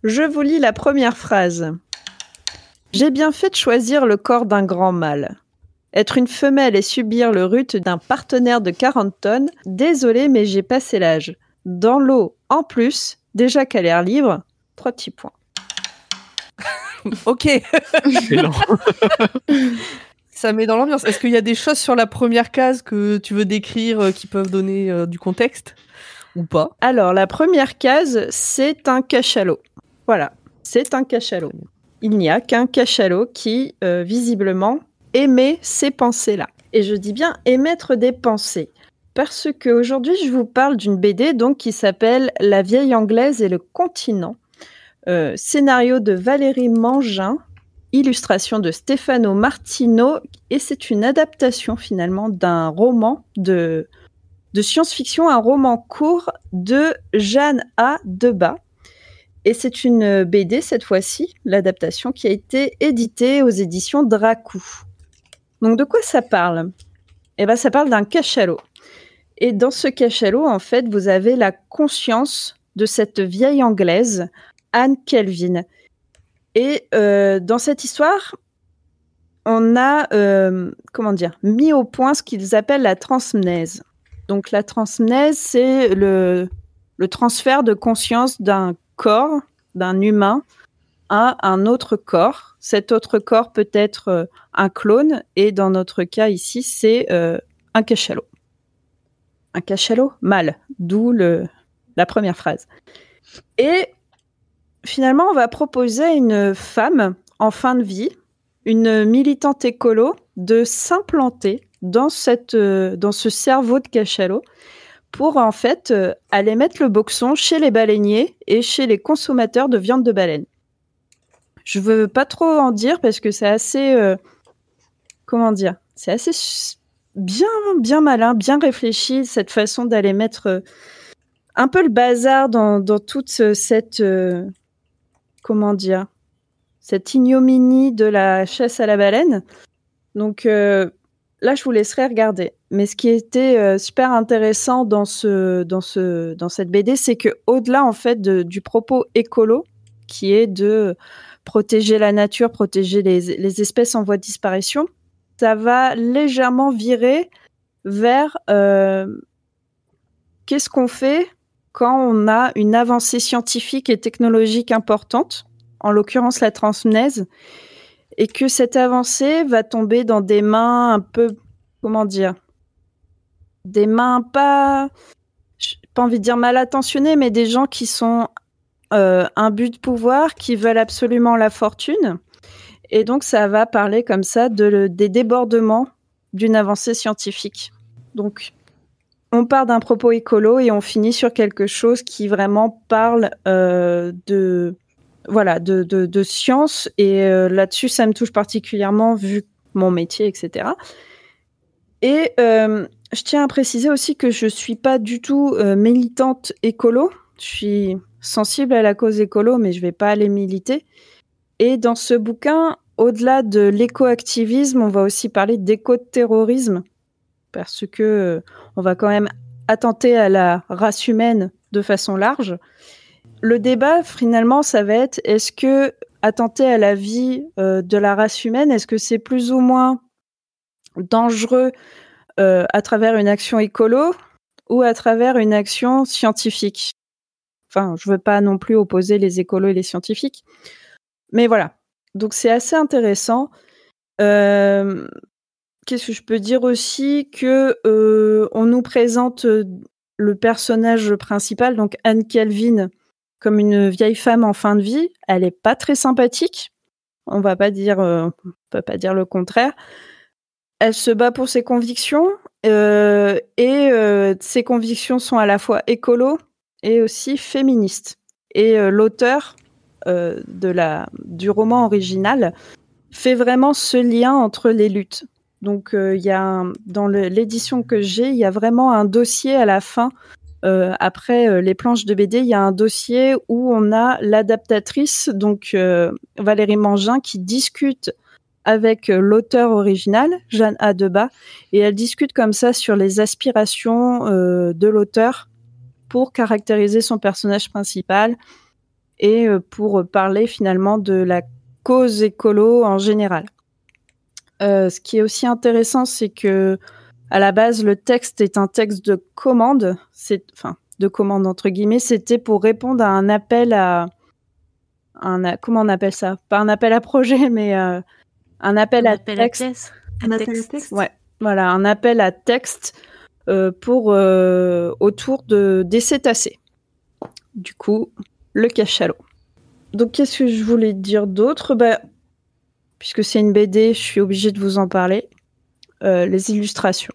Je vous lis la première phrase. J'ai bien fait de choisir le corps d'un grand mâle. Être une femelle et subir le rut d'un partenaire de 40 tonnes, désolé, mais j'ai passé l'âge. Dans l'eau, en plus, déjà qu'à l'air libre, trois petits points. Ok. Ça met dans l'ambiance. Est-ce qu'il y a des choses sur la première case que tu veux décrire euh, qui peuvent donner euh, du contexte ou pas? Alors, la première case, c'est un cachalot. Voilà, c'est un cachalot. Il n'y a qu'un cachalot qui, euh, visiblement, émet ces pensées-là. Et je dis bien émettre des pensées. Parce qu'aujourd'hui, je vous parle d'une BD donc, qui s'appelle La vieille anglaise et le continent. Scénario de Valérie Mangin, illustration de Stefano Martino, et c'est une adaptation finalement d'un roman de, science-fiction, un roman court de Jeanne A. Debat. Et c'est une BD cette fois-ci, l'adaptation qui a été éditée aux éditions Dracou. Donc de quoi ça parle? Eh ben ça parle d'un cachalot. Et dans ce cachalot, en fait, vous avez la conscience de cette vieille anglaise, Anne Kelvin. Et euh, dans cette histoire, on a, euh, comment dire, mis au point ce qu'ils appellent la transmnèse. Donc la transmnèse, c'est le, transfert de conscience d'un corps, d'un humain, à un autre corps. Cet autre corps peut être euh, un clone, et dans notre cas ici, c'est un cachalot. Un cachalot mâle, d'où la première phrase. Et finalement, on va proposer à une femme en fin de vie, une militante écolo, de s'implanter dans, euh, dans ce cerveau de cachalot pour en fait euh, aller mettre le boxon chez les baleiniers et chez les consommateurs de viande de baleine. Je veux pas trop en dire parce que c'est assez euh, comment dire, c'est assez bien bien malin, bien réfléchi cette façon d'aller mettre un peu le bazar dans, dans toute ce- cette comment dire cette ignominie de la chasse à la baleine. Donc euh, là, je vous laisserai regarder. Mais ce qui était euh, super intéressant dans ce dans ce dans cette BD, c'est que au-delà en fait du propos écolo, qui est de protéger la nature, protéger les, les espèces en voie de disparition, ça va légèrement virer vers euh, qu'est-ce qu'on fait quand on a une avancée scientifique et technologique importante, en l'occurrence la transmnèse, et que cette avancée va tomber dans des mains un peu, comment dire, des mains pas, pas envie de dire mal intentionnées, mais des gens qui sont euh, un but de pouvoir, qui veulent absolument la fortune. Et donc, ça va parler comme ça de, des débordements d'une avancée scientifique. Donc, on part d'un propos écolo et on finit sur quelque chose qui vraiment parle euh, de voilà de, de, science. Et euh, là-dessus ça me touche particulièrement vu mon métier etc et euh, je tiens à préciser aussi que je suis pas du tout militante écolo. Je suis sensible à la cause écolo mais je vais pas aller militer. Et dans ce bouquin au-delà de l'éco-activisme on va aussi parler d'éco-terrorisme. Parce que on va quand même attenter à la race humaine de façon large. Le débat, finalement, ça va être est-ce que attenter à la vie euh, de la race humaine, est-ce que c'est plus ou moins dangereux euh, à travers une action écolo ou à travers une action scientifique? Enfin, je ne veux pas non plus opposer les écolos et les scientifiques. Mais voilà. Donc c'est assez intéressant. Euh, Qu'est-ce que je peux dire aussi que euh, on nous présente euh, le personnage principal, donc Anne Kelvin, comme une vieille femme en fin de vie. Elle est pas très sympathique. On va pas dire, euh, peut pas dire le contraire. Elle se bat pour ses convictions et ses convictions sont à la fois écolo et aussi féministes. Et l'auteur de la du roman original fait vraiment ce lien entre les luttes. Donc, euh, il y a dans l'édition que j'ai, il y a vraiment un dossier à la fin. Euh, après euh, les planches de BD, il y a un dossier où on a l'adaptatrice, donc Valérie Mangin, qui discute avec l'auteur original, Jeanne Adeba, et elle discute comme ça sur les aspirations de l'auteur pour caractériser son personnage principal et pour parler finalement de la cause écolo en général. Euh, ce qui est aussi intéressant, c'est que à la base, le texte est un texte de commande. C'est, enfin, de commande entre guillemets. C'était pour répondre à un appel à un comment on appelle ça? Pas un appel à projet, mais euh, un appel, à, texte. Un appel à texte. Ouais, voilà, un appel à texte euh, pour autour de des cétacés. Du coup, le cachalot. Donc, qu'est-ce que je voulais dire d'autre? Bah, puisque c'est une BD, je suis obligée de vous en parler. Euh, les illustrations.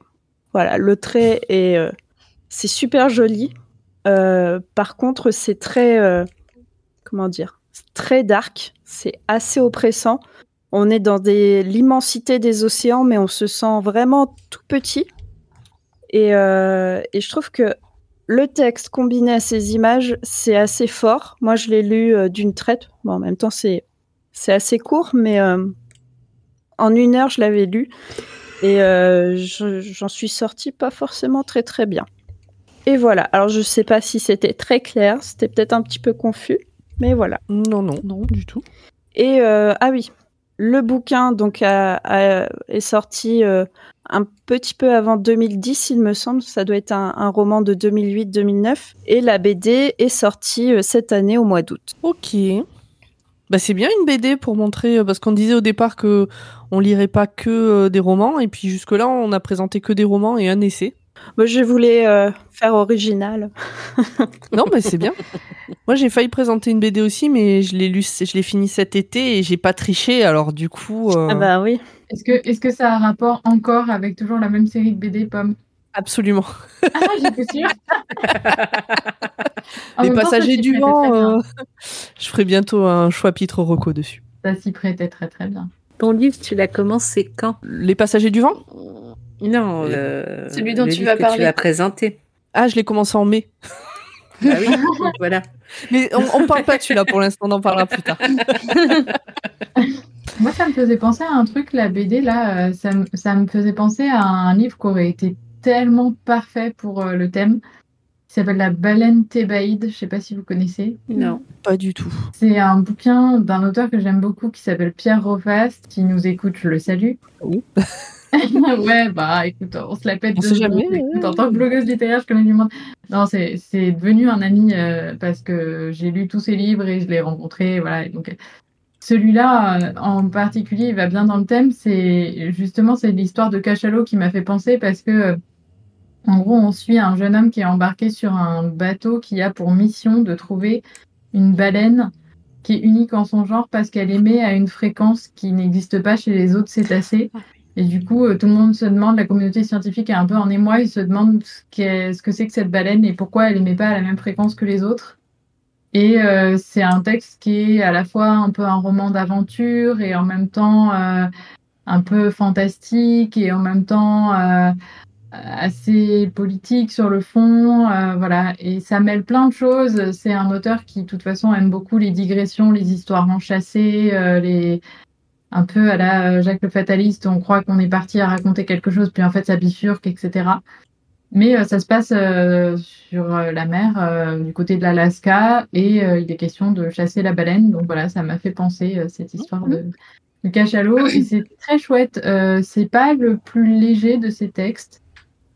Voilà, le trait est euh, c'est super joli. Euh, par contre, c'est très comment dire, très dark. C'est assez oppressant. On est dans l'immensité des océans, mais on se sent vraiment tout petit. Et, et je trouve que le texte combiné à ces images, c'est assez fort. Moi, je l'ai lu d'une traite. Bon, en même temps, c'est c'est assez court, mais en une heure, je l'avais lu et euh, j'en suis sortie pas forcément très très bien. Et voilà. Alors je sais pas si c'était très clair, c'était peut-être un petit peu confus, mais voilà. Non non non du tout. Et euh, ah oui, le bouquin donc est sorti euh, un petit peu avant 2010, il me semble. Ça doit être un, un roman de 2008-2009. Et la BD est sortie cette année au mois d'août. Ok. Bah, c'est bien une BD pour montrer, euh, parce qu'on disait au départ que on lirait pas que euh, des romans, et puis jusque-là, on a présenté que des romans et un essai. Moi, je voulais euh, faire original. non, mais c'est bien. Moi, j'ai failli présenter une BD aussi, mais je l'ai lu, je l'ai fini cet été et j'ai pas triché, alors du coup. Ah bah oui. Est-ce que, est-ce que ça a un rapport encore avec toujours la même série de BD, Pomme? Absolument. Ah, j'étais sûre. Les passagers du vent, euh, je ferai bientôt un chapitre reco dessus. Ça s'y prêtait très très bien. Ton livre, tu l'as commencé quand? Les passagers du vent? Non, euh, celui dont tu vas parler. Tu l'as présenté. Ah, je l'ai commencé en mai. Ah oui, voilà. Mais on, ne parle pas de celui-là pour l'instant, on en parlera plus tard. Moi, ça me faisait penser à un truc, la BD, là, euh, ça, ça me faisait penser à un livre qui aurait été tellement parfait pour le thème qui s'appelle La baleine thébaïde. Je sais pas si vous connaissez. Non, pas du tout. C'est un bouquin d'un auteur que j'aime beaucoup qui s'appelle Pierre Rofast, qui nous écoute, je le salue. ouais, bah écoute, on se la pète On deux sait jamais, Écoute, en tant que blogueuse littéraire, je connais du monde. Non, c'est c'est devenu un ami euh, parce que j'ai lu tous ses livres et je l'ai rencontré. Voilà. Et donc, celui-là, euh, en particulier, il va bien dans le thème. C'est justement c'est l'histoire de Cachalot qui m'a fait penser parce que, euh, en gros, on suit un jeune homme qui est embarqué sur un bateau qui a pour mission de trouver une baleine qui est unique en son genre parce qu'elle émet à une fréquence qui n'existe pas chez les autres cétacés. Et du coup, euh, tout le monde se demande, la communauté scientifique est un peu en émoi, ils se demandent ce que c'est que cette baleine et pourquoi elle émet pas à la même fréquence que les autres. Et euh, c'est un texte qui est à la fois un peu un roman d'aventure et en même temps euh, un peu fantastique et en même temps assez politique sur le fond, euh, voilà. Et ça mêle plein de choses. C'est un auteur qui, de toute façon, aime beaucoup les digressions, les histoires enchâssées, euh, les un peu à la Jacques le Fataliste. On croit qu'on est parti à raconter quelque chose, puis en fait ça bifurque, etc. Mais euh, ça se passe sur la mer, du côté de l'Alaska, et il est question de chasser la baleine. Donc voilà, ça m'a fait penser cette histoire de, cachalot. Et c'est très chouette. C'est pas le plus léger de ces textes.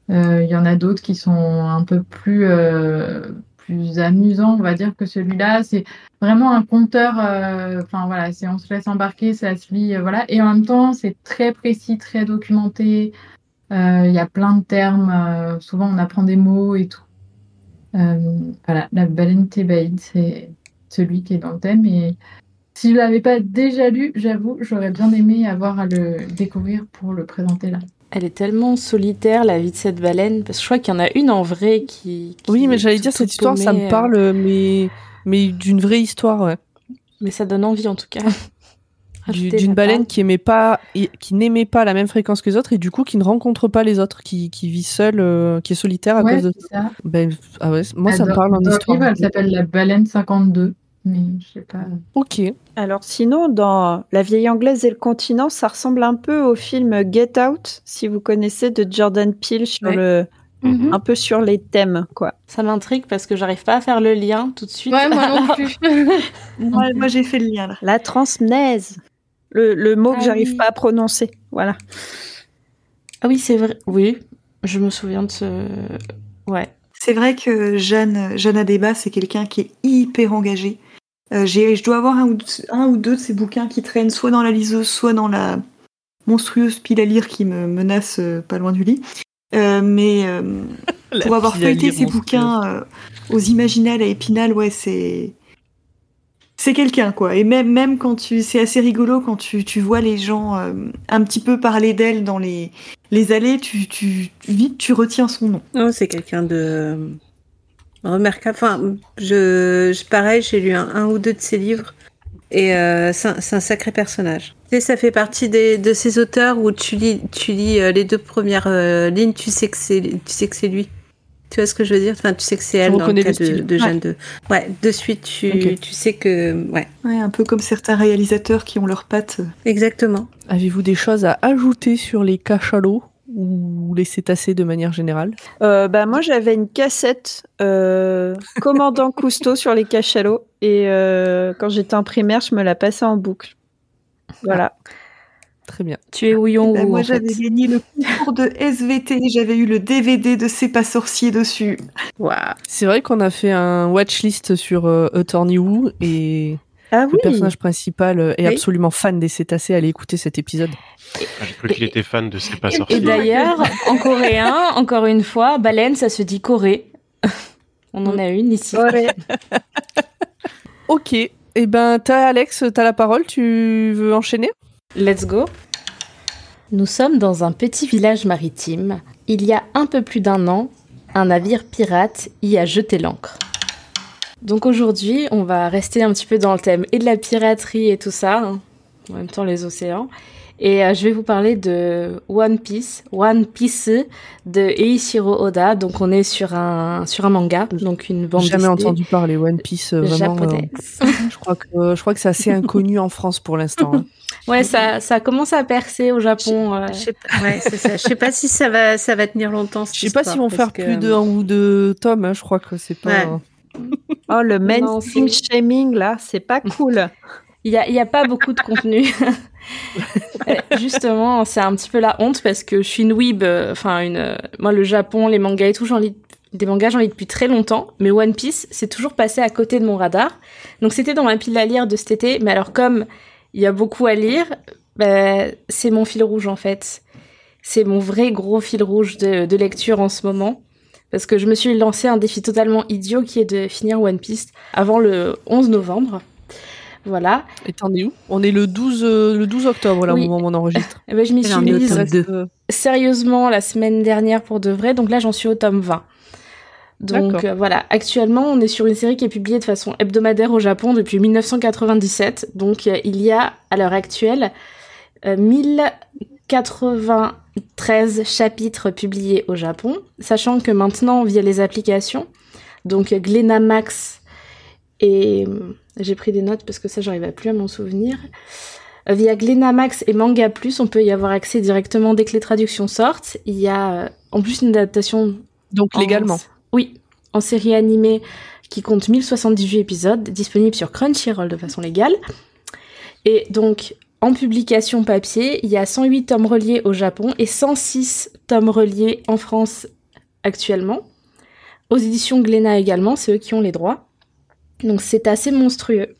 Euh, Il y en a d'autres qui sont un peu plus, euh, plus amusants, on va dire, que celui-là. C'est vraiment un conteur. euh, Enfin voilà, on se laisse embarquer, ça se lit, voilà. Et en même temps, c'est très précis, très documenté. Il y a plein de termes. souvent, on apprend des mots et tout. Voilà, la baleine thébaïde, c'est celui qui est dans le thème. Et si je l'avais pas déjà lu, j'avoue, j'aurais bien aimé avoir à le découvrir pour le présenter là. Elle est tellement solitaire, la vie de cette baleine, parce que je crois qu'il y en a une en vrai qui. qui Oui, mais j'allais tout- dire, cette histoire, ça me euh, parle, mais, mais d'une vraie histoire, ouais. Mais ça donne envie en tout cas. D'une baleine qui aimait pas, qui n'aimait pas la même fréquence que les autres et du coup qui ne rencontre pas les autres, qui, qui vit seule, euh, qui est solitaire à Ouais, cause de ça. Ben, ah ouais, moi ça me parle en histoire. elle s'appelle la baleine 52, mais je sais pas. Ok. Alors sinon, dans La vieille anglaise et le continent, ça ressemble un peu au film Get Out, si vous connaissez, de Jordan Peele sur Ouais. le, Mhm. un peu sur les thèmes, quoi. Ça m'intrigue parce que j'arrive pas à faire le lien tout de suite. Ouais, moi non plus. Moi, moi, j'ai fait le lien là. La transmnèse, le, le mot Ah que j'arrive oui. pas à prononcer. Voilà. Ah oui, c'est vrai. Oui, je me souviens de ce. Ouais. C'est vrai que Jeanne, Jeanne Adeba, c'est quelqu'un qui est hyper engagé. Euh, je dois avoir un ou, deux, un ou deux de ces bouquins qui traînent soit dans la liseuse, soit dans la monstrueuse pile à lire qui me menace euh, pas loin du lit. Euh, mais euh, pour avoir feuilleté ces bouquins euh, aux Imaginales à Épinal, ouais, c'est c'est quelqu'un quoi. Et même même quand tu, c'est assez rigolo quand tu, tu vois les gens euh, un petit peu parler d'elle dans les les allées, tu, tu vite tu retiens son nom. Non, c'est quelqu'un de remarquable. Enfin, je, je pareil, j'ai lu un, un ou deux de ses livres et euh, c'est un, sacré personnage. Tu sais, ça fait partie des, de ces auteurs où tu lis, tu lis euh, les deux premières euh, lignes, tu sais que c'est, tu sais que c'est lui. Tu vois ce que je veux dire? Enfin, tu sais que c'est elle dans le cas le de, de Jeanne de. Ouais, de suite, tu, tu sais que, ouais, Ouais, un peu comme certains réalisateurs qui ont leurs pattes. exactement. Avez-vous des choses à ajouter sur les cachalots? Ou les cétacés de manière générale? Euh, bah, moi, j'avais une cassette euh, Commandant Cousteau sur les cachalots. Et euh, quand j'étais en primaire, je me la passais en boucle. Voilà. Très bien. Tu es houillon Bah, ou moi, en fait? j'avais gagné le concours de SVT. J'avais eu le DVD de C'est pas sorcier dessus. Waouh. C'est vrai qu'on a fait un watchlist sur euh, Attorney Who et Ah le personnage principal euh, est Oui. absolument fan des cétacés. Allez écouter cet épisode. Ah, J'ai cru qu'il était fan de C'est pas Et sorcier. d'ailleurs, en coréen, encore une fois, baleine, ça se dit Corée. On en a une ici. Ouais. Ok. Eh ben, t'as Alex, t'as la parole. Tu veux enchaîner? Let's go. Nous sommes dans un petit village maritime. Il y a un peu plus d'un an, un navire pirate y a jeté l'ancre. Donc aujourd'hui, on va rester un petit peu dans le thème et de la piraterie et tout ça, hein, en même temps les océans. Et euh, je vais vous parler de One Piece, One Piece de Eiichiro Oda. Donc on est sur un sur un manga, donc une bande Jamais dessinée entendu parler One Piece. euh, vraiment, euh, japonaise. je crois que euh, je crois que c'est assez inconnu en France pour l'instant. hein. Ouais, ça ça commence à percer au Japon. euh, Je sais pas, ouais, c'est ça. Je sais pas si ça va, ça va tenir longtemps. Je sais pas s'ils vont faire que- plus d'un ou deux tomes. hein, Je crois que c'est pas. Ouais. Oh, le mainstream shaming, là, c'est pas cool. Il y a, y a pas beaucoup de contenu. Eh, Justement, c'est un petit peu la honte parce que je suis une weeb, euh, enfin une, euh, moi le Japon, les mangas et tout, j'en lis des mangas, j'en lis depuis très longtemps, mais One Piece, c'est toujours passé à côté de mon radar. Donc c'était dans ma pile à lire de cet été, mais alors comme il y a beaucoup à lire, bah, c'est mon fil rouge en fait. C'est mon vrai gros fil rouge de, de lecture en ce moment parce que je me suis lancé un défi totalement idiot qui est de finir One Piece avant le 11 novembre. Voilà. Et t'en es où? On est le 12, euh, le 12 octobre, là, au moment où on enregistre. Eh ben, je m'y suis mise sérieusement la semaine dernière pour de vrai, donc là, j'en suis au tome 20. Donc euh, voilà, actuellement, on est sur une série qui est publiée de façon hebdomadaire au Japon depuis 1997. Donc euh, il y a, à l'heure actuelle, 1000 93 chapitres publiés au Japon, sachant que maintenant, via les applications, donc Glenamax et euh, j'ai pris des notes parce que ça j'arrive plus à m'en souvenir. Euh, via Glenamax et Manga Plus, on peut y avoir accès directement dès que les traductions sortent. Il y a euh, en plus une adaptation donc légalement. Oui, en série animée qui compte 1078 épisodes disponible sur Crunchyroll de façon légale. Et donc en publication papier, il y a 108 tomes reliés au Japon et 106 tomes reliés en France actuellement. Aux éditions Glénat également, c'est eux qui ont les droits. Donc c'est assez monstrueux.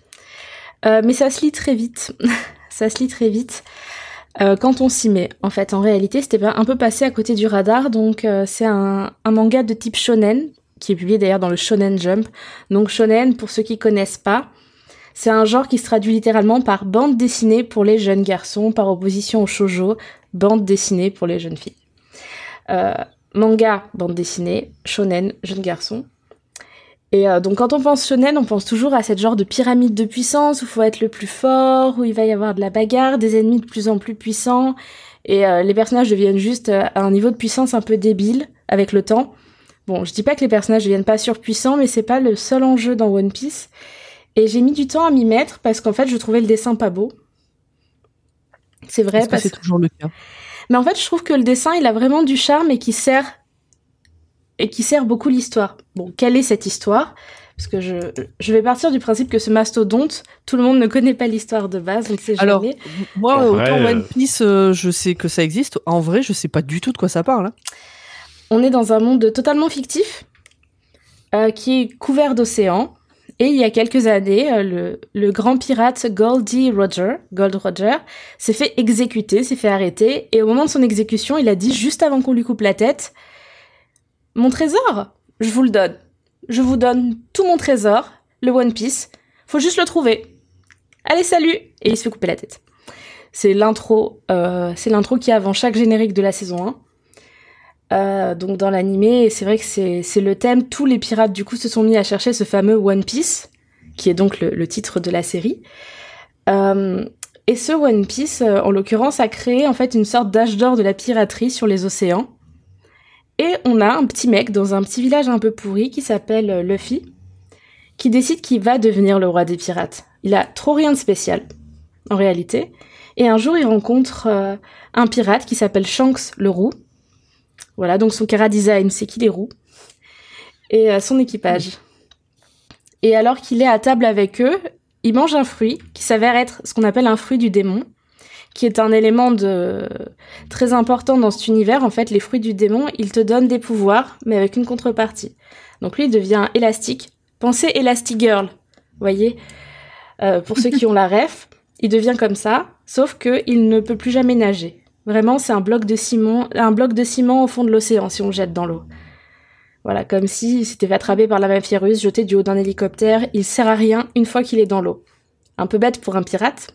Euh, mais ça se lit très vite. ça se lit très vite. euh, quand on s'y met. En fait, en réalité, c'était un peu passé à côté du radar. Donc, euh, c'est un, un manga de type shonen, qui est publié d'ailleurs dans le Shonen Jump. Donc, shonen, pour ceux qui connaissent pas, c'est un genre qui se traduit littéralement par bande dessinée pour les jeunes garçons, par opposition au shoujo, bande dessinée pour les jeunes filles. Euh, manga, bande dessinée, shonen, jeune garçon. Et euh, donc quand on pense shonen, on pense toujours à cette genre de pyramide de puissance où il faut être le plus fort, où il va y avoir de la bagarre, des ennemis de plus en plus puissants, et euh, les personnages deviennent juste à un niveau de puissance un peu débile avec le temps. Bon, je dis pas que les personnages deviennent pas surpuissants, mais c'est pas le seul enjeu dans One Piece. Et j'ai mis du temps à m'y mettre parce qu'en fait, je trouvais le dessin pas beau. C'est vrai Est-ce que parce c'est toujours le cas? Mais en fait, je trouve que le dessin, il a vraiment du charme et qui sert et qui sert beaucoup l'histoire. Bon, quelle est cette histoire? Parce que je, je vais partir du principe que ce mastodonte, tout le monde ne connaît pas l'histoire de base, on ne sait Alors, jamais. moi, En vrai, autant euh, One Piece, euh, je sais que ça existe. En vrai, je sais pas du tout de quoi ça parle. hein. On est dans un monde totalement fictif euh, qui est couvert d'océans. Et il y a quelques années, euh, le, grand pirate Goldie Roger, Gold Roger, s'est fait exécuter, s'est fait arrêter. Et au moment de son exécution, il a dit, juste avant qu'on lui coupe la tête, Mon trésor, je vous le donne. Je vous donne tout mon trésor, le One Piece. Faut juste le trouver. Allez, salut Et il se fait couper la tête. C'est l'intro, euh, c'est l'intro qui avant chaque générique de la saison 1. Euh, donc dans l'animé, c'est vrai que c'est le thème. Tous les pirates du coup se sont mis à chercher ce fameux One Piece, qui est donc le, le titre de la série. Euh, et ce One Piece, euh, en l'occurrence, a créé en fait une sorte d'âge d'or de la piraterie sur les océans. Et on a un petit mec dans un petit village un peu pourri qui s'appelle euh, Luffy, qui décide qu'il va devenir le roi des pirates. Il a trop rien de spécial, en réalité. Et un jour, il rencontre euh, un pirate qui s'appelle Shanks le roux. Voilà, donc son cara design, c'est qu'il est roux. Et euh, son équipage. Et alors qu'il est à table avec eux, il mange un fruit qui s'avère être ce qu'on appelle un fruit du démon, qui est un élément de... très important dans cet univers. En fait, les fruits du démon, ils te donnent des pouvoirs, mais avec une contrepartie. Donc lui, il devient élastique. Pensez Elastigirl, voyez Euh, Pour ceux qui ont la ref, il devient comme ça, sauf qu'il ne peut plus jamais nager. Vraiment, c'est un bloc de ciment, un bloc de ciment au fond de l'océan si on le jette dans l'eau. Voilà, comme si c'était fait attraper par la mafia russe, jeté du haut d'un hélicoptère. Il sert à rien une fois qu'il est dans l'eau. Un peu bête pour un pirate.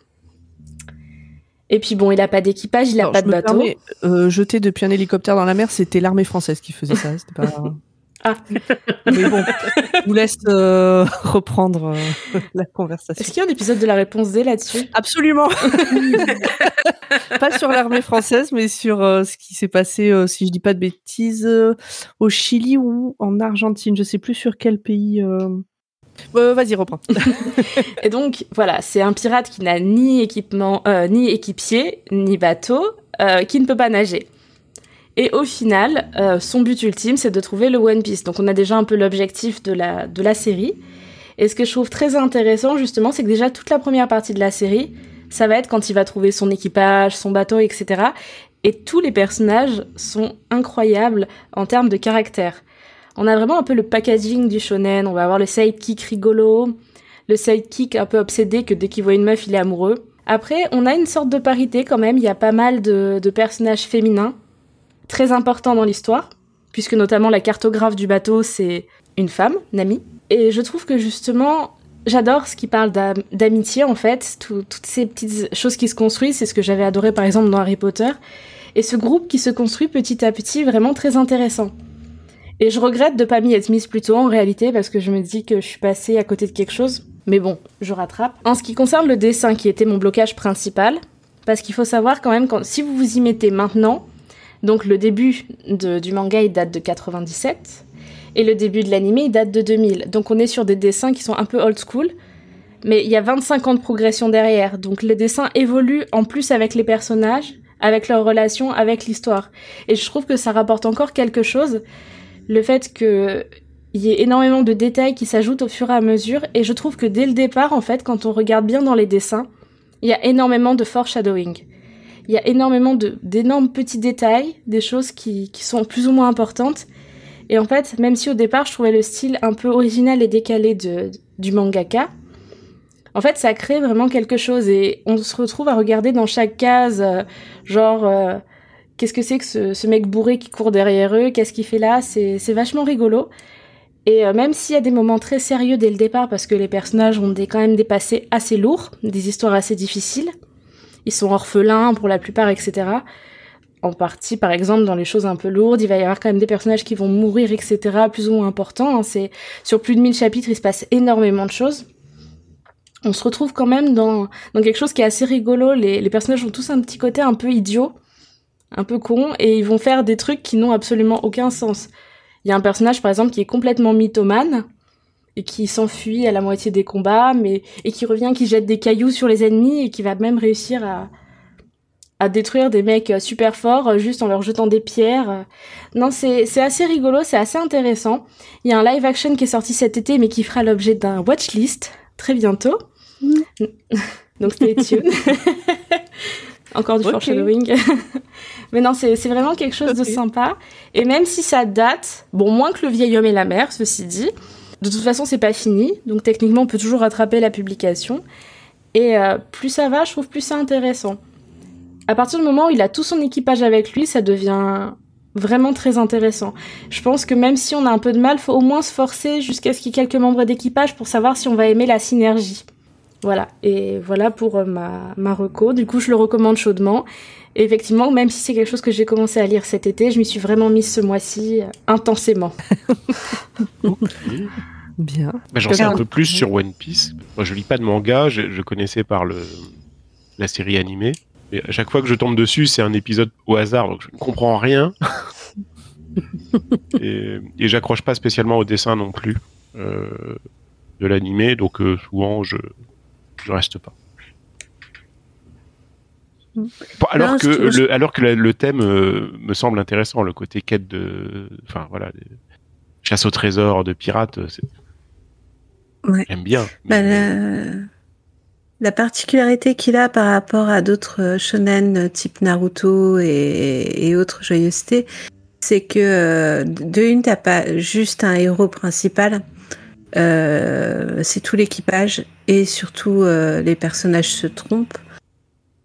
Et puis bon, il a pas d'équipage, il a Alors, pas je de bateau. permets, euh, jeter depuis un hélicoptère dans la mer, c'était l'armée française qui faisait ça. C'était pas... Ah. Mais bon, je vous laisse euh, reprendre euh, la conversation. Est-ce qu'il y a un épisode de la réponse D là-dessus? Absolument. pas sur l'armée française, mais sur euh, ce qui s'est passé, si je dis pas de bêtises, au Chili ou en Argentine. Je sais plus sur quel pays. Euh, Vas-y, reprends. Et donc, voilà, c'est un pirate qui n'a ni équipement, ni équipier, ni bateau, qui ne peut pas nager. Et au final, euh, son but ultime, c'est de trouver le One Piece. Donc, on a déjà un peu l'objectif de la, de la série. Et ce que je trouve très intéressant, justement, c'est que déjà toute la première partie de la série ça va être quand il va trouver son équipage, son bateau, etc. Et tous les personnages sont incroyables en termes de caractère. On a vraiment un peu le packaging du shonen. On va avoir le sidekick rigolo, le sidekick un peu obsédé que dès qu'il voit une meuf, il est amoureux. Après, on a une sorte de parité quand même. Il y a pas mal de, de personnages féminins très importants dans l'histoire, puisque notamment la cartographe du bateau, c'est une femme, Nami. Et je trouve que justement, j'adore ce qui parle d'am- d'amitié en fait, tout- toutes ces petites choses qui se construisent, c'est ce que j'avais adoré par exemple dans Harry Potter. Et ce groupe qui se construit petit à petit, vraiment très intéressant. Et je regrette de pas m'y être mise plus tôt en réalité parce que je me dis que je suis passée à côté de quelque chose. Mais bon, je rattrape. En ce qui concerne le dessin qui était mon blocage principal, parce qu'il faut savoir quand même quand si vous vous y mettez maintenant, donc le début du manga il date de 97 et le début de l'anime il date de 2000. Donc on est sur des dessins qui sont un peu old school, mais il y a 25 ans de progression derrière. Donc les dessins évoluent en plus avec les personnages, avec leurs relations, avec l'histoire. Et je trouve que ça rapporte encore quelque chose, le fait que il y ait énormément de détails qui s'ajoutent au fur et à mesure. Et je trouve que dès le départ, en fait, quand on regarde bien dans les dessins, il y a énormément de foreshadowing. Il y a énormément d'énormes petits détails, des choses qui, qui sont plus ou moins importantes. Et en fait, même si au départ je trouvais le style un peu original et décalé de, du mangaka, en fait ça crée vraiment quelque chose et on se retrouve à regarder dans chaque case, euh, genre euh, qu'est-ce que c'est que ce, ce mec bourré qui court derrière eux, qu'est-ce qu'il fait là, c'est c'est vachement rigolo. Et euh, même s'il y a des moments très sérieux dès le départ, parce que les personnages ont des, quand même des passés assez lourds, des histoires assez difficiles, ils sont orphelins pour la plupart, etc. En partie, par exemple, dans les choses un peu lourdes, il va y avoir quand même des personnages qui vont mourir, etc., plus ou moins importants. hein. Sur plus de 1000 chapitres, il se passe énormément de choses. On se retrouve quand même dans, dans quelque chose qui est assez rigolo. Les, les personnages ont tous un petit côté un peu idiot, un peu con, et ils vont faire des trucs qui n'ont absolument aucun sens. Il y a un personnage, par exemple, qui est complètement mythomane et qui s'enfuit à la moitié des combats, mais et qui revient, qui jette des cailloux sur les ennemis et qui va même réussir à à détruire des mecs euh, super forts euh, juste en leur jetant des pierres. Non, c'est c'est assez rigolo, c'est assez intéressant. Il y a un live action qui est sorti cet été, mais qui fera l'objet d'un watchlist très bientôt. Donc stay tuned. Encore du Ok. foreshadowing. mais non, c'est vraiment quelque chose de sympa. Et même si ça date, bon, moins que le vieil homme et la mer, ceci dit, de toute façon, c'est pas fini. Donc techniquement, on peut toujours rattraper la publication. Et euh, plus ça va, je trouve plus c'est intéressant. À partir du moment où il a tout son équipage avec lui, ça devient vraiment très intéressant. Je pense que même si on a un peu de mal, faut au moins se forcer jusqu'à ce qu'il y ait quelques membres d'équipage pour savoir si on va aimer la synergie. Voilà, et voilà pour euh, ma, ma reco. Du coup, je le recommande chaudement. Et effectivement, même si c'est quelque chose que j'ai commencé à lire cet été, je m'y suis vraiment mise ce mois-ci euh, intensément. Bien. Bah, J'en sais un peu plus sur One Piece. Moi, je lis pas de manga, je, je connaissais par le, la série animée. Et à chaque fois que je tombe dessus, c'est un épisode au hasard, donc je ne comprends rien. et et j'accroche pas spécialement au dessin non plus euh, de l'animé, donc euh, souvent je, je reste pas. Bon, alors, Non, que je le, alors que la- le thème euh, me semble intéressant, le côté quête de. Enfin voilà, chasse au trésor de pirates, c'est. Ouais. J'aime bien. Bah, mais- la... la particularité qu'il a par rapport à d'autres euh, shonen euh, type Naruto et, et autres joyeusetés, c'est que euh, de une, t'as pas juste un héros principal, euh, c'est tout l'équipage et surtout euh, les personnages se trompent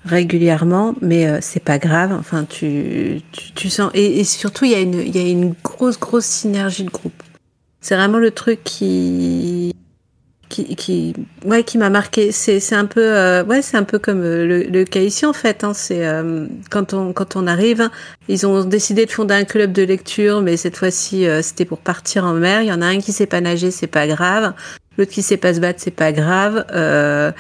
régulièrement, mais euh, c'est pas grave. Enfin, tu, tu, tu sens et, et surtout il y a une y a une grosse grosse synergie de groupe. C'est vraiment le truc qui qui, qui, ouais, qui m'a marqué. C'est, c'est un peu, euh, ouais, c'est un peu comme euh, le, le cas ici en fait. Hein, c'est euh, quand on quand on arrive, ils ont décidé de fonder un club de lecture, mais cette fois-ci euh, c'était pour partir en mer. Il y en a un qui sait pas nager, c'est pas grave. L'autre qui sait pas se battre, c'est pas grave. Euh,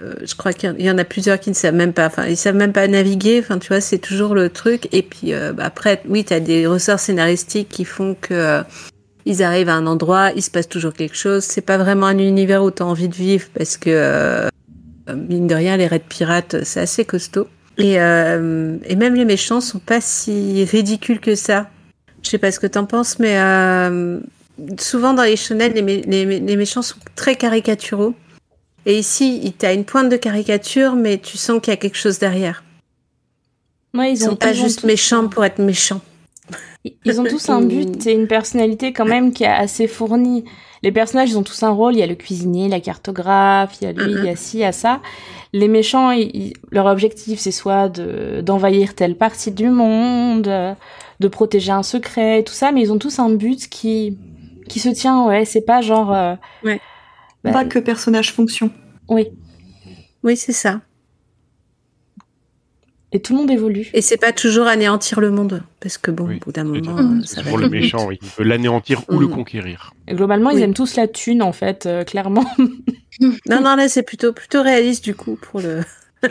euh, je crois qu'il y en- a plusieurs qui ne savent même pas, enfin, ils savent même pas naviguer. Enfin, tu vois, c'est toujours le truc. Et puis bah, après, oui, tu as des ressorts scénaristiques qui font que ils arrivent à un endroit, il se passe toujours quelque chose. C'est pas vraiment un univers où tu as envie de vivre parce que, euh, mine de rien, les raids pirates, c'est assez costaud. Et, euh, et même les méchants sont pas si ridicules que ça. Je sais pas ce que t'en penses, mais euh, souvent dans les shonen, les, mé- les, mé- les méchants sont très caricaturaux. Et ici, il t'a une pointe de caricature, mais tu sens qu'il y a quelque chose derrière. Ouais, Ils, sont pas ils juste méchants pour être méchants. Ils ont tous un but et une personnalité quand même qui est assez fournie. Les personnages, ils ont tous un rôle. Il y a le cuisinier, la cartographe, il y a lui, il y a ci, il y a ça. Les méchants, ils- ils- leur objectif, c'est soit de d'envahir telle partie du monde, de protéger un secret, tout ça, mais ils ont tous un but qui qui se tient. Ouais, c'est pas genre. euh, Ouais. bah, Pas que personnage fonction. oui. Oui, c'est ça. Et tout le monde évolue. Et c'est pas toujours anéantir le monde, parce que bon, Oui. au bout d'un moment, c'est- euh, c'est ça va pour le méchant, oui. il veut l'anéantir ou le Mm. conquérir. Et globalement, ils aiment tous la thune, en fait, euh, clairement. Non, non, là, c'est plutôt, plutôt réaliste, du coup, pour le...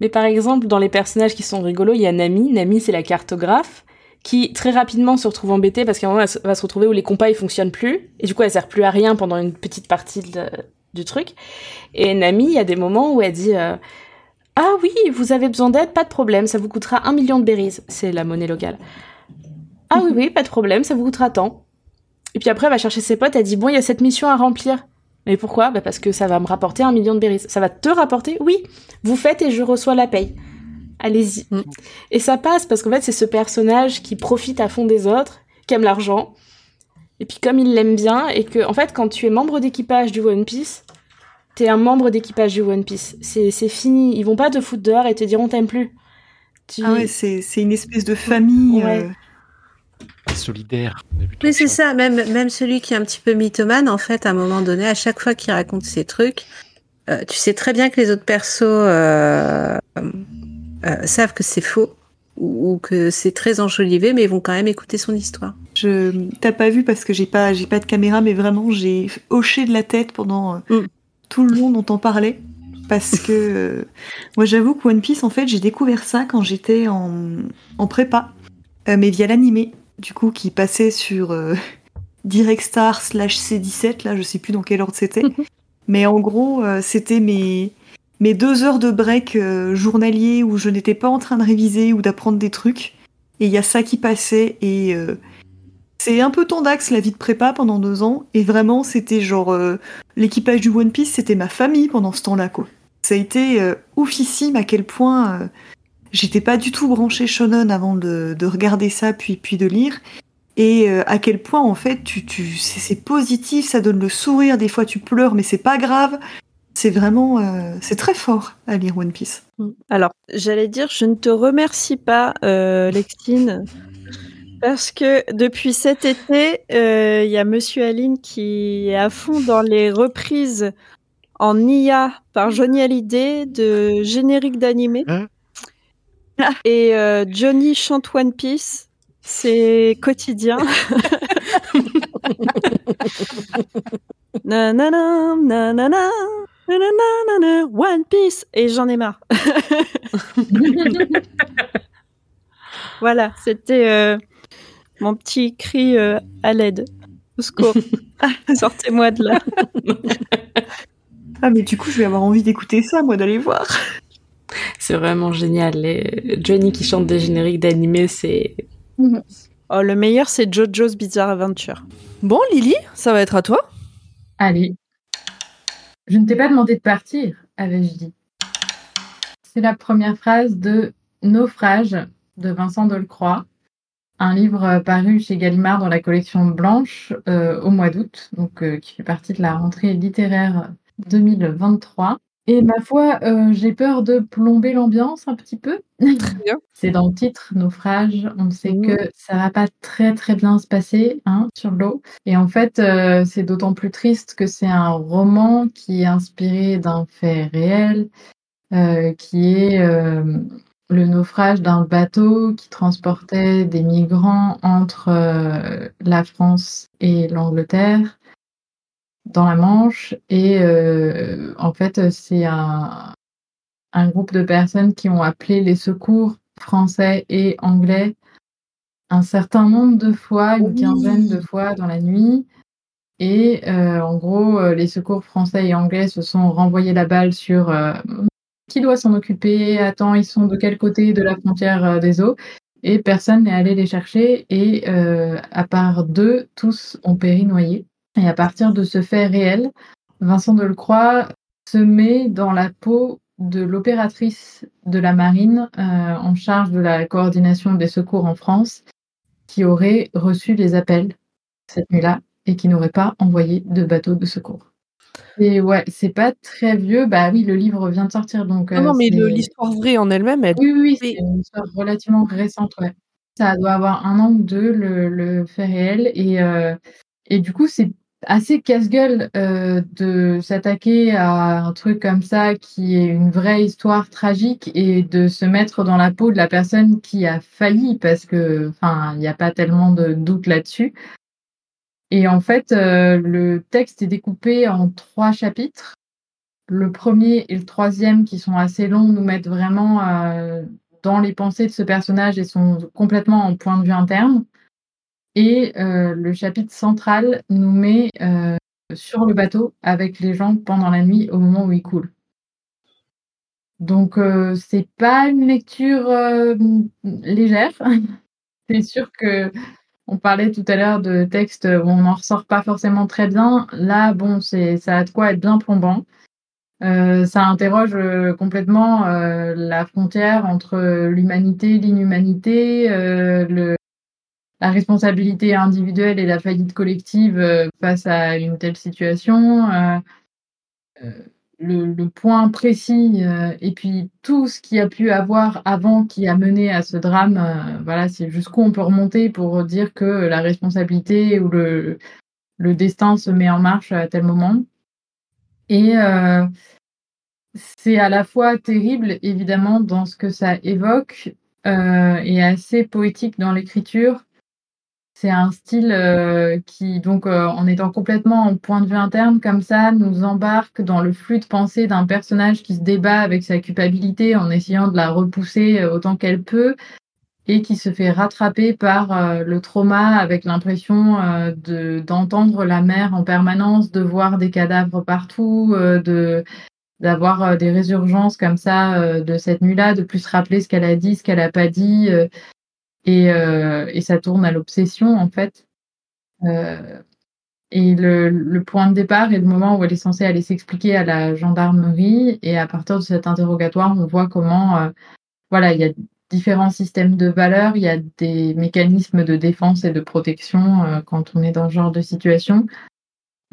Mais par exemple, dans les personnages qui sont rigolos, il y a Nami. Nami, c'est la cartographe qui très rapidement se retrouve embêtée parce qu'à un moment, elle va se retrouver où les compas ils fonctionnent plus et du coup, elle sert plus à rien pendant une petite partie de- du truc. Et Nami, il y a des moments où elle dit euh, Ah oui, vous avez besoin d'aide, pas de problème, ça vous coûtera un million de berries. C'est la monnaie locale. Ah oui, oui, pas de problème, ça vous coûtera tant. Et puis après, elle va chercher ses potes, elle dit Bon, il y a cette mission à remplir. Mais pourquoi? Bah Parce que ça va me rapporter un million de berries. Ça va te rapporter? Oui, vous faites et je reçois la paye. Allez-y. Mm. Et ça passe parce qu'en fait, c'est ce personnage qui profite à fond des autres, qui aime l'argent. Et puis comme il l'aime bien, et que, en fait, quand tu es membre d'équipage du One Piece, t'es un membre d'équipage du One Piece. C'est c'est fini. Ils vont pas te foutre dehors et te dire on t'aime plus. Tu- Ah ouais, c'est c'est une espèce de famille. Ouais. euh, Solidaire. De c'est ça. Même, même celui qui est un petit peu mythomane, en fait, à un moment donné, à chaque fois qu'il raconte ses trucs, euh, tu sais très bien que les autres persos euh, euh, savent que c'est faux ou, ou que c'est très enjolivé, mais ils vont quand même écouter son histoire. Je t'as pas vu parce que j'ai pas j'ai pas de caméra, mais vraiment j'ai hoché de la tête pendant euh, Mm. Tout le long dont on parlait. Parce que euh, moi j'avoue que One Piece en fait j'ai découvert ça quand j'étais en, en prépa, euh, mais via l'animé du coup qui passait sur euh, Direct Star slash C17 là je sais plus dans quel ordre c'était, mais en gros euh, c'était mes mes deux heures de break euh, journalier où je n'étais pas en train de réviser ou d'apprendre des trucs. Et il y a ça qui passait et c'est un peu tendax la vie de prépa pendant deux ans et vraiment c'était genre euh, l'équipage du One Piece c'était ma famille pendant ce temps-là quoi. Ça a été euh, oufissime à quel point euh, j'étais pas du tout branchée shonen avant de, de regarder ça puis puis de lire et euh, à quel point en fait tu tu c'est positif ça donne le sourire des fois tu pleures mais c'est pas grave c'est vraiment c'est très fort à lire One Piece. Alors, j'allais dire, je ne te remercie pas, euh, Lexine, parce que depuis cet été, euh, il y a Monsieur Aline qui est à fond dans les reprises en IA par Johnny Hallyday de génériques d'animé. Hein Et euh, Johnny chante One Piece, c'est quotidien. Nanana, nanana, nanana, One Piece et j'en ai marre. Voilà, c'était euh, mon petit cri euh, à l'aide. Au secours. Sortez-moi de là. Ah mais du coup je vais avoir envie d'écouter ça moi d'aller voir. C'est vraiment génial. Les... Johnny qui chante des génériques d'animé, c'est. Oh, le meilleur, c'est JoJo's Bizarre Adventure. Bon, Lily, ça va être à toi. Allez. Je ne t'ai pas demandé de partir, avais-je dit. C'est la première phrase de Naufrage de Vincent Delcroix, un livre euh, paru chez Gallimard dans la collection Blanche euh, au mois d'août, donc euh, qui fait partie de la rentrée littéraire 2023. Et ma foi, euh, j'ai peur de plomber l'ambiance un petit peu. bien. C'est dans le titre, Naufrage. On sait Mmh. que ça va pas très très bien se passer hein, sur l'eau. Et en fait, euh, c'est d'autant plus triste que c'est un roman qui est inspiré d'un fait réel, euh, qui est le naufrage d'un bateau qui transportait des migrants entre euh, la France et l'Angleterre dans la Manche. Et euh, en fait, c'est un, un groupe de personnes qui ont appelé les secours français et anglais un certain nombre de fois, une quinzaine de fois dans la nuit. Et euh, en gros, les secours français et anglais se sont renvoyés la balle sur qui doit s'en occuper, attends, ils sont de quel côté de la frontière euh, des eaux. Et personne n'est allé les chercher. Et euh, à part deux, tous ont péri noyés. Et à partir de ce fait réel, Vincent Delcroix se met dans la peau de l'opératrice de la marine euh, en charge de la coordination des secours en France qui aurait reçu les appels cette nuit-là et qui n'aurait pas envoyé de bateau de secours. Et ouais, c'est pas très vieux. Bah oui, le livre vient de sortir donc. Non, non, euh, mais l'histoire vraie en elle-même, elle. Oui, oui, c'est une histoire relativement récente, ouais. Ça doit avoir un an ou deux, le, le fait réel. Et, euh, et du coup, c'est assez casse-gueule euh, de s'attaquer à un truc comme ça qui est une vraie histoire tragique et de se mettre dans la peau de la personne qui a failli parce que, enfin, il n'y a pas tellement de doute là-dessus. Et en fait, euh, le texte est découpé en trois chapitres. Le premier et le troisième, qui sont assez longs, nous mettent vraiment euh, dans les pensées de ce personnage et sont complètement en point de vue interne. Et euh, le chapitre central nous met sur le bateau avec les gens pendant la nuit au moment où il coule. Donc c'est pas une lecture légère. c'est sûr que on parlait tout à l'heure de textes où on n'en ressort pas forcément très bien. Là, bon, c'est ça a de quoi être bien plombant. Euh, ça interroge euh, complètement euh, la frontière entre l'humanité, l'inhumanité, euh, la responsabilité individuelle et la faillite collective face à une telle situation. Le, le point précis euh, et puis tout ce qu'il y a pu avoir avant qui a mené à ce drame, euh, voilà, c'est jusqu'où on peut remonter pour dire que la responsabilité ou le, le destin se met en marche à tel moment. Et euh, c'est à la fois terrible, évidemment, dans ce que ça évoque, euh, et assez poétique dans l'écriture. C'est un style euh, qui, donc, euh, en étant complètement en point de vue interne, comme ça, nous embarque dans le flux de pensée d'un personnage qui se débat avec sa culpabilité en essayant de la repousser euh, autant qu'elle peut, et qui se fait rattraper par le trauma avec l'impression de d'entendre la mer en permanence, de voir des cadavres partout, de d'avoir des résurgences comme ça de cette nuit-là, de plus rappeler ce qu'elle a dit, ce qu'elle n'a pas dit, et, euh, et ça tourne à l'obsession en fait. Euh, et le, point de départ est le moment où elle est censée aller s'expliquer à la gendarmerie, et à partir de cet interrogatoire, on voit comment, euh, voilà, il y a différents systèmes de valeurs, il y a des mécanismes de défense et de protection quand on est dans ce genre de situation.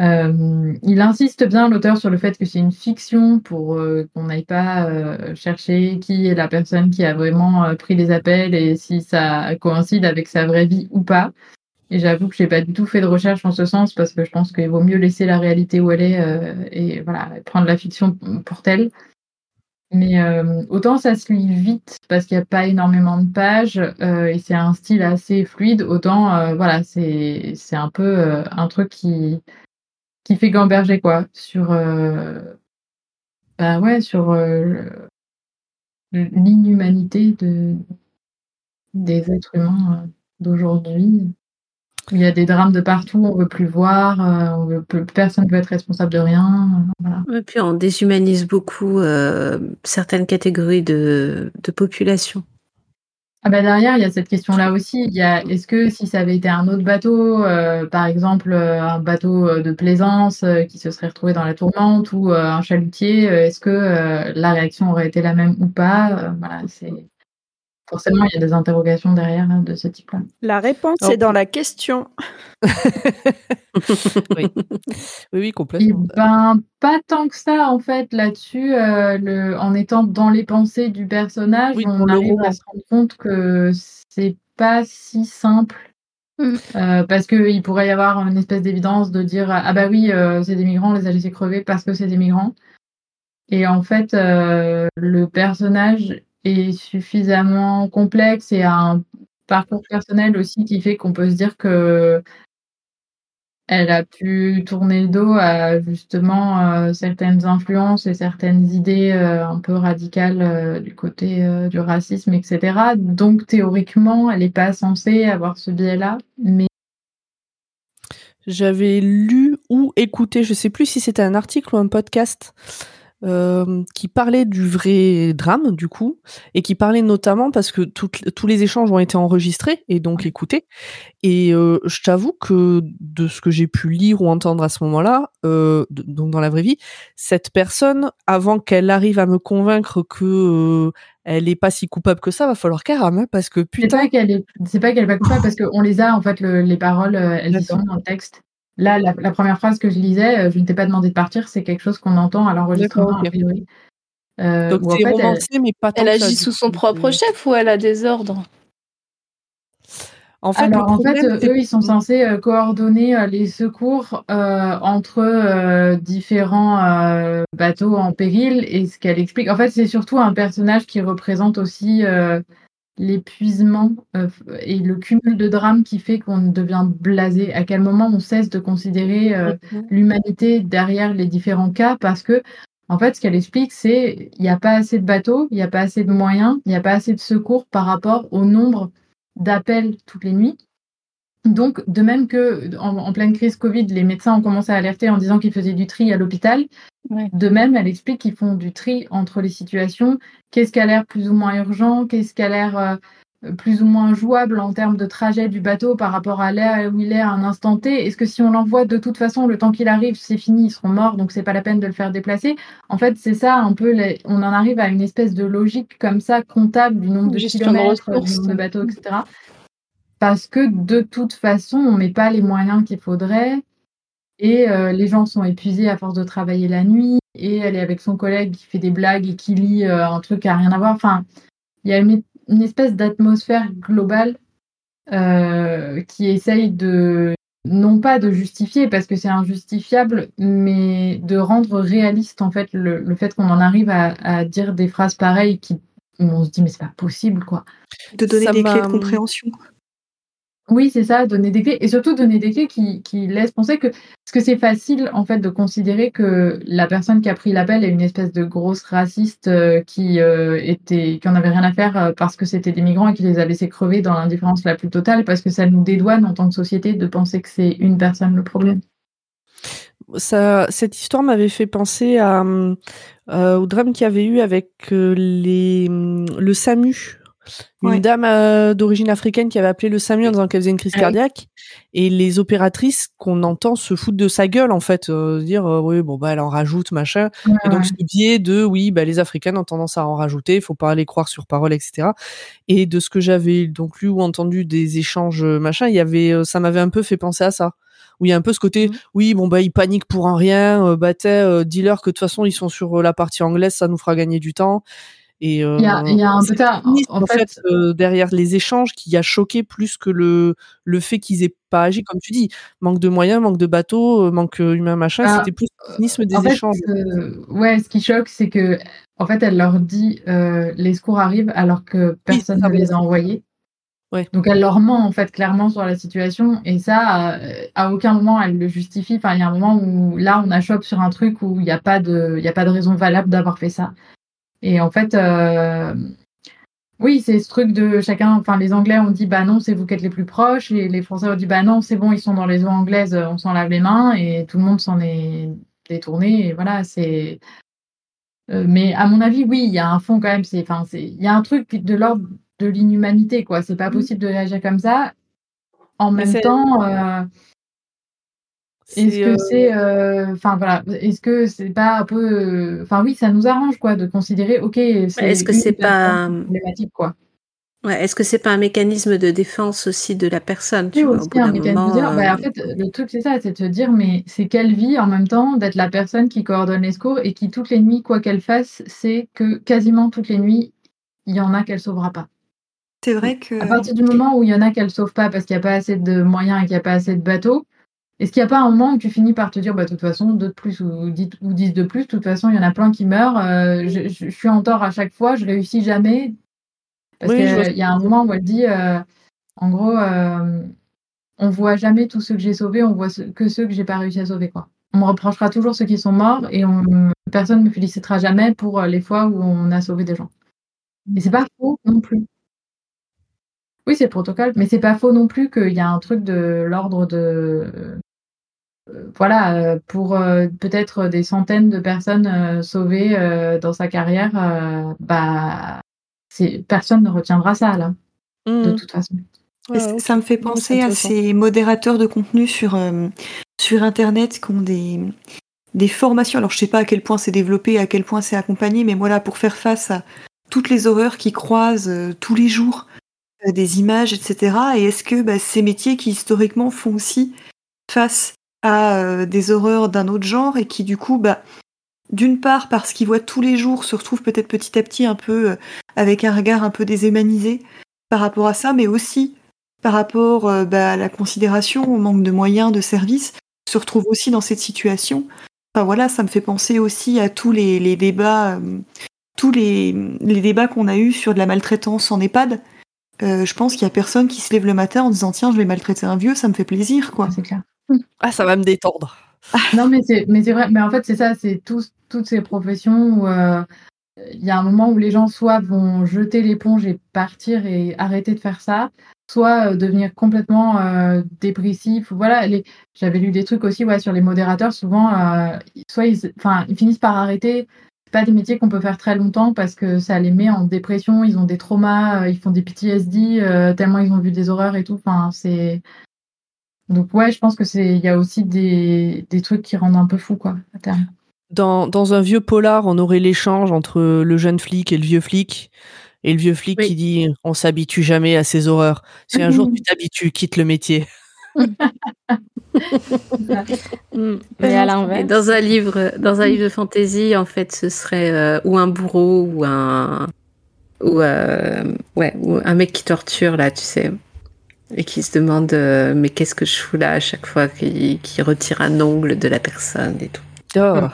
Euh, il insiste bien, l'auteur, sur le fait que c'est une fiction pour euh, qu'on n'aille pas euh, chercher qui est la personne qui a vraiment pris les appels et si ça coïncide avec sa vraie vie ou pas. Et j'avoue que j'ai pas du tout fait de recherche en ce sens parce que je pense qu'il vaut mieux laisser la réalité où elle est et voilà prendre la fiction pour telle. Mais autant ça se lit vite parce qu'il n'y a pas énormément de pages et c'est un style assez fluide, autant euh, voilà c'est un peu un truc qui qui fait gamberger quoi sur euh, bah ouais sur euh, l'inhumanité de des êtres humains euh, d'aujourd'hui. Il y a des drames de partout, on veut plus voir, on veut personne ne veut être responsable de rien. Et puis on déshumanise beaucoup certaines catégories de, de population. Ah bah derrière, il y a cette question-là aussi. Il y a est-ce que si ça avait été un autre bateau, euh, par exemple euh, un bateau euh, de plaisance euh, qui se serait retrouvé dans la tourmente ou euh, un chalutier, est-ce que la réaction aurait été la même ou pas? Voilà, c'est forcément il y a des interrogations derrière hein, de ce type-là. La réponse Oh. est dans la question. Oui, oui, Et complètement. ben pas tant que ça en fait là-dessus. euh, le, en étant dans les pensées du personnage, Oui, on arrive à se rendre compte que c'est pas si simple. Mm. Euh, parce qu'il pourrait y avoir une espèce d'évidence de dire ah bah oui euh, c'est des migrants on les a laissés crever parce que c'est des migrants et en fait euh, le personnage est suffisamment complexe et a un parcours personnel aussi qui fait qu'on peut se dire que elle a pu tourner le dos à justement euh, certaines influences et certaines idées euh, un peu radicales euh, du côté du racisme, etc. Donc théoriquement, elle n'est pas censée avoir ce biais-là, mais J'avais lu ou écouté, je sais plus si c'était un article ou un podcast, euh, qui parlait du vrai drame, du coup, et qui parlait notamment parce que toutes- tous les échanges ont été enregistrés et donc écoutés. Et euh, je t'avoue que de ce que j'ai pu lire ou entendre à ce moment-là, euh, donc dans la vraie vie, cette personne, avant qu'elle arrive à me convaincre que euh, elle est pas si coupable que ça, va falloir qu'elle rame, hein, parce que C'est putain. pas qu'elle est, c'est pas qu'elle est pas coupable parce qu'on les a en fait le- les paroles, euh, elles sont dans le texte. Là, la, la première phrase que je lisais, euh, je ne t'ai pas demandé de partir, c'est quelque chose qu'on entend à l'enregistrement. Euh, Donc en c'est fait, elle- romancé, mais pas tant Elle agit sous son propre chef ou elle a des ordres? En fait, Alors, en euh, eux, ils sont censés euh, coordonner euh, les secours euh, entre euh, différents euh, bateaux en péril. Et ce qu'elle explique, en fait, c'est surtout un personnage qui représente aussi euh, l'épuisement euh, et le cumul de drames qui fait qu'on devient blasé. À quel moment on cesse de considérer euh, l'humanité derrière les différents cas? Parce que en fait, ce qu'elle explique, c'est il n'y a pas assez de bateaux, il n'y a pas assez de moyens, il n'y a pas assez de secours par rapport au nombre d'appels toutes les nuits. Donc, de même que en, en pleine crise Covid, les médecins ont commencé à alerter en disant qu'ils faisaient du tri à l'hôpital, Ouais. de même, elle explique qu'ils font du tri entre les situations. Qu'est-ce qui a l'air plus ou moins urgent? Qu'est-ce qui a l'air euh, plus ou moins jouable en termes de trajet du bateau par rapport à là où il est à un instant T? Est-ce que si on l'envoie de toute façon, le temps qu'il arrive, c'est fini, ils seront morts, donc c'est pas la peine de le faire déplacer? En fait, c'est ça un peu. les- On en arrive à une espèce de logique comme ça, comptable du nombre de Gestion de kilomètres, du nombre de bateaux, etc. Parce que de toute façon, on met pas les moyens qu'il faudrait. Et euh, les gens sont épuisés à force de travailler la nuit. Et elle est avec son collègue qui fait des blagues et qui lit euh, un truc qui a rien à voir. Enfin, il y a une, une espèce d'atmosphère globale euh, qui essaye de, non pas de justifier parce que c'est injustifiable, mais de rendre réaliste en fait le, le fait qu'on en arrive à, à dire des phrases pareilles qui où on se dit mais c'est pas possible quoi. De donner Ça des clés de compréhension. Oui, c'est ça, donner des clés et surtout donner des clés qui, qui laissent penser que parce que c'est facile en fait de considérer que la personne qui a pris l'appel est une espèce de grosse raciste euh, qui euh, était qui en avait rien à faire euh, parce que c'était des migrants et qui les a laissés crever dans l'indifférence la plus totale parce que ça nous dédouane en tant que société de penser que c'est une personne le problème. ça, cette histoire m'avait fait penser euh, au drame qu'il y avait eu avec les, le SAMU. Une Ouais. dame euh, d'origine africaine qui avait appelé le SAMU en disant qu'elle faisait une crise Ah cardiaque. Et les opératrices qu'on entend se foutent de sa gueule, en fait. euh, dire, euh, oui, bon, bah, elle en rajoute, machin. Et donc, ce biais de, oui, bah, les Africaines ont tendance à en rajouter, il faut pas les croire sur parole, etc. Et de ce que j'avais donc lu ou entendu des échanges, machin, il y avait, ça m'avait un peu fait penser à ça. Où il y a un peu ce côté, Mhm. oui, bon, bah, ils paniquent pour un rien, euh, bah, t'es, euh, dis-leur que de toute façon, ils sont sur euh, la partie anglaise, ça nous fera gagner du temps. Et, euh, Il y a, il y a un peu En, fait, euh, derrière les échanges qui a choqué plus que le, le fait qu'ils aient pas agi, comme tu dis. Manque de moyens, manque de bateaux, euh, manque humain, machin. Ah, C'était plus le cynisme des En fait, échanges. ouais, ce qui choque, c'est que, en fait, elle leur dit les secours arrivent alors que personne ne les a envoyés. Ouais. Donc elle leur ment en fait clairement sur la situation et ça, euh, à aucun moment elle le justifie. Enfin, il y a un moment où là on achoppe sur un truc où il n'y a pas de, il y a pas de raison valable d'avoir fait ça. Et en fait, euh, oui, c'est ce truc de chacun. Enfin, les Anglais ont dit bah non, c'est vous qui êtes les plus proches, et les Français ont dit bah non, c'est bon, ils sont dans les eaux anglaises, on s'en lave les mains, et tout le monde s'en est détourné. Et voilà, c'est. Euh, mais à mon avis, oui, il y a un fond quand même. C'est, enfin, c'est, il y a un truc de l'ordre de l'inhumanité, quoi. C'est pas possible de réagir comme ça. En Mais même temps, euh, est-ce que euh, c'est, euh, enfin voilà, est-ce que c'est pas un peu, euh, enfin oui, ça nous arrange quoi de considérer, ok, c'est est-ce que c'est pas- problématique quoi. Ouais, est-ce que c'est pas un mécanisme de défense aussi de la personne, tu vois, au bout un d'un mécanisme de moment, dire, bah, en fait, le truc c'est ça, c'est de se dire, mais c'est quelle vie en même temps d'être la personne qui coordonne les secours et qui toutes les nuits, quoi qu'elle fasse, c'est que quasiment toutes les nuits, il y en a qu'elle sauvera pas. C'est vrai que. À partir du moment où il y en a qu'elle sauve pas parce qu'il n'y a pas assez de moyens et qu'il n'y a pas assez de bateaux, est-ce qu'il n'y a pas un moment où tu finis par te dire, bah, de toute façon, deux de plus ou dix, ou dix de plus, de toute façon, il y en a plein qui meurent, euh, je, je- je suis en tort à chaque fois, je réussis jamais? Parce Oui, qu'il y a un moment où elle dit, euh, en gros, euh, on voit jamais tous ceux que j'ai sauvés, on voit que ceux que j'ai pas réussi à sauver, quoi. On me reprochera toujours ceux qui sont morts et on, personne ne me félicitera jamais pour euh, les fois où on a sauvé des gens. Et c'est pas faux non plus. Oui, c'est le protocole, mais c'est pas faux non plus qu'il y a un truc de l'ordre de euh, voilà, euh, pour euh, peut-être des centaines de personnes euh, sauvées euh, dans sa carrière, euh, bah, personne ne retiendra ça, là, de Mhm. toute façon. Ouais. Ça me fait penser à ces modérateurs de contenu sur, euh, sur Internet qui ont des, des formations. Alors, je sais pas à quel point c'est développé, à quel point c'est accompagné, mais voilà, pour faire face à toutes les horreurs qui croisent euh, tous les jours, euh, des images, etc. Et est-ce que bah, ces métiers qui historiquement font aussi face à euh, des horreurs d'un autre genre et qui, du coup, bah, d'une part, parce qu'ils voient tous les jours, se retrouvent peut-être petit à petit un peu euh, avec un regard un peu déshumanisé par rapport à ça, mais aussi par rapport euh, bah, à la considération, au manque de moyens, de services, se retrouvent aussi dans cette situation. Enfin voilà, ça me fait penser aussi à tous les, débats, tous les, les débats qu'on a eus sur de la maltraitance en EHPAD. Je pense qu'il y a personne qui se lève le matin en disant tiens, je vais maltraiter un vieux, ça me fait plaisir, quoi. C'est. Ah, ça va me détendre. Non, mais c'est, mais c'est vrai. Mais en fait, c'est ça, c'est tous, toutes ces professions où euh, il y a un moment où les gens soit vont jeter l'éponge et partir et arrêter de faire ça, soit euh, devenir complètement euh, dépressifs. ou Voilà, les... j'avais lu des trucs aussi ouais, sur les modérateurs. Souvent, euh, soit ils, ils finissent par arrêter. Pas des métiers qu'on peut faire très longtemps parce que ça les met en dépression. Ils ont des traumas, ils font des PTSD tellement ils ont vu des horreurs et tout. Enfin, c'est donc ouais, je pense que c'est il y a aussi des, des trucs qui rendent un peu fou quoi à terme. Dans, dans un vieux polar, on aurait l'échange entre le jeune flic et le vieux flic. Et le vieux flic Oui. qui dit On s'habitue jamais à ces horreurs. Si un jour tu t'habitues, quitte le métier. Mm. Mais à l'inverse. dans un livre, dans un livre de fantasy, en fait, ce serait euh, ou un bourreau ou un ou euh, ouais ou un mec qui torture là, tu sais, et qui se demande euh, mais qu'est-ce que je fous là à chaque fois qu'il retire un ongle de la personne et tout. Oh.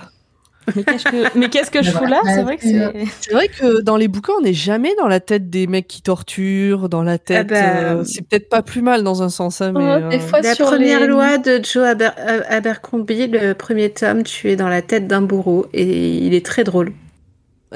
Mais qu'est-ce que, mais qu'est-ce que je fous là? C'est vrai que c'est. C'est vrai que dans les bouquins, on n'est jamais dans la tête des mecs qui torturent, dans la tête. bah, euh, c'est peut-être pas plus mal dans un sens, hein, mais. Oh, des euh, fois, La sur première les- loi de Joe Aber- Abercrombie, le premier tome, tu es dans la tête d'un bourreau et il est très drôle.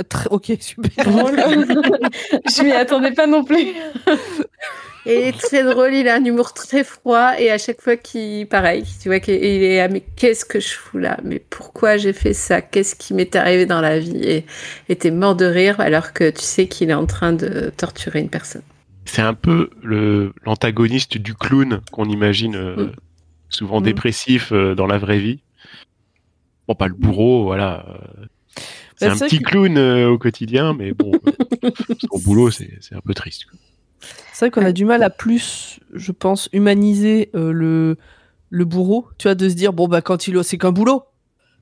Très- Ok, super. Drôle. je m'y attendais pas non plus. Et il est très drôle, il a un humour très froid et à chaque fois qu'il, pareil, tu vois qu'il est, ah, mais qu'est-ce que je fous là? Mais pourquoi j'ai fait ça? Qu'est-ce qui m'est arrivé dans la vie? Et t'es mort de rire alors que tu sais qu'il est en train de torturer une personne. C'est un peu le l'antagoniste du clown qu'on imagine euh, Mm. souvent Mm. dépressif euh, dans la vraie vie. Bon, pas le bourreau, voilà. euh, C'est Bah, un petit que- clown euh, au quotidien, mais bon, euh, son boulot, c'est c'est un peu triste. C'est vrai qu'on a du mal à plus, je pense, humaniser euh, le, le bourreau. Tu vois, de se dire, bon, bah, quand il c'est qu'un boulot.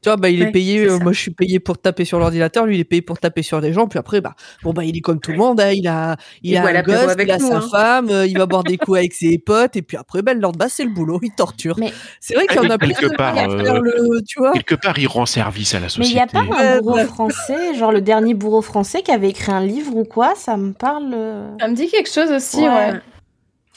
Tu vois, bah, il est payé, euh, moi je suis payé pour taper sur l'ordinateur, lui il est payé pour taper sur des gens, puis après, bah, bon, bah, il est comme tout le monde, hein, il a, il Il a un gosse, avec il a nous, sa hein. femme, euh, il va boire des coups avec ses potes, et puis après, ben, le lendemain, c'est le boulot, il torture. Mais- C'est vrai qu'il y en a plus Quelque de part, à faire euh, le, tu vois. Quelque part, il rend service à la Mais il n'y société. a pas un bourreau français, genre le dernier bourreau français qui avait écrit un livre ou quoi Ça me parle. Ça me dit quelque chose aussi, Ouais. ouais.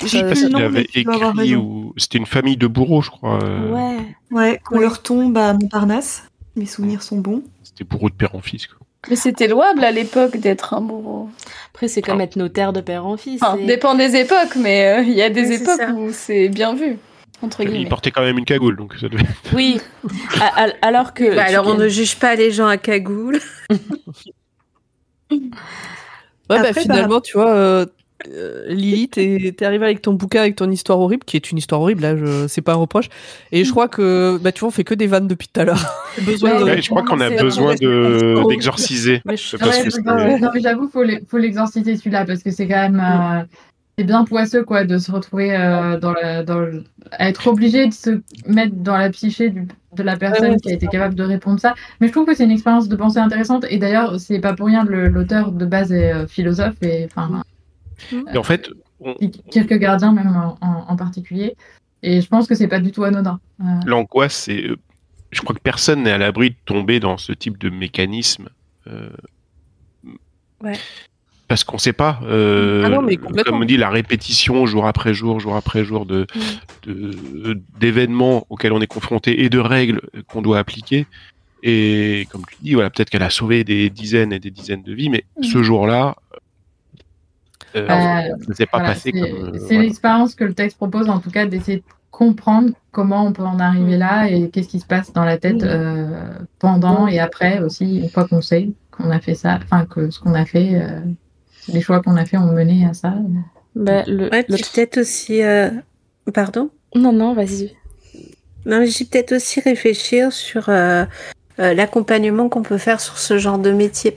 Je sais pas s'il avait écrit ou c'était une famille de bourreaux, je crois. euh, Ouais. Ouais, qu'on leur tombe à Montparnasse. Mes souvenirs sont bons. C'était bourreau de père en fils. Quoi. Mais c'était louable à l'époque d'être un bourreau. Après, c'est comme être notaire de père en fils. Enfin, c'est- dépend des époques, mais euh, il y a des Oui, époques où c'est bien vu, entre Il guillemets. portait quand même une cagoule, donc ça devait. Oui. Alors que. Bah, alors on ne juge pas les gens à cagoule. Ouais, bah, Après, finalement, tu vois, euh, euh, Lily, t'es arrivée avec ton bouquin, avec ton histoire horrible, qui est une histoire horrible, là, je... c'est pas un reproche. Et je crois que, bah, tu vois, on fait que des vannes depuis tout à l'heure. de... Je crois qu'on a besoin d'exorciser. Je- Ouais, non mais j'avoue faut l'e- faut l'exorciser celui-là parce que c'est quand même euh, c'est bien poisseux quoi de se retrouver euh, dans la dans le- à être obligé de se mettre dans la psyché du- de la personne ouais, qui a été capable de répondre ça. Mais je trouve que c'est une expérience de pensée intéressante et d'ailleurs c'est pas pour rien le- l'auteur de base est euh, philosophe et enfin Et en fait, on- Kierkegaardien même en, en- en particulier. Et je pense que c'est pas du tout anodin. Euh, l'angoisse, c'est. euh, Je crois que personne n'est à l'abri de tomber dans ce type de mécanisme. euh, Ouais. Parce qu'on sait pas. euh, Ah non, mais complètement. comme on dit, la répétition jour après jour, jour après jour de de- d'événements auxquels on est confronté et de règles qu'on doit appliquer. Et comme tu dis, voilà, peut-être qu'elle a sauvé des dizaines et des dizaines de vies, mais ce jour-là, euh, Euh, pas Voilà, passé c'est comme. euh, c'est l'expérience que le texte propose, en tout cas, d'essayer de comprendre comment on peut en arriver là et qu'est-ce qui se passe dans la tête euh, pendant et après aussi, une fois qu'on sait qu'on a fait ça, enfin que ce qu'on a fait, euh, les choix qu'on a fait ont mené à ça. Bah, le, Ouais, le peut-être aussi. euh, Pardon? Non, non, vas-y. Non, mais j'ai peut-être aussi réfléchir sur euh, euh, l'accompagnement qu'on peut faire sur ce genre de métier.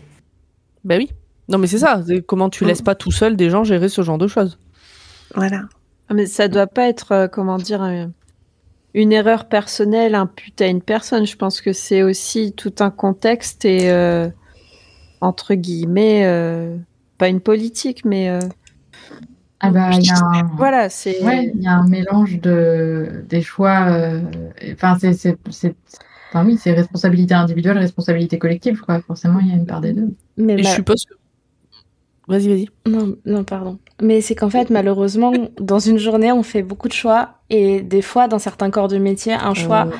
Ben oui. Non, mais c'est ça. Comment tu laisses pas tout seul des gens gérer ce genre de choses Voilà. Ah, Mais ça doit pas être, euh, comment dire, euh, une erreur personnelle imputée à une personne. Je pense que c'est aussi tout un contexte et, euh, entre guillemets, euh, pas une politique, mais euh, Ah bah, il y a un... voilà, c'est. Ouais, il y a un mélange de des choix. Enfin, c'est. Enfin oui, c'est responsabilité individuelle, responsabilité collective, quoi. Forcément, il y a une part des deux. Mais Et je ma- suppose que. Vas-y, vas-y. Non, non, pardon. Mais c'est qu'en fait, malheureusement, dans une journée, on fait beaucoup de choix. Et des fois, dans certains corps de métier, un choix Euh,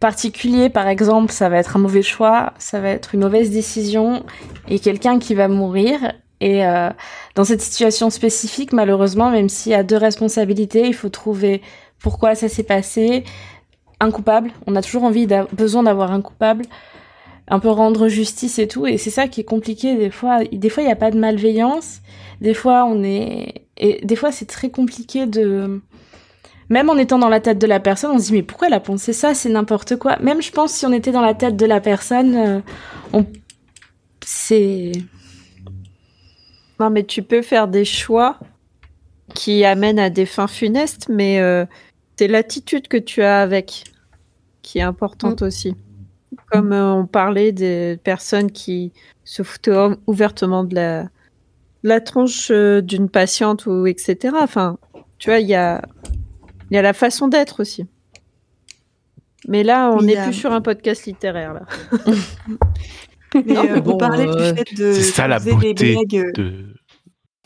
particulier, par exemple, ça va être un mauvais choix, ça va être une mauvaise décision, et quelqu'un qui va mourir. Et euh, dans cette situation spécifique, malheureusement, même s'il y a deux responsabilités, il faut trouver pourquoi ça s'est passé, un coupable. On a toujours envie, besoin d'avoir un coupable, un peu rendre justice et tout. Et c'est ça qui est compliqué des fois. Des fois, il n'y a pas de malveillance. Des fois, on est et des fois, c'est très compliqué de même en étant dans la tête de la personne, on se dit mais pourquoi elle a pensé ça? C'est n'importe quoi. Même je pense si on était dans la tête de la personne, euh, on c'est Non, mais tu peux faire des choix qui amènent à des fins funestes, mais euh, c'est l'attitude que tu as avec qui est importante aussi. Comme euh, on parlait des personnes qui se foutaient ou- ouvertement de la, de la tronche euh, d'une patiente ou etc. Enfin, tu vois, il y a, il y a la façon d'être aussi. Mais là, on n'est a- plus sur un podcast littéraire là. Mais, Non, euh, mais bon, on parlait euh, du fait de. C'est ça qu'on la faisait des beauté blagues, de.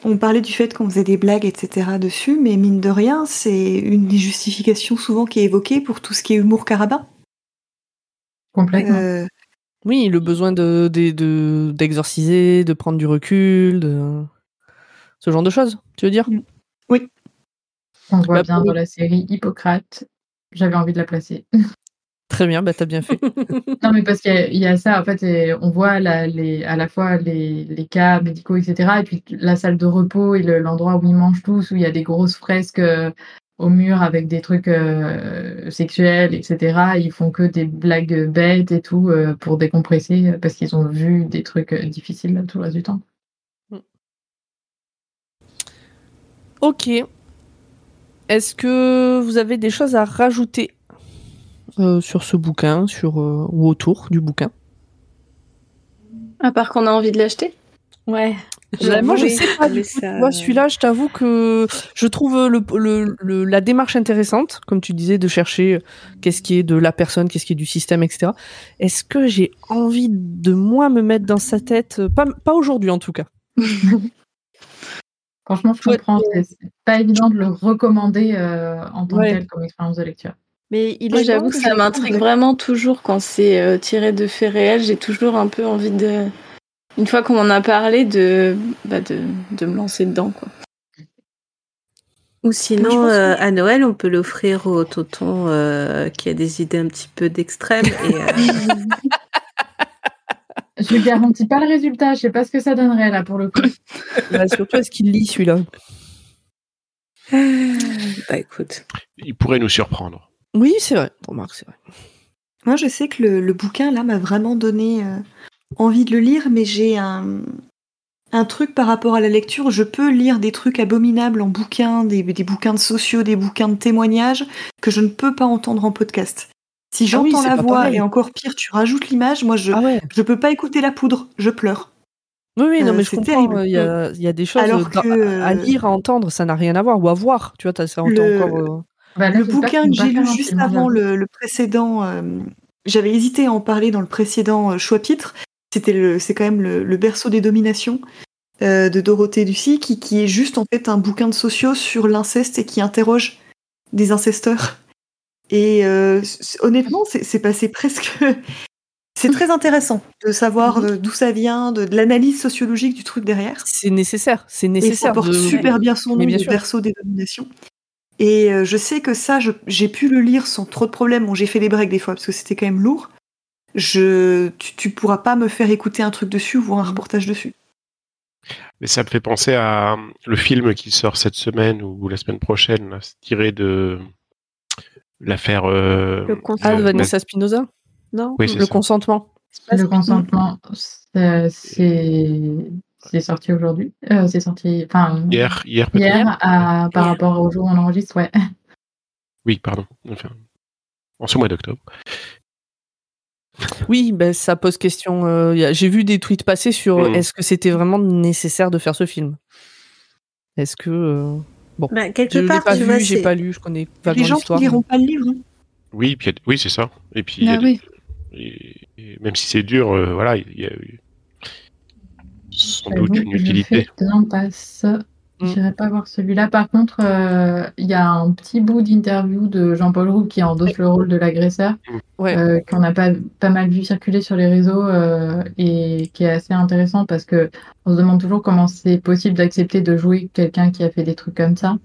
On parlait du fait qu'on faisait des blagues, etc. dessus, mais mine de rien, c'est une des justifications souvent qui est évoquée pour tout ce qui est humour carabin. Complètement. Euh, Oui, le besoin de de- de- d'exorciser, de, prendre du recul, de ce genre de choses. Tu veux dire? On le voit bah, bien dans la série Hippocrate. J'avais envie de la placer. Très bien, bah t'as bien fait. Non, mais parce qu'il y a- il y, a ça, en fait, et on voit la- les, à la fois les, les cas médicaux, etc., et puis la salle de repos et le- l'endroit où ils mangent tous, où il y a des grosses fresques euh, au mur avec des trucs euh, sexuels, etc. Ils font que des blagues bêtes et tout euh, pour décompresser, parce qu'ils ont vu des trucs euh, difficiles là, tout le reste du temps. Ok. Est-ce que vous avez des choses à rajouter euh, sur ce bouquin, sur euh, ou autour du bouquin? À part qu'on a envie de l'acheter? ouais. Euh, Moi, je sais pas du coup. ça- vois, celui-là, je t'avoue que je trouve le, le- le- la démarche intéressante, comme tu disais, de chercher qu'est-ce qui est de la personne, qu'est-ce qui est du système, etc. Est-ce que j'ai envie de moi me mettre dans sa tête? Pas, pas aujourd'hui, en tout cas. Franchement, je Ouais. comprends, c'est c'est pas évident de le recommander euh, en tant que Ouais. tel comme expérience de lecture. Mais il Moi, est j'avoue que ça m'intrigue vraiment toujours quand c'est euh, tiré de faits réels. J'ai toujours un peu envie de, une fois qu'on m'en a parlé, de, bah, de, de me lancer dedans. Quoi. Ou sinon, euh, à Noël, on peut l'offrir au tonton euh, qui a des idées un petit peu d'extrême. euh, Je ne garantis pas le résultat, je sais pas ce que ça donnerait là pour le coup. Bah, surtout, est-ce qu'il lit celui-là? Bah écoute. Il pourrait nous surprendre. Oui, c'est vrai. Remarque, c'est vrai. Moi, je sais que le, le bouquin, là, m'a vraiment donné euh, envie de le lire, mais j'ai un, un truc par rapport à la lecture. Je peux lire des trucs abominables en bouquin, des, des bouquins de sociaux, des bouquins de témoignages, que je ne peux pas entendre en podcast. Si Ah oui, j'entends c'est la voix pareil. et encore pire, tu rajoutes l'image, moi, je Ah ouais. je peux pas écouter la poudre, je pleure. Oui, oui, non, Euh, mais je c'est comprends. terrible. Il y a, il y a des choses Alors dans- que, à euh, lire, à entendre, ça n'a rien à voir, ou à voir. Tu vois, ça entend Le- encore. euh, Bah, là, Le bouquin que j'ai lu juste avant le, le précédent, euh, j'avais hésité à en parler dans le précédent euh, choix-pitre. C'était le, c'est quand même le, le berceau des dominations euh, de Dorothée Ducy, qui, qui est juste en fait un bouquin de sociaux sur l'inceste et qui interroge des incesteurs. Et euh, honnêtement, c'est c'est passé presque. c'est très intéressant de savoir Mhm. euh, d'où ça vient, de, de l'analyse sociologique du truc derrière. C'est nécessaire. C'est Et ça nécessaire. porte de... super bien son nom, bien le berceau des dominations. Et euh, je sais que ça, j'ai pu le lire sans trop de problèmes. Bon, j'ai fait des breaks des fois parce que c'était quand même lourd. Je, tu, tu pourras pas me faire écouter un truc dessus ou voir un reportage dessus. Mais ça me fait penser à le film qui sort cette semaine ou la semaine prochaine, là, tiré de l'affaire. euh, Le Ah, consentement. euh, Vanessa Spinoza Non? Oui, Le ça. consentement. Le consentement, c'est sorti aujourd'hui. Euh, c'est sorti, enfin, Hier, hier peut-être. hier à- par rapport au jour où on enregistre, ouais. Oui, pardon. Enfin, en ce mois d'octobre. Oui, ben, ça pose question. euh, J'ai vu des tweets passer sur Mm. est-ce que c'était vraiment nécessaire de faire ce film? Est-ce que. euh, Bon. Bah, Je quelque l'ai part, pas tu vu, vois, j'ai pas lu, je connais Les vaguement gens qui l'histoire. liront pas le livre. hein. Oui, puis oui, c'est ça. Et puis, Ah des- oui. et- et même si c'est dur, euh, voilà, il y a eu sans doute une je utilité. J'irai pas voir celui-là. Par contre, euh, il y a un petit bout d'interview de Jean-Paul Roux qui endosse le rôle de l'agresseur, Ouais. euh, qu'on a pas, pas mal vu circuler sur les réseaux euh, et qui est assez intéressant parce que on se demande toujours comment c'est possible d'accepter de jouer quelqu'un qui a fait des trucs comme ça.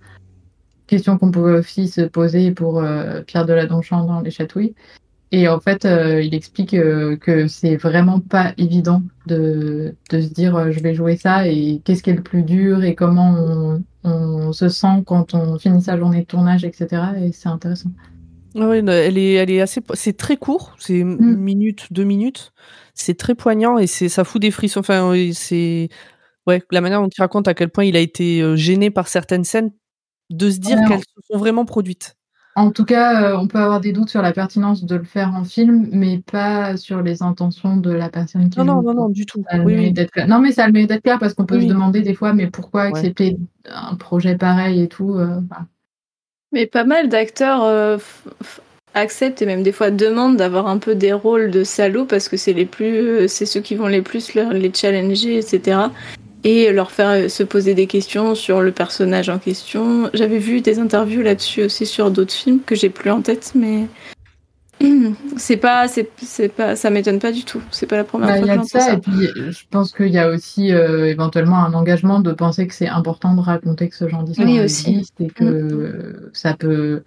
Question qu'on pouvait aussi se poser pour euh, Pierre Deladonchamp dans Les Chatouilles. Et en fait, euh, il explique euh, que c'est vraiment pas évident de, de se dire euh, je vais jouer ça et qu'est-ce qui est le plus dur et comment on, on se sent quand on finit sa journée de tournage, etc. Et c'est intéressant. Ah non, elle est, elle est assez. C'est très court, c'est une Mm. minute, deux minutes. C'est très poignant et c'est, ça fout des frissons. Enfin, oui, c'est, ouais, la manière dont il raconte à quel point il a été gêné par certaines scènes, de se dire Ouais. qu'elles se sont vraiment produites. En tout cas, euh, on peut avoir des doutes sur la pertinence de le faire en film, mais pas sur les intentions de la personne qui Non, non, non, non, du tout. Ça Oui, oui. Non, mais ça a le mérite d'être clair parce qu'on peut Oui, se oui. demander des fois, mais pourquoi accepter un projet pareil et tout euh, voilà. Mais pas mal d'acteurs euh, f- f- acceptent et même des fois demandent d'avoir un peu des rôles de salauds parce que c'est les plus, c'est ceux qui vont les plus leur- les challenger, etc. Et leur faire euh, se poser des questions sur le personnage en question. J'avais vu des interviews là-dessus aussi sur d'autres films que j'ai plus en tête, mais c'est pas, c'est, pas, ça m'étonne pas du tout. C'est pas la première Bah, fois il y que a de j'entends ça, ça. et puis je pense qu'il y a aussi euh, éventuellement un engagement de penser que c'est important de raconter que ce genre d'histoire Oui, aussi. existe et que euh, ça peut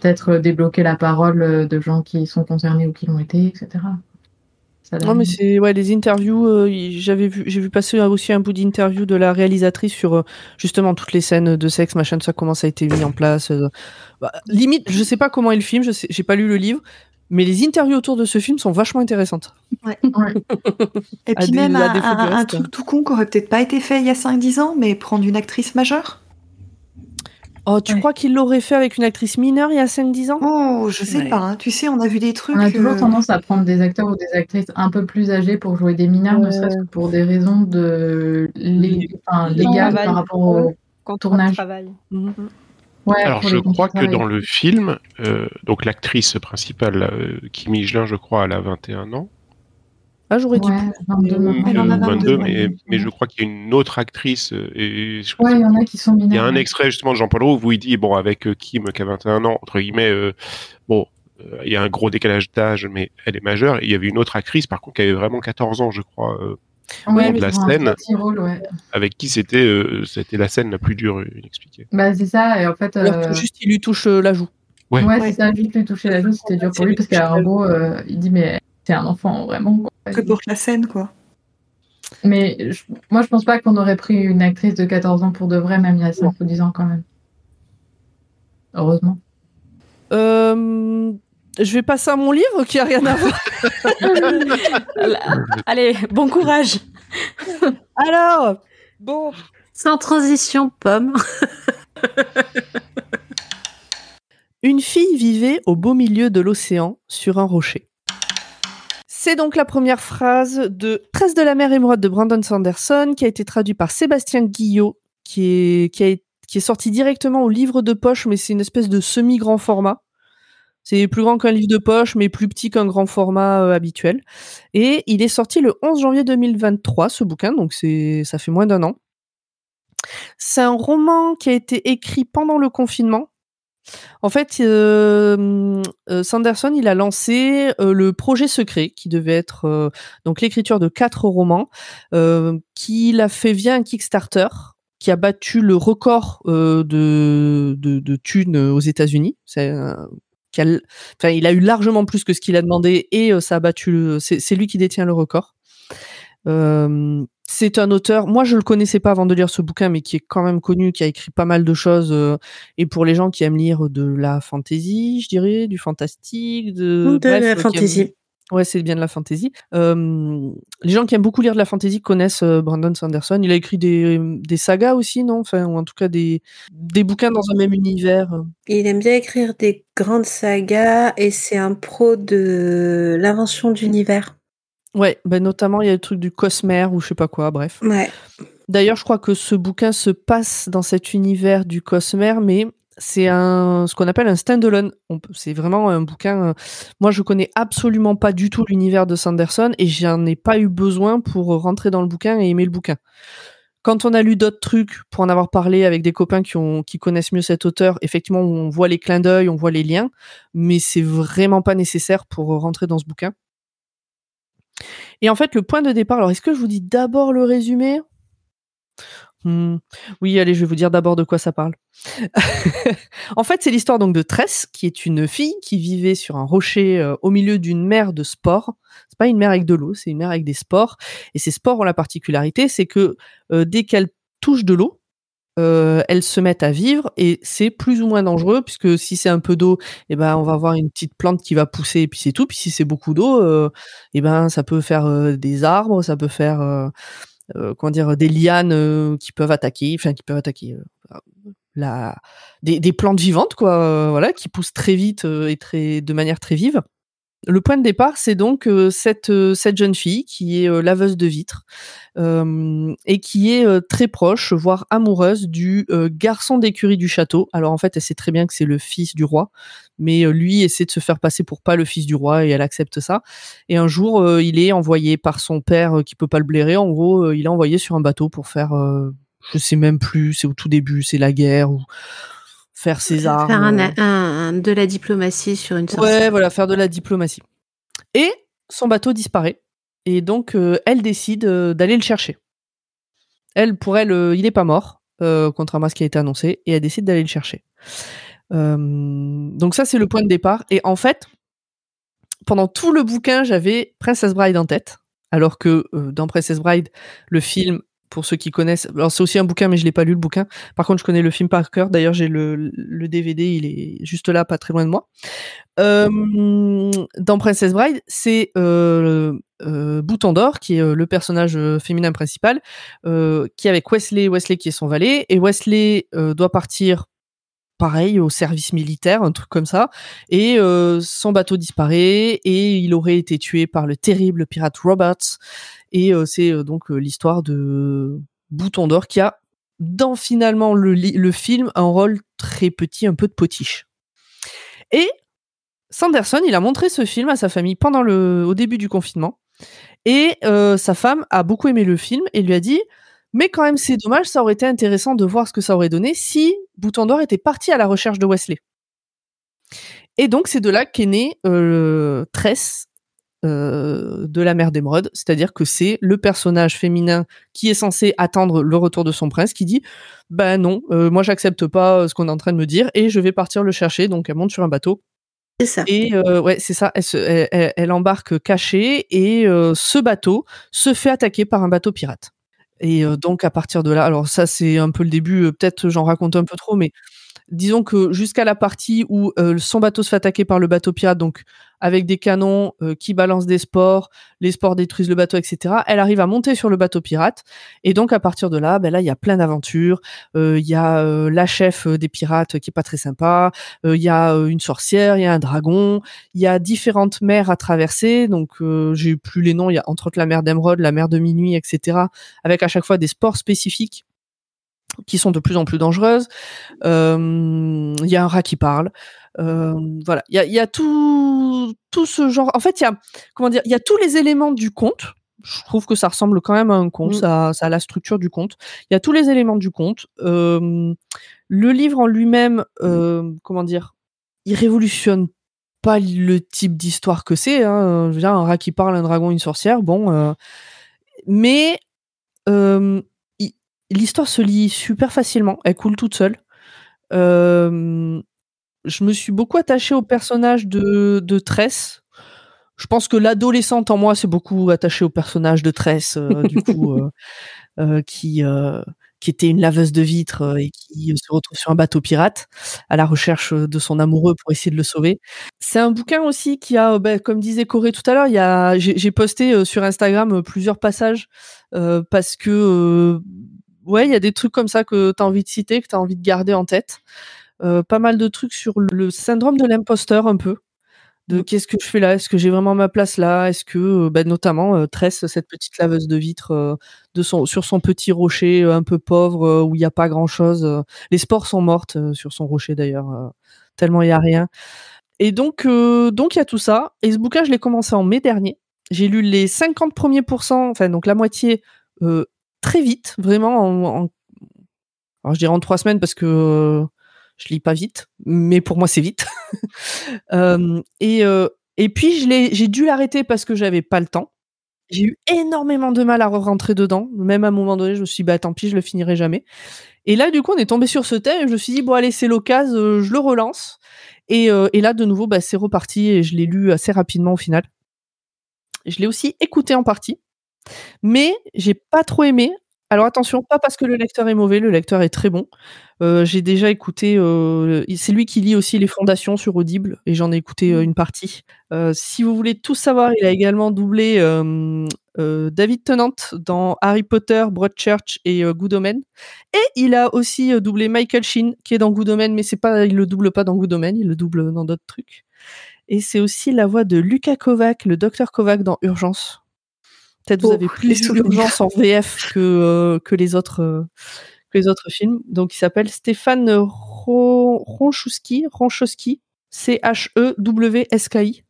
peut-être débloquer la parole euh, de gens qui sont concernés ou qui l'ont été, etc. Non, mais c'est ouais, les interviews. euh, j'avais vu, j'ai vu passer aussi un bout d'interview de la réalisatrice sur euh, justement toutes les scènes de sexe, machin, ça, comment ça a été mis en place. euh. Bah, limite, je sais pas comment est le film, je sais, j'ai pas lu le livre, mais les interviews autour de ce film sont vachement intéressantes. Et puis même à un, un- truc tout con qui aurait peut-être pas été fait il y a 5-10 ans, mais prendre une actrice majeure? Oh, tu Ouais. crois qu'il l'aurait fait avec une actrice mineure il y a 5-10 ans? Oh, je sais Ouais. pas. hein. Tu sais, on a vu des trucs. On a toujours euh, tendance à prendre des acteurs ou des actrices un peu plus âgés pour jouer des mineurs, ne serait-ce que pour des raisons de enfin, légales par rapport au tournage. Mhm. Ouais, Alors, je crois que dans le film, euh, donc l'actrice principale, euh, Kim Higelin, je crois, elle a 21 ans. Ah, j'aurais dit. Ouais, 22 maintenant. Elle en a Euh, 22, mais, ouais. mais je crois qu'il y a une autre actrice. euh, Et je- Ouais, il y en a qui sont il y a un extrait justement de Jean-Paul Roux où il dit bon avec euh, Kim qui a 21 ans entre guillemets euh, bon euh, il y a un gros décalage d'âge mais elle est majeure et il y avait une autre actrice par contre qui avait vraiment 14 ans je crois euh, Ouais, de la un scène. petit rôle, ouais. avec qui c'était euh, c'était la scène la plus dure inexpliquée. Bah, c'est ça, et en fait. Alors euh, juste, il lui touche euh, la joue. Ouais. Ouais, Ouais. c'est ça, juste lui toucher la joue, c'était dur pour lui parce gros, euh, il dit, mais c'est un enfant, vraiment. quoi. que pour la scène, quoi. Mais je- moi, je pense pas qu'on aurait pris une actrice de 14 ans pour de vrai, même il y a 5 ou 10 ans quand même. Heureusement. Euh, je vais passer à mon livre qui a rien à voir. Allez, bon courage. Alors, bon, Sans transition, pomme. Une fille vivait au beau milieu de l'océan sur un rocher. C'est donc la première phrase de 13 de la mer émeraude de Brandon Sanderson qui a été traduit par Sébastien Guillot qui est, sorti directement au livre de poche mais c'est une espèce de semi-grand format. C'est plus grand qu'un livre de poche mais plus petit qu'un grand format euh, habituel. Et il est sorti le 11 janvier 2023 ce bouquin donc ça fait moins d'un an. C'est un roman qui a été écrit pendant le confinement en fait, euh, Sanderson, il a lancé euh, le projet secret qui devait être euh, donc l'écriture de quatre romans, qu'il a fait via un Kickstarter qui a battu le record de, de, thunes aux États-Unis. Il a eu largement plus que ce qu'il a demandé et ça a battu. C'est lui qui détient le record. C'est un auteur. Moi, je le connaissais pas avant de lire ce bouquin, mais qui est quand même connu, qui a écrit pas mal de choses. euh, et pour les gens qui aiment lire de la fantasy, je dirais, du fantastique, de, De bref, la euh, aiment- fantasy. Ouais, c'est bien de la fantasy. Euh, les gens qui aiment beaucoup lire de la fantasy connaissent euh, Brandon Sanderson. Il a écrit des, des sagas aussi, non? Enfin, ou en tout cas des, des bouquins dans un même univers. Il aime bien écrire des grandes sagas et c'est un pro de l'invention d'univers. Ouais, ben notamment il y a le truc du Cosmere ou je sais pas quoi, bref. Ouais. D'ailleurs, je crois que ce bouquin se passe dans cet univers du Cosmere, mais c'est un ce qu'on appelle un standalone. C'est vraiment un bouquin. euh, Moi, je connais absolument pas du tout l'univers de Sanderson et j'en ai pas eu besoin pour rentrer dans le bouquin et aimer le bouquin. Quand on a lu d'autres trucs, pour en avoir parlé avec des copains qui, ont, qui connaissent mieux cet auteur, effectivement, on voit les clins d'œil, on voit les liens, mais c'est vraiment pas nécessaire pour rentrer dans ce bouquin. Et en fait, le point de départ, alors est-ce que je vous dis d'abord le résumé? Hmm, Oui, allez, je vais vous dire d'abord de quoi ça parle. en fait, c'est l'histoire donc de Tress, qui est une fille qui vivait sur un rocher euh, au milieu d'une mer de spores. C'est pas une mer avec de l'eau, c'est une mer avec des spores. Et ces spores ont la particularité, c'est que euh, dès qu'elles touchent de l'eau, euh, elles se mettent à vivre et c'est plus ou moins dangereux puisque si c'est un peu d'eau, eh ben on va avoir une petite plante qui va pousser et puis c'est tout. Puis si c'est beaucoup d'eau, euh, eh ben ça peut faire euh, des arbres, ça peut faire comment dire des lianes qui peuvent attaquer, enfin qui peuvent attaquer la des, plantes vivantes quoi, voilà, qui poussent très vite et de manière très vive. Le point de départ, c'est donc euh, cette, euh, cette jeune fille qui est euh, laveuse de vitres euh, et qui est très proche, voire amoureuse du garçon d'écurie du château. Alors en fait, elle sait très bien que c'est le fils du roi, mais lui essaie de se faire passer pour pas le fils du roi et elle accepte ça. Et un jour, il est envoyé par son père qui peut pas le blairer. En gros, il est envoyé sur un bateau pour faire, je sais même plus, c'est au tout début, c'est la guerre ou faire ses armes. Faire un, euh. un- un- de la diplomatie sur une sorcière. Ouais, voilà, faire de la diplomatie. Et son bateau disparaît. Et donc, euh, elle décide euh, d'aller le chercher. Elle, pour elle, euh, il n'est pas mort, contrairement à ce qui a été annoncé, et elle décide d'aller le chercher. Donc ça, c'est le point de départ. Et en fait, pendant tout le bouquin, j'avais Princess Bride en tête, alors que dans Princess Bride, le film, pour ceux qui connaissent, alors c'est aussi un bouquin, mais je l'ai pas lu le bouquin. Par contre, je connais le film par cœur. D'ailleurs, j'ai le, DVD, il est juste là, pas très loin de moi. Euh, dans Princess Bride, c'est euh, euh, Bouton d'Or, qui est euh, le personnage féminin principal, qui est avec Wesley, Wesley qui est son valet, et Wesley doit partir pareil au service militaire, un truc comme ça, et euh, son bateau disparaît et il aurait été tué par le terrible pirate Roberts. Et euh, c'est euh, donc l'histoire de Bouton d'Or qui a dans finalement le, le film un rôle très petit, un peu de potiche. Et Sanderson, il a montré ce film à sa famille pendant le, au début du confinement. Et sa femme a beaucoup aimé le film et lui a dit Mais quand même, c'est dommage, ça aurait été intéressant de voir ce que ça aurait donné si Bouton d'Or était parti à la recherche de Wesley. Et donc, c'est de là qu'est né euh, Tress euh, de la mère d'Émeraude, c'est-à-dire que c'est le personnage féminin qui est censé attendre le retour de son prince qui dit Ben non, euh, moi j'accepte pas euh, ce qu'on est en train de me dire et je vais partir le chercher. Donc, elle monte sur un bateau C'est ça. et euh, ouais, c'est ça. Elle, se- elle- elle- elle embarque cachée et ce bateau se fait attaquer par un bateau pirate. Et euh, donc à partir de là, alors ça c'est un peu le début. euh, Peut-être j'en raconte un peu trop, mais disons que jusqu'à la partie où euh, son bateau se fait attaquer par le bateau pirate, donc avec des canons euh, qui balancent des sports, les sports détruisent le bateau, etc. Elle arrive à monter sur le bateau pirate. Et donc à partir de là, ben là il y a plein d'aventures. Euh, Il y a euh, la chef euh, des pirates qui est pas très sympa. Euh, Il y a une sorcière, il y a un dragon. Il y a différentes mers à traverser. Donc j'ai plus les noms. Il y a entre autres la mer d'Emeraude, la mer de minuit, etc. Avec à chaque fois des sports spécifiques qui sont de plus en plus dangereuses. Il y a un rat qui parle. Voilà, il y a, il y a tout, tout ce genre. En fait, il y a comment dire, il y a tous les éléments du conte. Je trouve que ça ressemble quand même à un conte. Mm. Ça, ça a la structure du conte. Il y a tous les éléments du conte. Euh, le livre en lui-même, euh, comment dire, il révolutionne pas le type d'histoire que c'est. Hein. Je veux dire, un rat qui parle, un dragon, une sorcière. Bon, euh, mais l'histoire se lit super facilement, elle coule toute seule. Je me suis beaucoup attachée au personnage de, de Tress. Je pense que l'adolescente en moi s'est beaucoup attachée au personnage de Tress, euh, du coup, euh, euh, qui, qui était une laveuse de vitres et qui se retrouve sur un bateau pirate à la recherche de son amoureux pour essayer de le sauver. C'est un bouquin aussi qui a, ben, comme disait Corée tout à l'heure, il y a, j'ai posté sur Instagram plusieurs passages euh, parce que, euh, ouais, il y a des trucs comme ça que tu as envie de citer, que tu as envie de garder en tête. Euh, pas mal de trucs sur le syndrome de l'imposteur un peu. De qu'est-ce que je fais là? Est-ce que j'ai vraiment ma place là? Est-ce que, euh, bah, notamment, euh, Tress, cette petite laveuse de vitres, euh, de son, sur son petit rocher un peu pauvre où il n'y a pas grand-chose. les spores sont mortes sur son rocher d'ailleurs, tellement il n'y a rien. Et donc, donc il y a tout ça. Et ce bouquin, je l'ai commencé en mai dernier. J'ai lu les 50 premiers pourcents, enfin donc la moitié, très vite, vraiment en, en- alors je dirais en trois semaines parce que je lis pas vite, mais pour moi c'est vite. Euh, et, euh, et puis j'ai dû l'arrêter parce que j'avais pas le temps. J'ai eu énormément de mal à rentrer dedans. Même à un moment donné, je me suis dit, bah tant pis, je le finirai jamais. Et là, du coup, on est tombé sur ce thème et je me suis dit, bon, allez, c'est l'occasion, euh, je le relance. Et, euh, et là, de nouveau, bah, c'est reparti et je l'ai lu assez rapidement au final. Je l'ai aussi écouté en partie, mais j'ai pas trop aimé. Alors attention, pas parce que le lecteur est mauvais, le lecteur est très bon. Euh, j'ai déjà écouté, euh, c'est lui qui lit aussi les fondations sur Audible et j'en ai écouté euh, une partie. Euh, si vous voulez tout savoir, il a également doublé David Tennant dans Harry Potter, Broadchurch et Good Omen. Et il a aussi doublé Michael Sheen qui est dans Good Omen, mais c'est pas, il le double pas dans Good Omen, il le double dans d'autres trucs. Et c'est aussi la voix de Lucas Kovac, le docteur Kovac dans Urgence. Peut-être vous avez plus vu souvenirs. Urgence en VF que, euh, que les autres euh, que les autres films. Donc il s'appelle Stéphane Ro- Ronchowski, Ronchowski, C-H-E-W-S-K-I.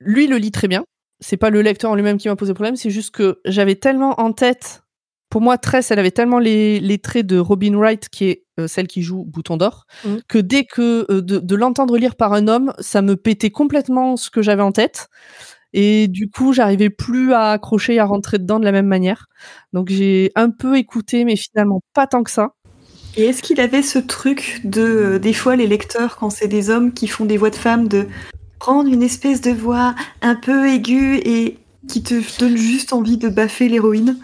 Lui le lit très bien. C'est pas le lecteur en lui-même qui m'a posé problème, c'est juste que j'avais tellement en tête. Pour moi, Tress, elle avait tellement les, les traits de Robin Wright, qui est euh, celle qui joue Bouton d'Or, Mm. que dès que de, de l'entendre lire par un homme, ça me pétait complètement ce que j'avais en tête. Et du coup, j'arrivais plus à accrocher, à rentrer dedans de la même manière. Donc j'ai un peu écouté, mais finalement pas tant que ça. Et est-ce qu'il avait ce truc de, euh, des fois, les lecteurs, quand c'est des hommes qui font des voix de femmes, de prendre une espèce de voix un peu aiguë et qui te donne juste envie de baffer l'héroïne?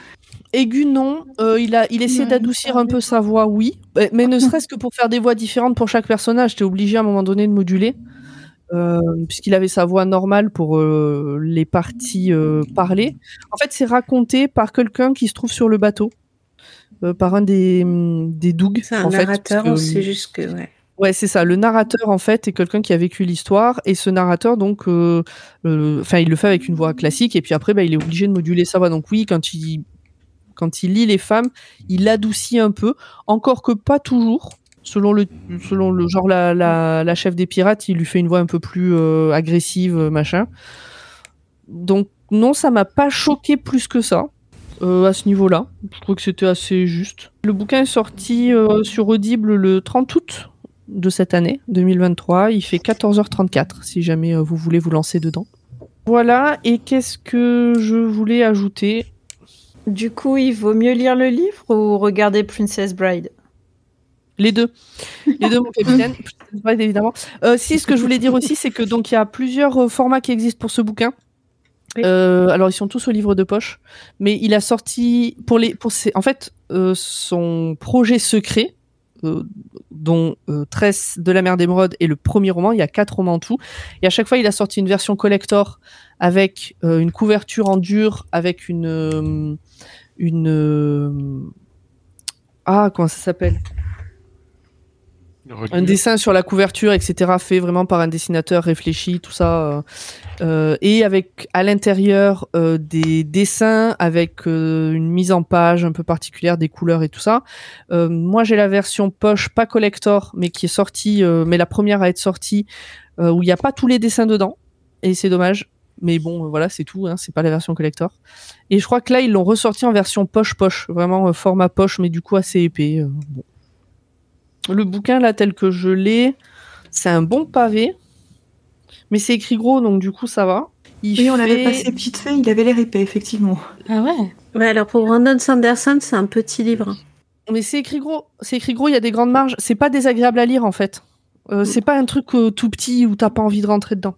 Aigu, non. Euh, il a, il essaie d'adoucir un peu sa voix, oui. Mais, mais ne serait-ce que pour faire des voix différentes pour chaque personnage, t'es obligé à un moment donné de moduler. Euh, puisqu'il avait sa voix normale pour euh, les parties euh, parlées. En fait, c'est raconté par quelqu'un qui se trouve sur le bateau, par un des, hum, des Doug. C'est un fait, narrateur, que- c'est juste que. Ouais. Ouais, c'est ça. Le narrateur, en fait, est quelqu'un qui a vécu l'histoire. Et ce narrateur, donc, euh, euh, enfin, il le fait avec une voix classique. Et puis après, bah, il est obligé de moduler sa voix. Donc oui, quand il, quand il lit les femmes, il adoucit un peu. Encore que pas toujours. Selon le, selon genre, la, chef des pirates, il lui fait une voix un peu plus euh, agressive, euh, machin. Donc non, ça m'a pas choqué plus que ça. euh, à ce niveau-là, je trouve que c'était assez juste. Le bouquin est sorti sur Audible le 30 août de cette année 2023. Il fait 14h34 si jamais vous voulez vous lancer dedans. Voilà, et qu'est-ce que je voulais ajouter? Du coup, il vaut mieux lire le livre ou regarder Princess Bride? Les deux. Les deux, mon capitaine. Évidemment. Euh, si, ce que je voulais dire aussi, c'est que donc il y a plusieurs euh, formats qui existent pour ce bouquin. Euh, alors ils sont tous au livre de poche, mais il a sorti pour les pour ses, en fait euh, son projet secret euh, dont Tresse de la mer d'émeraude est le premier roman. Il y a quatre romans en tout, et à chaque fois il a sorti une version collector avec une couverture en dur, avec une une ah comment ça s'appelle? Un dessin sur la couverture, etc., fait vraiment par un dessinateur réfléchi, tout ça, euh, euh, et avec à l'intérieur euh, des dessins avec euh, une mise en page un peu particulière, des couleurs et tout ça. Euh, moi, j'ai la version poche, pas collector, mais qui est sortie, euh, mais la première à être sortie, où il n'y a pas tous les dessins dedans, et c'est dommage. Mais bon, voilà, c'est tout, hein, c'est pas la version collector. Et je crois que là, ils l'ont ressorti en version poche-poche, vraiment format poche, mais du coup assez épais. bon. Le bouquin, là, tel que je l'ai, c'est un bon pavé. Mais c'est écrit gros, donc du coup, ça va. Il Oui, on l'avait passé vite fait, il avait l'air épais, effectivement. Ah ouais Ouais, alors pour Brandon Sanderson, c'est un petit livre. Mais c'est écrit gros. C'est écrit gros. Il y a des grandes marges. C'est pas désagréable à lire en fait. Euh, c'est pas un truc euh, tout petit où t'as pas envie de rentrer dedans.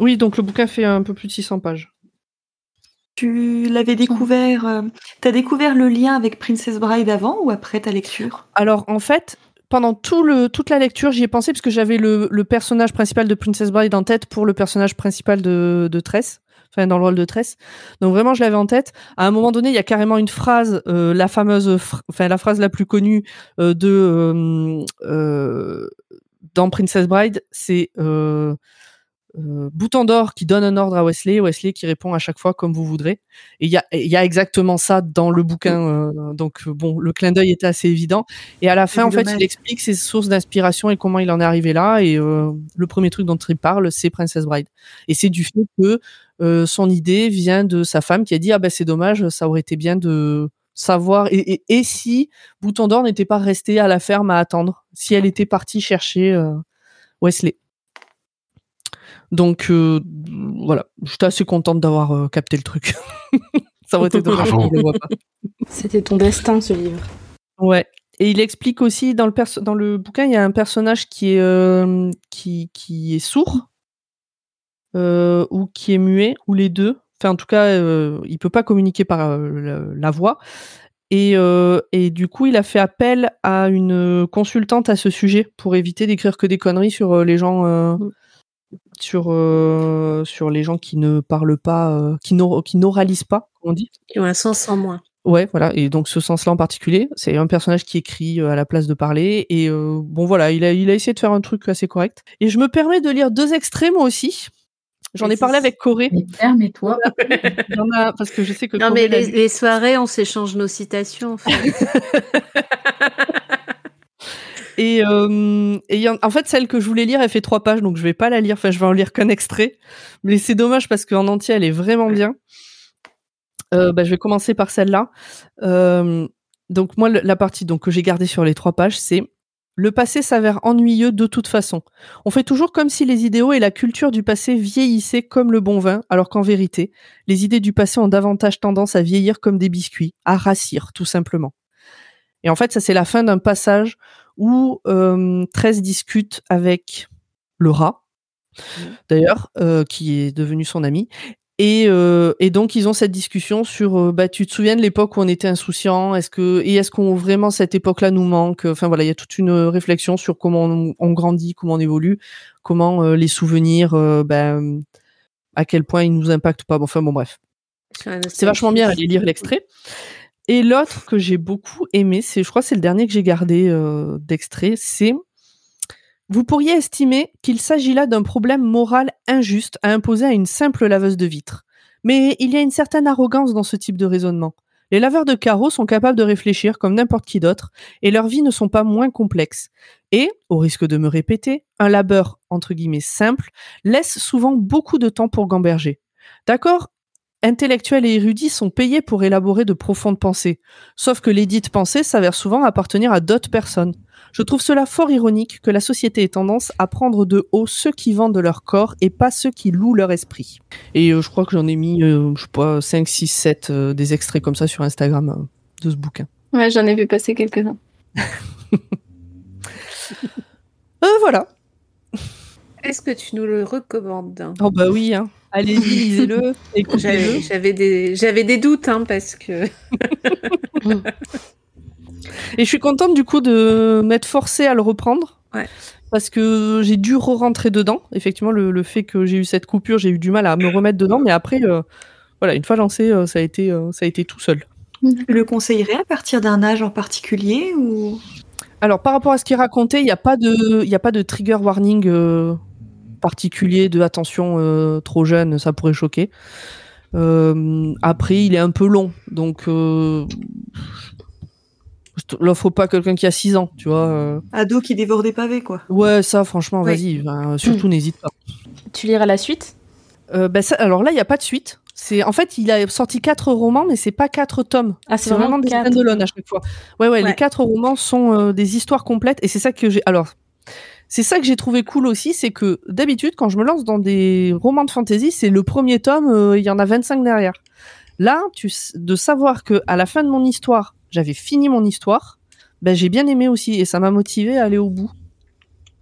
Oui, donc le bouquin fait un peu plus de 600 pages. Tu l'avais découvert. euh, T'as découvert le lien avec Princess Bride avant ou après ta lecture? Alors en fait, pendant tout le, toute la lecture, j'y ai pensé parce que j'avais le, le personnage principal de Princess Bride en tête pour le personnage principal de, de Tress, enfin dans le rôle de Tress. Donc vraiment, je l'avais en tête. À un moment donné, il y a carrément une phrase, euh, la fameuse, enfin la phrase la plus connue euh, de euh, euh, dans Princess Bride, c'est euh, Bouton d'or qui donne un ordre à Wesley, Wesley qui répond à chaque fois comme vous voudrez. Et il y y a exactement ça dans le bouquin. euh, donc euh, bon, le clin d'œil était assez évident. Et à la fin, en fait, il explique ses sources d'inspiration et comment il en est arrivé là. Et euh, le premier truc dont il parle, c'est Princess Bride. Et c'est du fait que euh, son idée vient de sa femme qui a dit ah ben c'est dommage, ça aurait été bien de savoir et, et, et si Bouton d'or n'était pas resté à la ferme à attendre, si elle était partie chercher euh, Wesley. Donc euh, voilà, j'étais assez contente d'avoir euh, capté le truc. ça aurait été dommage le voit pas. C'était ton destin, ce livre. Ouais. Et il explique aussi dans le perso- dans le bouquin, il y a un personnage qui est euh, qui, qui est sourd euh, ou qui est muet ou les deux. Enfin, en tout cas, euh, il peut pas communiquer par euh, la, la voix. Et, euh, et du coup, il a fait appel à une consultante à ce sujet pour éviter d'écrire que des conneries sur euh, les gens, euh, Mm. Sur euh, sur les gens qui ne parlent pas, euh, qui n'or- qui n'oralisent pas, comme on dit. Qui ont un sens en moins. Ouais, voilà. Et donc ce sens-là en particulier, c'est un personnage qui écrit euh, à la place de parler. Et euh, bon, voilà, il a, il a essayé de faire un truc assez correct. Et je me permets de lire deux extraits moi aussi. J'en ai parlé avec Corée. Mais permets-toi. Parce que je sais que Non, Corée mais les, les soirées, on s'échange nos citations, en fait. Et, euh, et il y en, en fait, celle que je voulais lire, elle fait trois pages, donc je vais pas la lire. Enfin, je vais en lire qu'un extrait. Mais c'est dommage parce qu'en entier, elle est vraiment bien. Euh, bah, je vais commencer par celle-là. Euh, donc moi, la partie donc que j'ai gardée sur les trois pages, c'est le passé s'avère ennuyeux de toute façon. On fait toujours comme si les idéaux et la culture du passé vieillissaient comme le bon vin, alors qu'en vérité, les idées du passé ont davantage tendance à vieillir comme des biscuits, à rassir, tout simplement. Et en fait, ça c'est la fin d'un passage où euh, 13 discute avec le rat, d'ailleurs, euh, qui est devenu son ami. Et, euh, et donc ils ont cette discussion sur euh, bah tu te souviens de l'époque où on était insouciant est-ce que et est-ce qu'on vraiment cette époque-là nous manque? Enfin voilà il y a toute une réflexion sur comment on, on grandit comment on évolue comment euh, les souvenirs euh, ben, à quel point ils nous impactent ou pas. Bon, enfin bon bref. C'est vachement bien, allez lire l'extrait. Et l'autre que j'ai beaucoup aimé, c'est, je crois, c'est le dernier que j'ai gardé euh, d'extrait, c'est vous pourriez estimer qu'il s'agit là d'un problème moral injuste à imposer à une simple laveuse de vitres. Mais il y a une certaine arrogance dans ce type de raisonnement. Les laveurs de carreaux sont capables de réfléchir comme n'importe qui d'autre, et leurs vies ne sont pas moins complexes. Et, au risque de me répéter, un labeur, entre guillemets, simple, laisse souvent beaucoup de temps pour gamberger. D'accord Intellectuels et érudits sont payés pour élaborer de profondes pensées, sauf que les dites pensées s'avèrent souvent appartenir à d'autres personnes. Je trouve cela fort ironique que la société ait tendance à prendre de haut ceux qui vendent leur corps et pas ceux qui louent leur esprit. Et euh, je crois que j'en ai mis, euh, je sais pas, 5, 6, 7 euh, des extraits comme ça sur Instagram euh, de ce bouquin. Ouais, j'en ai vu passer quelques-uns. Euh, voilà. Est-ce que tu nous le recommandes? Oh bah oui, hein. allez-y, lisez-le, J'avais des, j'avais des doutes, hein, parce que Et je suis contente du coup de m'être forcée à le reprendre. Ouais. Parce que j'ai dû re-rentrer dedans. Effectivement, le, le fait que j'ai eu cette coupure, j'ai eu du mal à me remettre dedans. Mais après, euh, voilà, une fois lancé, euh, ça, a été, euh, ça a été tout seul. Tu le conseillerais à partir d'un âge en particulier ou? Alors, par rapport à ce qu'il racontait, il n'y a, pas de- il y a pas de trigger warning euh, particulier de attention euh, trop jeune, ça pourrait choquer. Euh, après, il est un peu long. Donc, euh, l'offre pas à quelqu'un qui a 6 ans, tu vois. euh. ado qui dévore des pavés quoi Ouais, ça, franchement, Oui. vas-y. ben, surtout, n'hésite pas. Tu liras la suite? Euh, bah, ça- alors là, il n'y a pas de suite. C'est en fait, il a sorti quatre romans, mais c'est pas quatre tomes. Ah, C'est vraiment des stand-alone à chaque fois. Ouais, ouais, Ouais. les quatre romans sont euh, des histoires complètes, et c'est ça que j'ai. Alors, c'est ça que j'ai trouvé cool aussi, c'est que d'habitude, quand je me lance dans des romans de fantasy, c'est le premier tome, euh, il y en a 25 derrière. Là, tu, de savoir que à la fin de mon histoire, j'avais fini mon histoire, ben, j'ai bien aimé aussi et ça m'a motivé à aller au bout.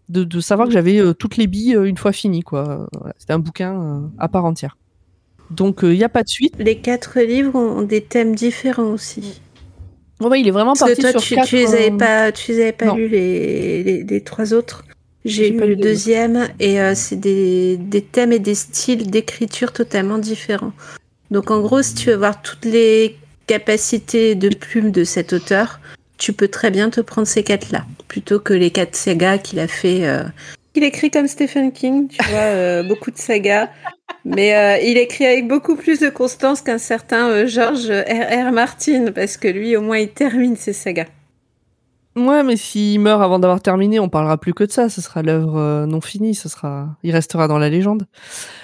De, de savoir que j'avais euh, toutes les billes euh, une fois finies, quoi. Voilà, C'était un bouquin à part entière. Donc, il n'y a pas de suite. Les quatre livres ont des thèmes différents aussi. Bah, il est vraiment Parce parti que toi, sur tu, quatre, tu les avais pas, tu les avais pas lus les, les, les trois autres. J'ai lu le deuxième et euh, c'est des, des thèmes et des styles d'écriture totalement différents. Donc en gros, si tu veux voir toutes les capacités de plume de cet auteur, tu peux très bien te prendre ces quatre-là, plutôt que les quatre sagas qu'il a fait. euh. Il écrit comme Stephen King, tu vois, euh, beaucoup de sagas, mais il écrit avec beaucoup plus de constance qu'un certain George R. R. Martin, parce que lui, au moins, il termine ses sagas. Ouais, mais s'il meurt avant d'avoir terminé, on parlera plus que de ça. Ce sera l'œuvre euh, non finie. Ce sera, il restera dans la légende.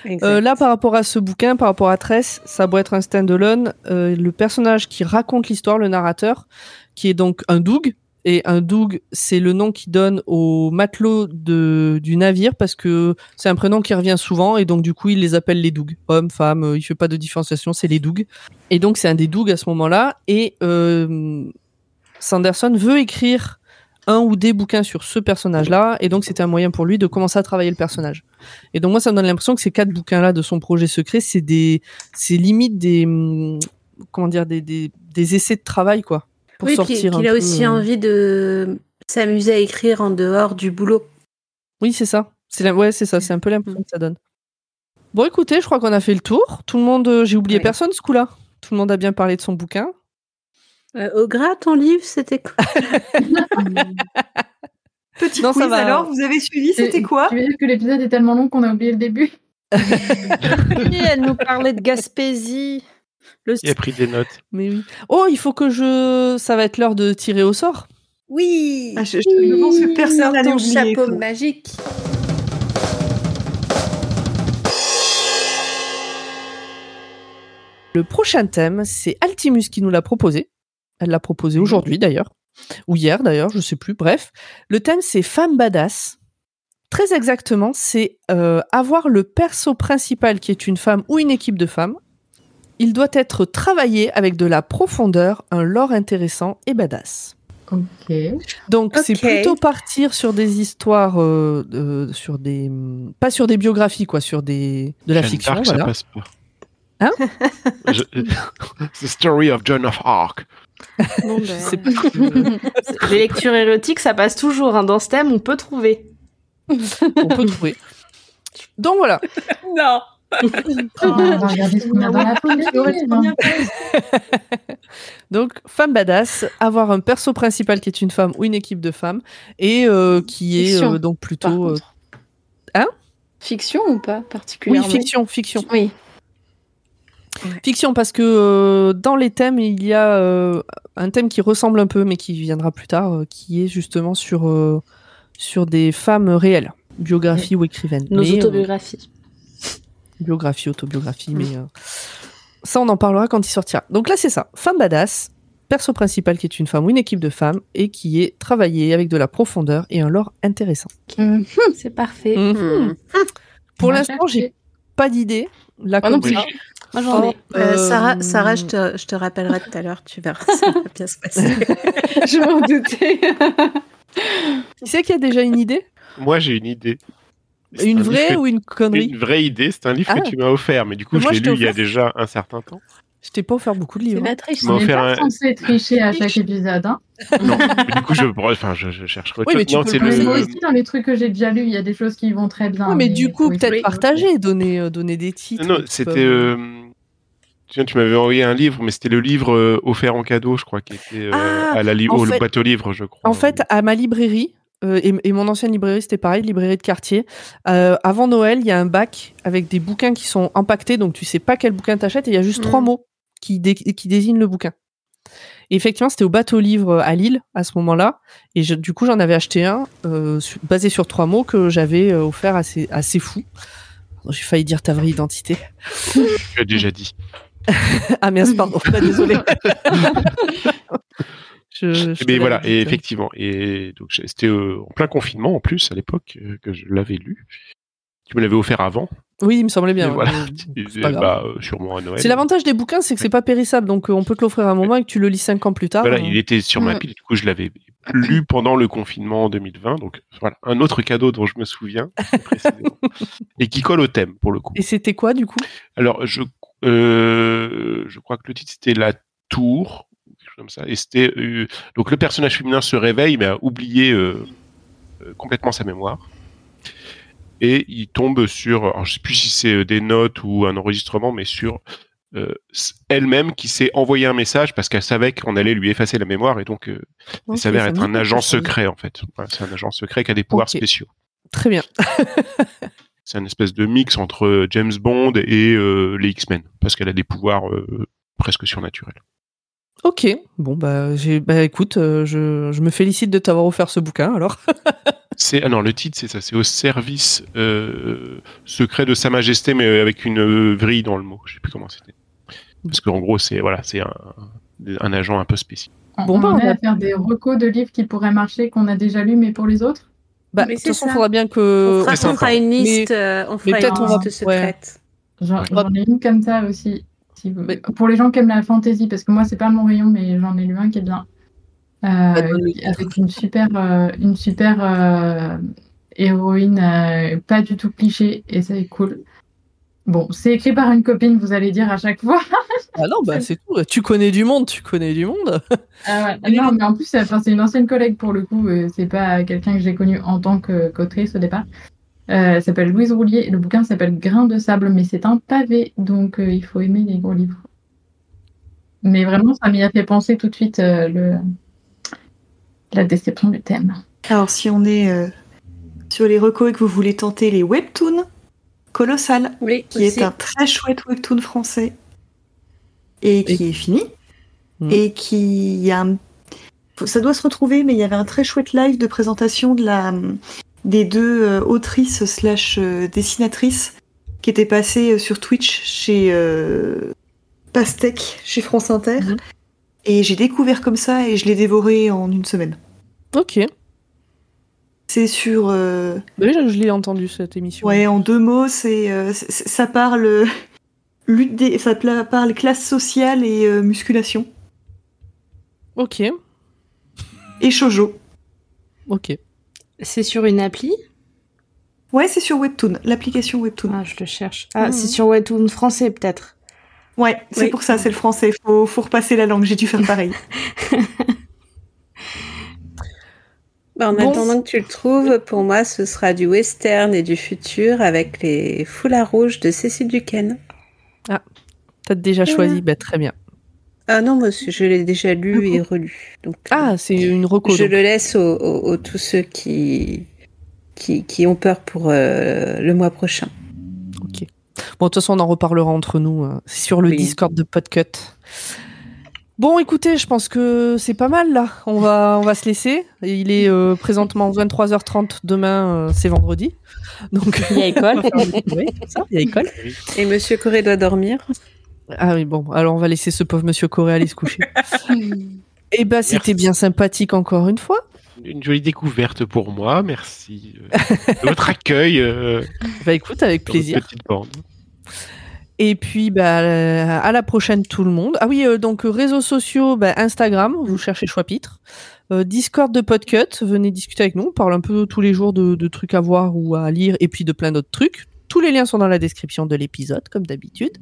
Euh, là, par rapport à ce bouquin, par rapport à Tress, ça doit être un stand-alone. Euh, le personnage qui raconte l'histoire, le narrateur, qui est donc un Doug. Et un Doug, c'est le nom qu'il donne au matelot de, du navire parce que c'est un prénom qui revient souvent et donc du coup il les appelle les Doug. Hommes, femmes, euh, il fait pas de différenciation, c'est les Doug. Et donc c'est un des Doug à ce moment-là. Et euh, Sanderson veut écrire un ou des bouquins sur ce personnage-là, et donc c'était un moyen pour lui de commencer à travailler le personnage. Et donc moi, ça me donne l'impression que ces quatre bouquins-là de son projet secret, c'est des, c'est limite des, hum, comment dire, des, des, des essais de travail quoi, pour oui, puis sortir qu'il un a peu, aussi euh, envie de s'amuser à écrire en dehors du boulot. Oui, c'est ça. C'est la... ouais, c'est ça. C'est un peu l'impression que ça donne. Bon, écoutez, je crois qu'on a fait le tour. Tout le monde, euh, j'ai oublié personne ce coup-là. Tout le monde a bien parlé de son bouquin. Euh, au gras, ton livre, c'était quoi? Petit Non, ça quiz va. alors, vous avez suivi, c'était quoi? Tu veux dire que l'épisode est tellement long qu'on a oublié le début? Oui, elle nous parlait de Gaspésie? Le Il a pris des notes. Mais oui. Oh, il faut que je. Ça va être l'heure de tirer au sort. Oui Ah, je, je pense que personne n'a ton oublié. chapeau quoi. magique. Le prochain thème, c'est Altimus qui nous l'a proposé. Elle l'a proposé aujourd'hui d'ailleurs, ou hier d'ailleurs, je sais plus. Bref, le thème c'est femme badass. Très exactement, c'est euh, avoir le perso principal qui est une femme ou une équipe de femmes. Il doit être travaillé avec de la profondeur, un lore intéressant et badass. Ok. Donc c'est plutôt partir sur des histoires, euh, euh, sur des, pas sur des biographies quoi, sur des de la Jeanne fiction. voilà. ça passe pas. Hein? The Story of Joan of Arc. Bon, ben, pas que- Les lectures érotiques, ça passe toujours. hein. Dans ce thème, on peut trouver. on peut trouver. Donc voilà. Non Oh. Donc, femme badass, avoir un perso principal qui est une femme ou une équipe de femmes et euh, qui est Fiction, euh, donc plutôt. euh, contre. Fiction ou pas oui, particulièrement fiction, fiction. Oui. Fiction, parce que euh, dans les thèmes, il y a euh, un thème qui ressemble un peu, mais qui viendra plus tard, euh, qui est justement sur, sur des femmes réelles, biographie ou écrivaines. Nos Mais, autobiographies. biographie, autobiographie, mais euh, ça, on en parlera quand il sortira. Donc là, c'est ça. Femme badass, perso principal qui est une femme ou une équipe de femmes et qui est travaillée avec de la profondeur et un lore intéressant. C'est parfait. Mhm. Pour On va l'instant, j'ai pas d'idée. Là, comme ça. Moi, j'en ai. Euh, Sarah, Sarah je, te, je te rappellerai tout à l'heure, tu verras, ça va bien se passer. Je m'en doutais. Qui c'est qui a déjà une idée? Moi, j'ai une idée. C'est Une un vraie ou une connerie? Une vraie idée. C'est un livre Ah. que tu m'as offert, mais du coup, Mais moi, je l'ai lu il y a déjà un certain temps. Je t'ai pas offert beaucoup de C'est livres. la triche. On n'est offert pas un- censé tricher à chaque épisode. Hein. Non, mais du coup, je, enfin, je, je cherche autre Oui, mais tu Non, peux c'est le moi le. aussi, dans les trucs que j'ai déjà lus, il y a des choses qui vont très bien. Oui, mais du coup, peut-être partager, donner, euh, donner des titres. Non, qui c'était. euh, Tu m'avais envoyé un livre, mais c'était le livre euh, offert en cadeau, je crois, qui était euh, Ah, à la li- au fait- boîte aux livres, je crois. En fait, à ma librairie, euh, et, et mon ancienne librairie, c'était pareil, librairie de quartier. euh, avant Noël, il y a un bac avec des bouquins qui sont empaquetés, donc tu sais pas quel bouquin t'achètes, et il y a juste Mm. trois mots qui, dé- qui désignent le bouquin. Et effectivement, c'était au bateau livre à Lille à ce moment-là, et je- du coup, j'en avais acheté un euh, su- basé sur trois mots que j'avais offert à ces, à ces fous. J'ai failli dire ta vraie identité. tu as déjà dit. Ah mince, pardon, désolé. Je- je Mais voilà, et dit. effectivement. Et donc, c'était euh, en plein confinement, en plus, à l'époque, euh, que je l'avais lu. tu me l'avais offert avant. Oui, il me semblait bien. Et voilà. pas bah, euh, sûrement à Noël. C'est l'avantage des bouquins, c'est que c'est pas périssable, donc on peut te l'offrir à un moment et que tu le lis cinq ans plus tard. Voilà, il était sur ma Mm. pile, du coup je l'avais lu pendant le confinement en 2020, donc voilà, un autre cadeau dont je me souviens précisément. et qui colle au thème pour le coup. Et c'était quoi du coup? Alors je, euh, je crois que le titre c'était La Tour, ou quelque chose comme ça, et c'était euh, donc le personnage féminin se réveille mais a oublié euh, complètement sa mémoire. Et il tombe sur, alors je sais plus si c'est des notes ou un enregistrement, mais sur elle-même qui s'est envoyé un message parce qu'elle savait qu'on allait lui effacer la mémoire et donc il s'avère être un agent secret en fait. Voilà, c'est un agent secret qui a des pouvoirs spéciaux. Très bien. C'est un espèce de mix entre euh, James Bond et euh, les X-Men parce qu'elle a des pouvoirs euh, presque surnaturels. Ok. Bon bah j'ai bah écoute, euh, je, je me félicite de t'avoir offert ce bouquin alors. C'est ah non le titre c'est ça, c'est au service euh, secret de Sa Majesté mais avec une euh, vrille dans le mot. Je sais plus comment c'était. Parce qu'en gros c'est voilà c'est un, un agent un peu spécial. On, Bon, on bah, en on est a- à faire des recos de livres qui pourraient marcher, qu'on a déjà lus, mais pour les autres? Bah de toute façon, il ça. faudra bien On que fera, c'est on fera une Mais- liste, euh, on fera une on va- liste secrète. J'en Ouais. j'en ai une comme ça aussi. si vous- Mais- Pour les gens qui aiment la fantasy, parce que moi, c'est pas mon rayon, mais j'en ai lu un qui est bien. Euh, qui- avec une super, euh, une super euh, héroïne, euh, pas du tout cliché, et c'est cool. Bon, c'est écrit par une copine, vous allez dire à chaque fois. Ah non, bah c'est tout. Tu connais du monde, tu connais du monde. Ah ouais. Ah non, mais en plus, c'est enfin, c'est une ancienne collègue pour le coup. euh, C'est pas quelqu'un que j'ai connu en tant que- qu'autrice au départ. Euh, elle s'appelle Louise Roulier. et Le bouquin s'appelle Grain de sable, mais c'est un pavé, donc euh, il faut aimer les gros livres. Mais vraiment, ça m'y a fait penser tout de suite euh, le... la déception du thème. Alors, si on est euh, sur les recos et que vous voulez tenter les webtoons, Colossal, Oui, qui aussi. est un très chouette webtoon français et qui est fini Mhm. et qui y a un- ça doit se retrouver mais il y avait un très chouette live de présentation de la des deux euh, autrices slash euh, dessinatrices qui étaient passées euh, sur Twitch chez euh, Pastèque chez France Inter Mhm. et j'ai découvert comme ça et je l'ai dévoré en une semaine. Ok. C'est sur euh, Bah oui, je, je l'ai entendu cette émission. Ouais, en deux mots, c'est euh, ça parle euh, lutte des, ça parle classe sociale et euh, musculation Ok. et shojo. Ok. C'est sur une appli? Ouais, c'est sur Webtoon, l'application Webtoon. Ah, je le cherche. Ah, Mhm. c'est sur Webtoon français peut-être. Ouais, c'est Oui. pour ça, c'est le français. Faut, faut repasser la langue. J'ai dû faire pareil. Bah, en Bon. attendant que tu le trouves, pour moi, ce sera du western et du futur avec les foulards rouges de Cécile Duquesne. T'as déjà choisi, bah très bien. Ah non, moi, je l'ai déjà lu et relu. Donc, euh, Ah, c'est une reco. je donc. le laisse aux, aux- aux tous ceux qui, qui, qui ont peur pour euh, le mois prochain. Ok. Bon, de toute façon, on en reparlera entre nous euh, sur le Oui. Discord de Podcut. Bon, écoutez, je pense que c'est pas mal là. On va, on va se laisser. Il est euh, présentement 23h30. Demain, euh, c'est vendredi. Donc, Il y a école. oui, c'est ça, il y a école. Et Monsieur Corée doit dormir. Ah oui, bon, alors on va laisser ce pauvre monsieur Corée aller se coucher. Et bah, c'était bien sympathique encore une fois. Une jolie découverte pour moi, merci euh, de votre accueil. euh, Bah, écoute, avec plaisir. petite bande. Et puis, bah, euh, à la prochaine, tout le monde. Ah oui, euh, donc euh, réseaux sociaux, bah, Instagram, vous cherchez Choix-Pitre. Euh, Discord de Podcut, venez discuter avec nous. On parle un peu tous les jours de, de trucs à voir ou à lire et puis de plein d'autres trucs. Tous les liens sont dans la description de l'épisode, comme d'habitude.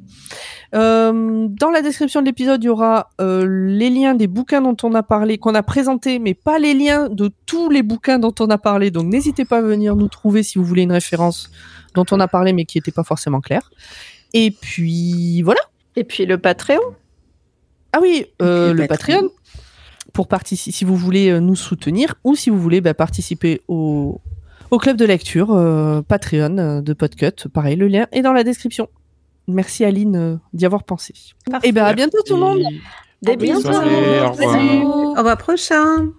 Euh, dans la description de l'épisode, il y aura euh, les liens des bouquins dont on a parlé, qu'on a présentés, mais pas les liens de tous les bouquins dont on a parlé. Donc n'hésitez pas à venir nous trouver si vous voulez une référence dont on a parlé, mais qui n'était pas forcément claire. Et puis voilà. Et puis le Patreon. Ah oui, euh, le Patreon. Pour participer, si vous voulez euh, nous soutenir ou si vous voulez bah, participer au, au club de lecture euh, Patreon de Podcut. Pareil, le lien est dans la description. Merci Aline euh, d'y avoir pensé. Et ben à bientôt tout le monde. Des soirée, au revoir. Au revoir prochain.